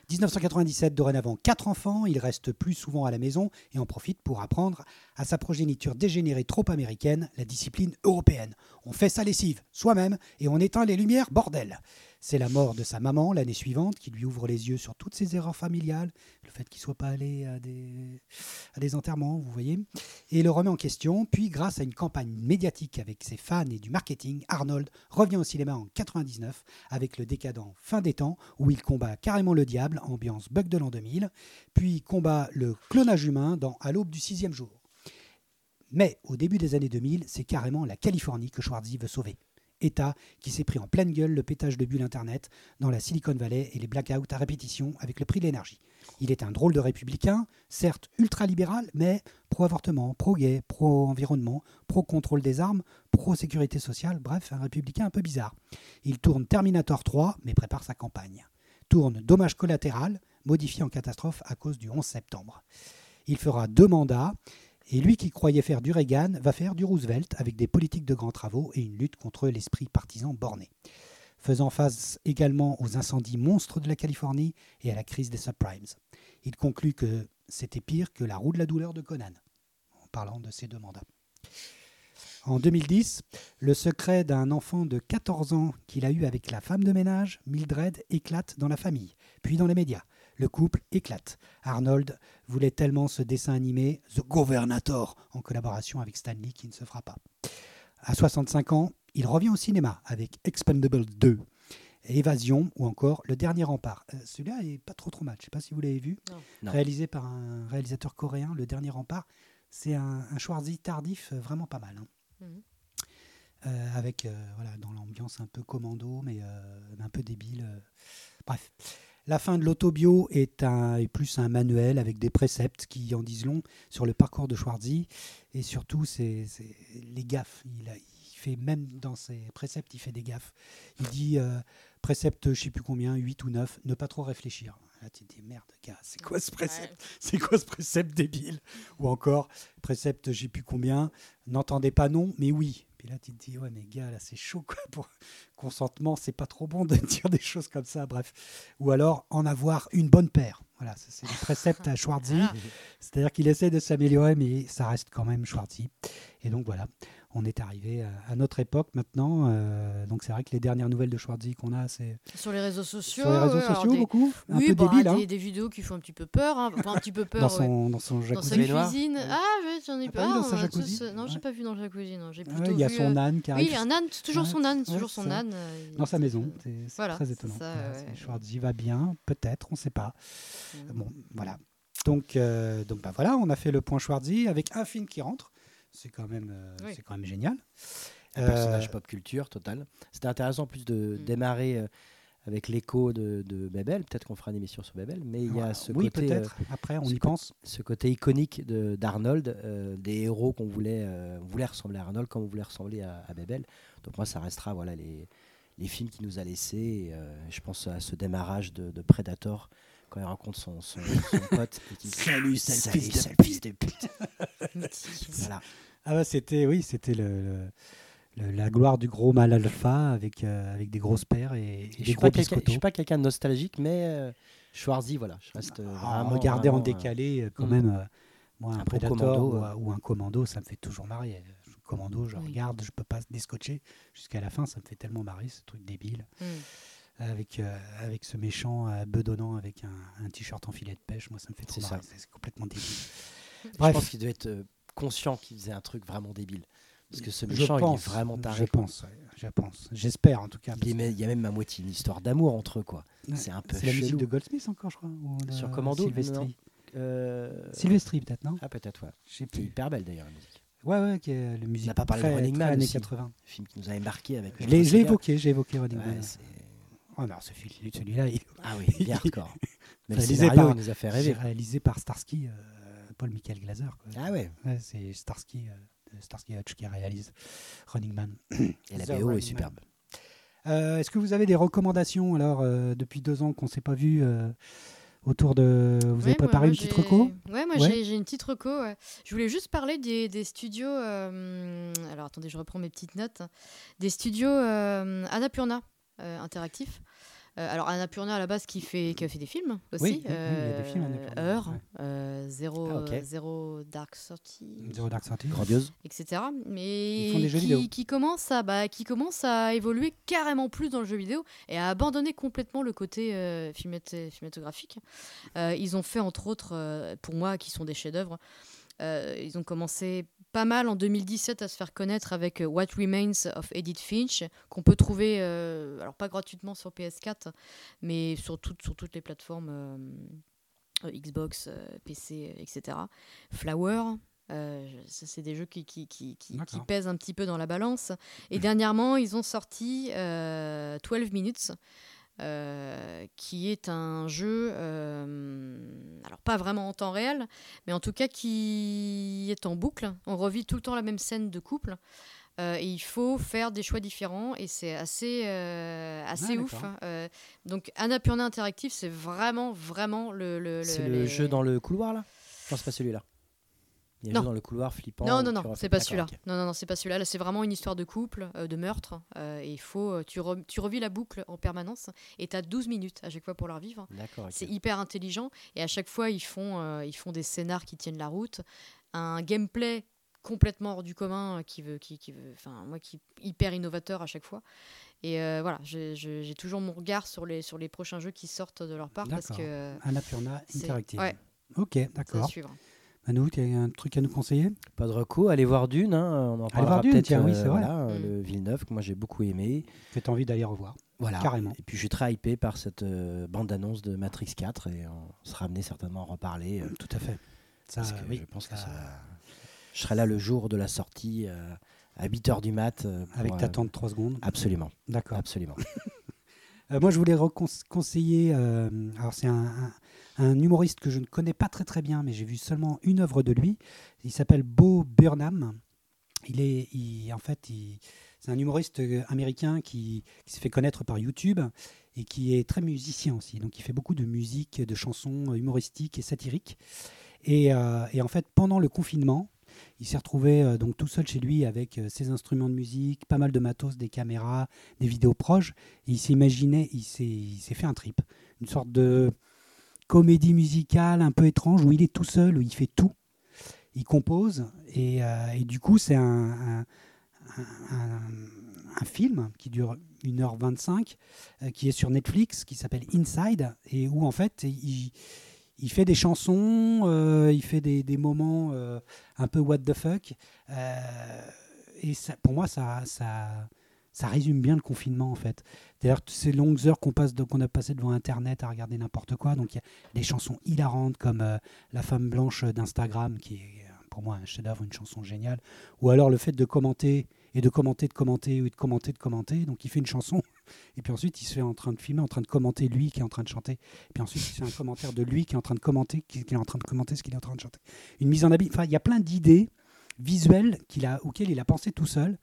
1997, dorénavant, quatre enfants, il reste plus souvent à la maison et en profite pour apprendre à sa progéniture dégénérée trop américaine la discipline européenne. On fait sa lessive soi-même et on éteint les lumières, bordel. C'est la mort de sa maman l'année suivante qui lui ouvre les yeux sur toutes ses erreurs familiales, le fait qu'il ne soit pas allé à des, enterrements, vous voyez, et le remet en question. Puis, grâce à une campagne médiatique avec ses fans et du marketing, Arnold revient au cinéma en 99 avec le décadent Fin des temps où il combat carrément le diable, ambiance bug de l'an 2000, puis combat le clonage humain dans À l'aube du sixième jour. Mais au début des années 2000, c'est carrément la Californie que Schwarzy veut sauver. État qui s'est pris en pleine gueule le pétage de bulles Internet dans la Silicon Valley et les blackouts à répétition avec le prix de l'énergie. Il est un drôle de républicain, certes ultra-libéral, mais pro-avortement, pro-gay, pro-environnement, pro-contrôle des armes, pro-sécurité sociale, bref, un républicain un peu bizarre. Il tourne Terminator 3, mais prépare sa campagne. Tourne Dommage collatéral, modifié en catastrophe à cause du 11 septembre. Il fera deux mandats et lui qui croyait faire du Reagan va faire du Roosevelt avec des politiques de grands travaux et une lutte contre l'esprit partisan borné. Faisant face également aux incendies monstres de la Californie et à la crise des subprimes. Il conclut que c'était pire que la roue de la douleur de Conan, en parlant de ces deux mandats. En 2010, le secret d'un enfant de 14 ans qu'il a eu avec la femme de ménage, Mildred, éclate dans la famille, puis dans les médias. Le couple éclate. Arnold voulait tellement ce dessin animé, The Governator, en collaboration avec Stanley, qui ne se fera pas. À 65 ans, il revient au cinéma avec Expendable 2, Évasion ou encore Le Dernier Rempart. Euh, Celui-là est pas trop trop mal. Je ne sais pas si vous l'avez vu. Non. Réalisé par un réalisateur coréen, Le Dernier Rempart. C'est un, un Schwarzy tardif euh, vraiment pas mal. hein. Mhm. Euh, avec euh, voilà dans l'ambiance un peu commando mais euh, un peu débile euh. bref la fin de l'autobio est, un, est plus un manuel avec des préceptes qui en disent long sur le parcours de Schwarzy. Et surtout c'est les gaffes. Il, a- il fait même dans ses préceptes il fait des gaffes. Il dit euh, précepte je sais plus combien 8 ou 9 ne pas trop réfléchir. Là tu te dis merde gars c'est quoi ce précepte? C'est quoi ce précepte débile? Ou encore, précepte, j'ai plus combien, n'entendez pas non, mais oui. Puis là, tu te dis, ouais, mais gars, là, c'est chaud, quoi. Pour consentement, c'est pas trop bon de dire des choses comme ça, bref. Ou alors, en avoir une bonne paire. Voilà, c'est le précepte à Schwarzy. C'est-à-dire qu'il essaie de s'améliorer, mais ça reste quand même Schwarzy. Et donc, voilà, on est arrivé à, à notre époque maintenant. Euh, donc, c'est vrai que les dernières nouvelles de Schwarzy qu'on a, c'est Sur les réseaux sociaux. sur les réseaux ouais, alors sociaux, des- beaucoup. Un Oui, peu bah, débile, des, hein, des vidéos qui font un petit peu peur. hein. Enfin, un petit peu peur. dans, ouais. son, dans son Dans jacuzzi. sa cuisine. Ah, ouais, j'en ai Ah, pas. pas tous- Non, Ouais. j'ai pas vu dans le jacuzzi. Non, j'ai Ouais, plutôt il y a vu, son euh, âne qui arrive Oui, un âne, toujours Ouais, son âne, ouais, toujours son âne. euh, dans sa maison. C'est Voilà, très étonnant. ouais, ouais. Schwarzy va bien, peut-être, on ne sait pas. Mm. Bon, voilà. Donc, euh, donc bah voilà, on a fait le point Schwarzy avec un film qui rentre. C'est quand même, euh, Oui. c'est quand même génial. Un Euh, personnage pop culture total. C'était intéressant en plus de Mm. démarrer euh, avec l'écho de, de Babel. Peut-être qu'on fera une émission sur Babel, mais il y a ce oui, côté, euh, peut-être. Après, on y pense. ce côté iconique de- d'Arnold, euh, des héros qu'on voulait, euh, on voulait ressembler à Arnold comme on voulait ressembler à, à Babel. Donc moi, ça restera voilà les, les films qu'il nous a laissés. Et, euh, je pense à ce démarrage de, de Predator quand il rencontre son, son, son pote et qu'il dit Salut, sale Salut, fils de sale fils de pute. Mythique. Voilà. Ah bah, c'était, oui, c'était le, la gloire du gros mal alpha avec, euh, avec des grosses paires et, je des suis gros pas quelqu'un- je biscottos. suis pas quelqu'un de nostalgique, mais euh, Schwarzy, voilà, je reste euh, Ah, vraiment. regarder en vraiment, euh, décalé, euh, quand mm. même, euh, moi, un, Un Predator commando, ou, ouais. un- ou un commando, ça me fait toujours marrer. Commando, je Oui. regarde, je peux pas déscotcher jusqu'à la fin, ça me fait tellement marrer, ce truc débile. Mm. Avec, euh, avec ce méchant euh, bedonnant avec un, un t-shirt en filet de pêche, moi ça me fait trop marrer, c'est complètement débile. Je Bref, pense qu'il devait être euh, conscient qu'il faisait un truc vraiment débile. Parce que ce je méchant, pense, il est vraiment je taré. pense, ouais, je pense, j'espère en tout cas. Il, y a- même à moitié une histoire d'amour entre eux, quoi. c'est un peu C'est la musique de Goldsmith encore, je crois. ou Sur Commando, Silvestri. Euh, peut-être, non Ah, peut-être, ouais. Je C'est hyper belle d'ailleurs, la musique. Ouais, ouais, qui est le musique. n'a pas parlé de Running Man années aussi. 80. Le film qui nous avait marqué avec. Je l'ai je évoqué, j'ai évoqué Running Ouais, Man. Oh non, ce film- celui-là, il Ah oui, bien hardcore. Mais Réalisé par- il nous a fait est rêver. réalisé par Starsky, euh, Paul Michael Glaser. quoi. Ah ouais. Ouais, c'est Starsky, euh, Starsky Hutch qui réalise Running Man. Et la The BO est superbe. Euh, Est-ce que vous avez des recommandations alors euh, depuis deux ans qu'on s'est pas vu euh, autour de Vous avez préparé moi, une petite j'ai- reco? Ouais, moi Ouais. j'ai- j'ai une petite reco. ouais. Je voulais juste parler des, des studios. euh, alors attendez, je reprends mes petites notes. Des studios euh, Annapurna euh, interactifs. Euh, alors Annapurna à la base qui fait, qui a fait des films aussi. Oui, oui, oui, il y a des films, euh, Annapurna, Heure, ouais. euh, Ah, euh, Zero Dark Thirty. Zero Dark Thirty Grandiose. etc. Mais Ils font des jeux qui, vidéo. qui commence à bah, qui commence à évoluer carrément plus dans le jeu vidéo et à abandonner complètement le côté euh. Euh, ils ont fait entre autres, euh, pour moi, qui sont des chefs-d'œuvre. euh, ils ont commencé pas mal en 2017 à se faire connaître avec euh, What Remains of Edith Finch, qu'on peut trouver, euh, alors pas gratuitement sur PS4, mais sur, toutes- sur toutes les plateformes euh, Xbox, PC, etc. Flower, euh, c'est des jeux qui, qui, qui, qui- pèsent un petit peu dans la balance. Et dernièrement, ils ont sorti euh, 12 Minutes, euh, qui est un jeu, euh, alors pas vraiment en temps réel, mais en tout cas qui est en boucle. On revit tout le temps la même scène de couple. Euh, et il faut faire des choix différents et c'est assez, euh, assez Ah, ouf. Euh, donc Annapurna Interactive, c'est vraiment, vraiment le... le- C'est le- le les- jeu dans le couloir là? Non, c'est pas celui-là? Il y a Non. dans le couloir flippant. Non, non, non, c'est pas celui-là. Non, non, non, c'est pas celui-là. Là, c'est vraiment une histoire de couple, euh, de meurtre. euh, et il faut, euh, tu, re- tu revis la boucle en permanence. Et tu as 12 minutes à chaque fois pour la revivre. D'accord. C'est hyper intelligent. Et à chaque fois, ils font, euh, ils font des scénars qui tiennent la route. Un gameplay complètement hors du commun qui veut, qui, qui veut, enfin, moi, qui hyper innovateur à chaque fois. Et euh, voilà, j'ai- toujours mon regard sur les, sur les prochains jeux qui sortent de leur part parce que Annapurna Interactive. ouais. Ok, d'accord. Manu, tu as un truc à nous conseiller? Pas de recours, allez voir Dune. hein, On en parlera peut-être. tiens, oui, euh, c'est vrai. voilà, euh, Mm. le Villeneuve que moi j'ai beaucoup aimé. Que tu as envie d'aller revoir Voilà. Carrément. Et puis je suis très hypé par cette euh, bande-annonce de Matrix 4 et on sera amené certainement à en reparler. euh, Tout à fait. Ça, parce que oui, je pense que ça- Je serai là le jour de la sortie euh, à 8h du mat. euh, Avec euh, ta tente 3 secondes. Absolument, D'accord. absolument. Euh, moi, je voulais conseiller. euh, alors, c'est un, un- un humoriste que je ne connais pas très très bien, mais j'ai vu seulement une œuvre de lui. Il s'appelle Bo Burnham. Il est, en fait, c'est un humoriste euh, américain qui, s'est fait connaître par YouTube et qui est très musicien aussi. Donc, il fait beaucoup de musique, de chansons humoristiques et satiriques. Et, euh, et en fait, pendant le confinement, Il s'est retrouvé euh, donc tout seul chez lui avec euh, ses instruments de musique, pas mal de matos, des caméras, des vidéos proches. Il s'est imaginé, il s'est fait un trip, une sorte de comédie musicale un peu étrange où il est tout seul, où il fait tout. Il compose et, euh, du coup c'est un, un, film qui dure 1h25 euh, qui est sur Netflix qui s'appelle Inside et où en fait il, il fait des chansons, euh, il fait des, des moments euh, un peu what the fuck. et ça, pour moi, ça, ça, ça résume bien le confinement en fait. C'est-à-dire toutes ces longues heures qu'on passe, qu'on a passées devant Internet à regarder n'importe quoi. Donc il y a des chansons hilarantes comme euh, La femme blanche d'Instagram, qui est pour moi un chef-d'œuvre, une chanson géniale. Ou alors le fait de commenter et de commenter, de commenter, ou de commenter, de commenter. Donc il fait une chanson et puis ensuite il se fait en train de filmer, en train de commenter lui qui est en train de chanter. Et puis ensuite il fait un commentaire de lui qui est en train de commenter, qui, est en train de commenter ce qu'il est en train de chanter. Une mise en habit. Enfin, il y a plein d'idées visuelles auxquelles il a pensé tout seul.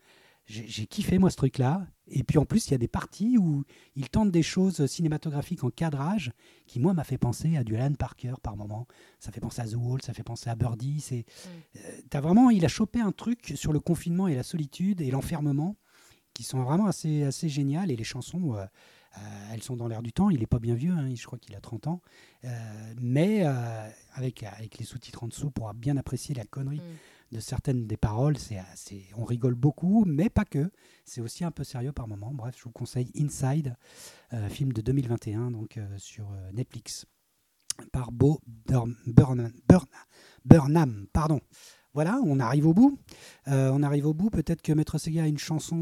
J'ai kiffé moi ce truc-là. Et puis en plus, il y a des parties où il tente des choses cinématographiques en cadrage qui, moi, m'a fait penser à du Alan Parker par moment. Ça fait penser à The Wall, ça fait penser à Birdie. C'est, euh, t'as vraiment, il a chopé un truc sur le confinement et la solitude et l'enfermement qui sont vraiment assez, assez géniales. Et les chansons, euh, euh, elles sont dans l'air du temps. Il n'est pas bien vieux, hein, je crois qu'il a 30 ans. Euh, mais euh, avec, avec les sous-titres en dessous pour bien apprécier la connerie Mm. De certaines des paroles. C'est, assez- on rigole beaucoup, mais pas que. C'est aussi un peu sérieux par moment. Bref, je vous conseille Inside, euh, film de 2021, donc euh, sur euh, Netflix, par Bo Burn- Burnham. Burn- Burnham, pardon. Voilà, on arrive au bout. Euh, on arrive au bout. Peut-être que Maître Sega a une chanson,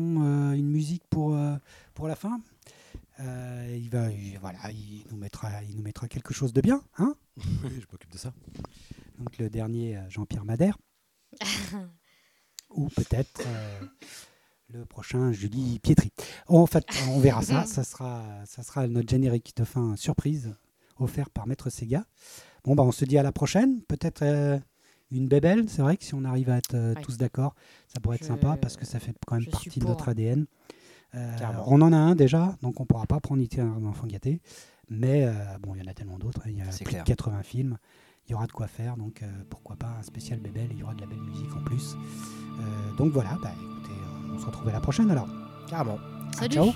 une musique pour, pour la fin. Euh, il va, il- voilà, il nous mettra, il nous mettra quelque chose de bien, hein? Oui, je m'occupe de ça. donc le dernier Jean-Pierre Madère. Ou peut-être euh, le prochain Julie Pietri. En fait, on verra ça. Ça sera, ça sera notre générique de fin surprise offert par Maître Sega. Bon, bah, on se dit à la prochaine. Peut-être euh, une bébelle. C'est vrai que si on arrive à être euh, Ouais. tous d'accord, ça pourrait être Je- sympa parce que ça fait quand même partie de notre ADN. Euh, on en a un déjà, donc on pourra pas prendre d'un enfant gâté. Mais bon, il y en a tellement d'autres. hein. Il y a plus clair. de 80 films. Il y aura de quoi faire, donc euh, pourquoi pas un spécial bébel. Il y aura de la belle musique en plus. Euh, donc voilà, bah, écoutez, on se retrouve à la prochaine alors. Carrément. Salut ciao.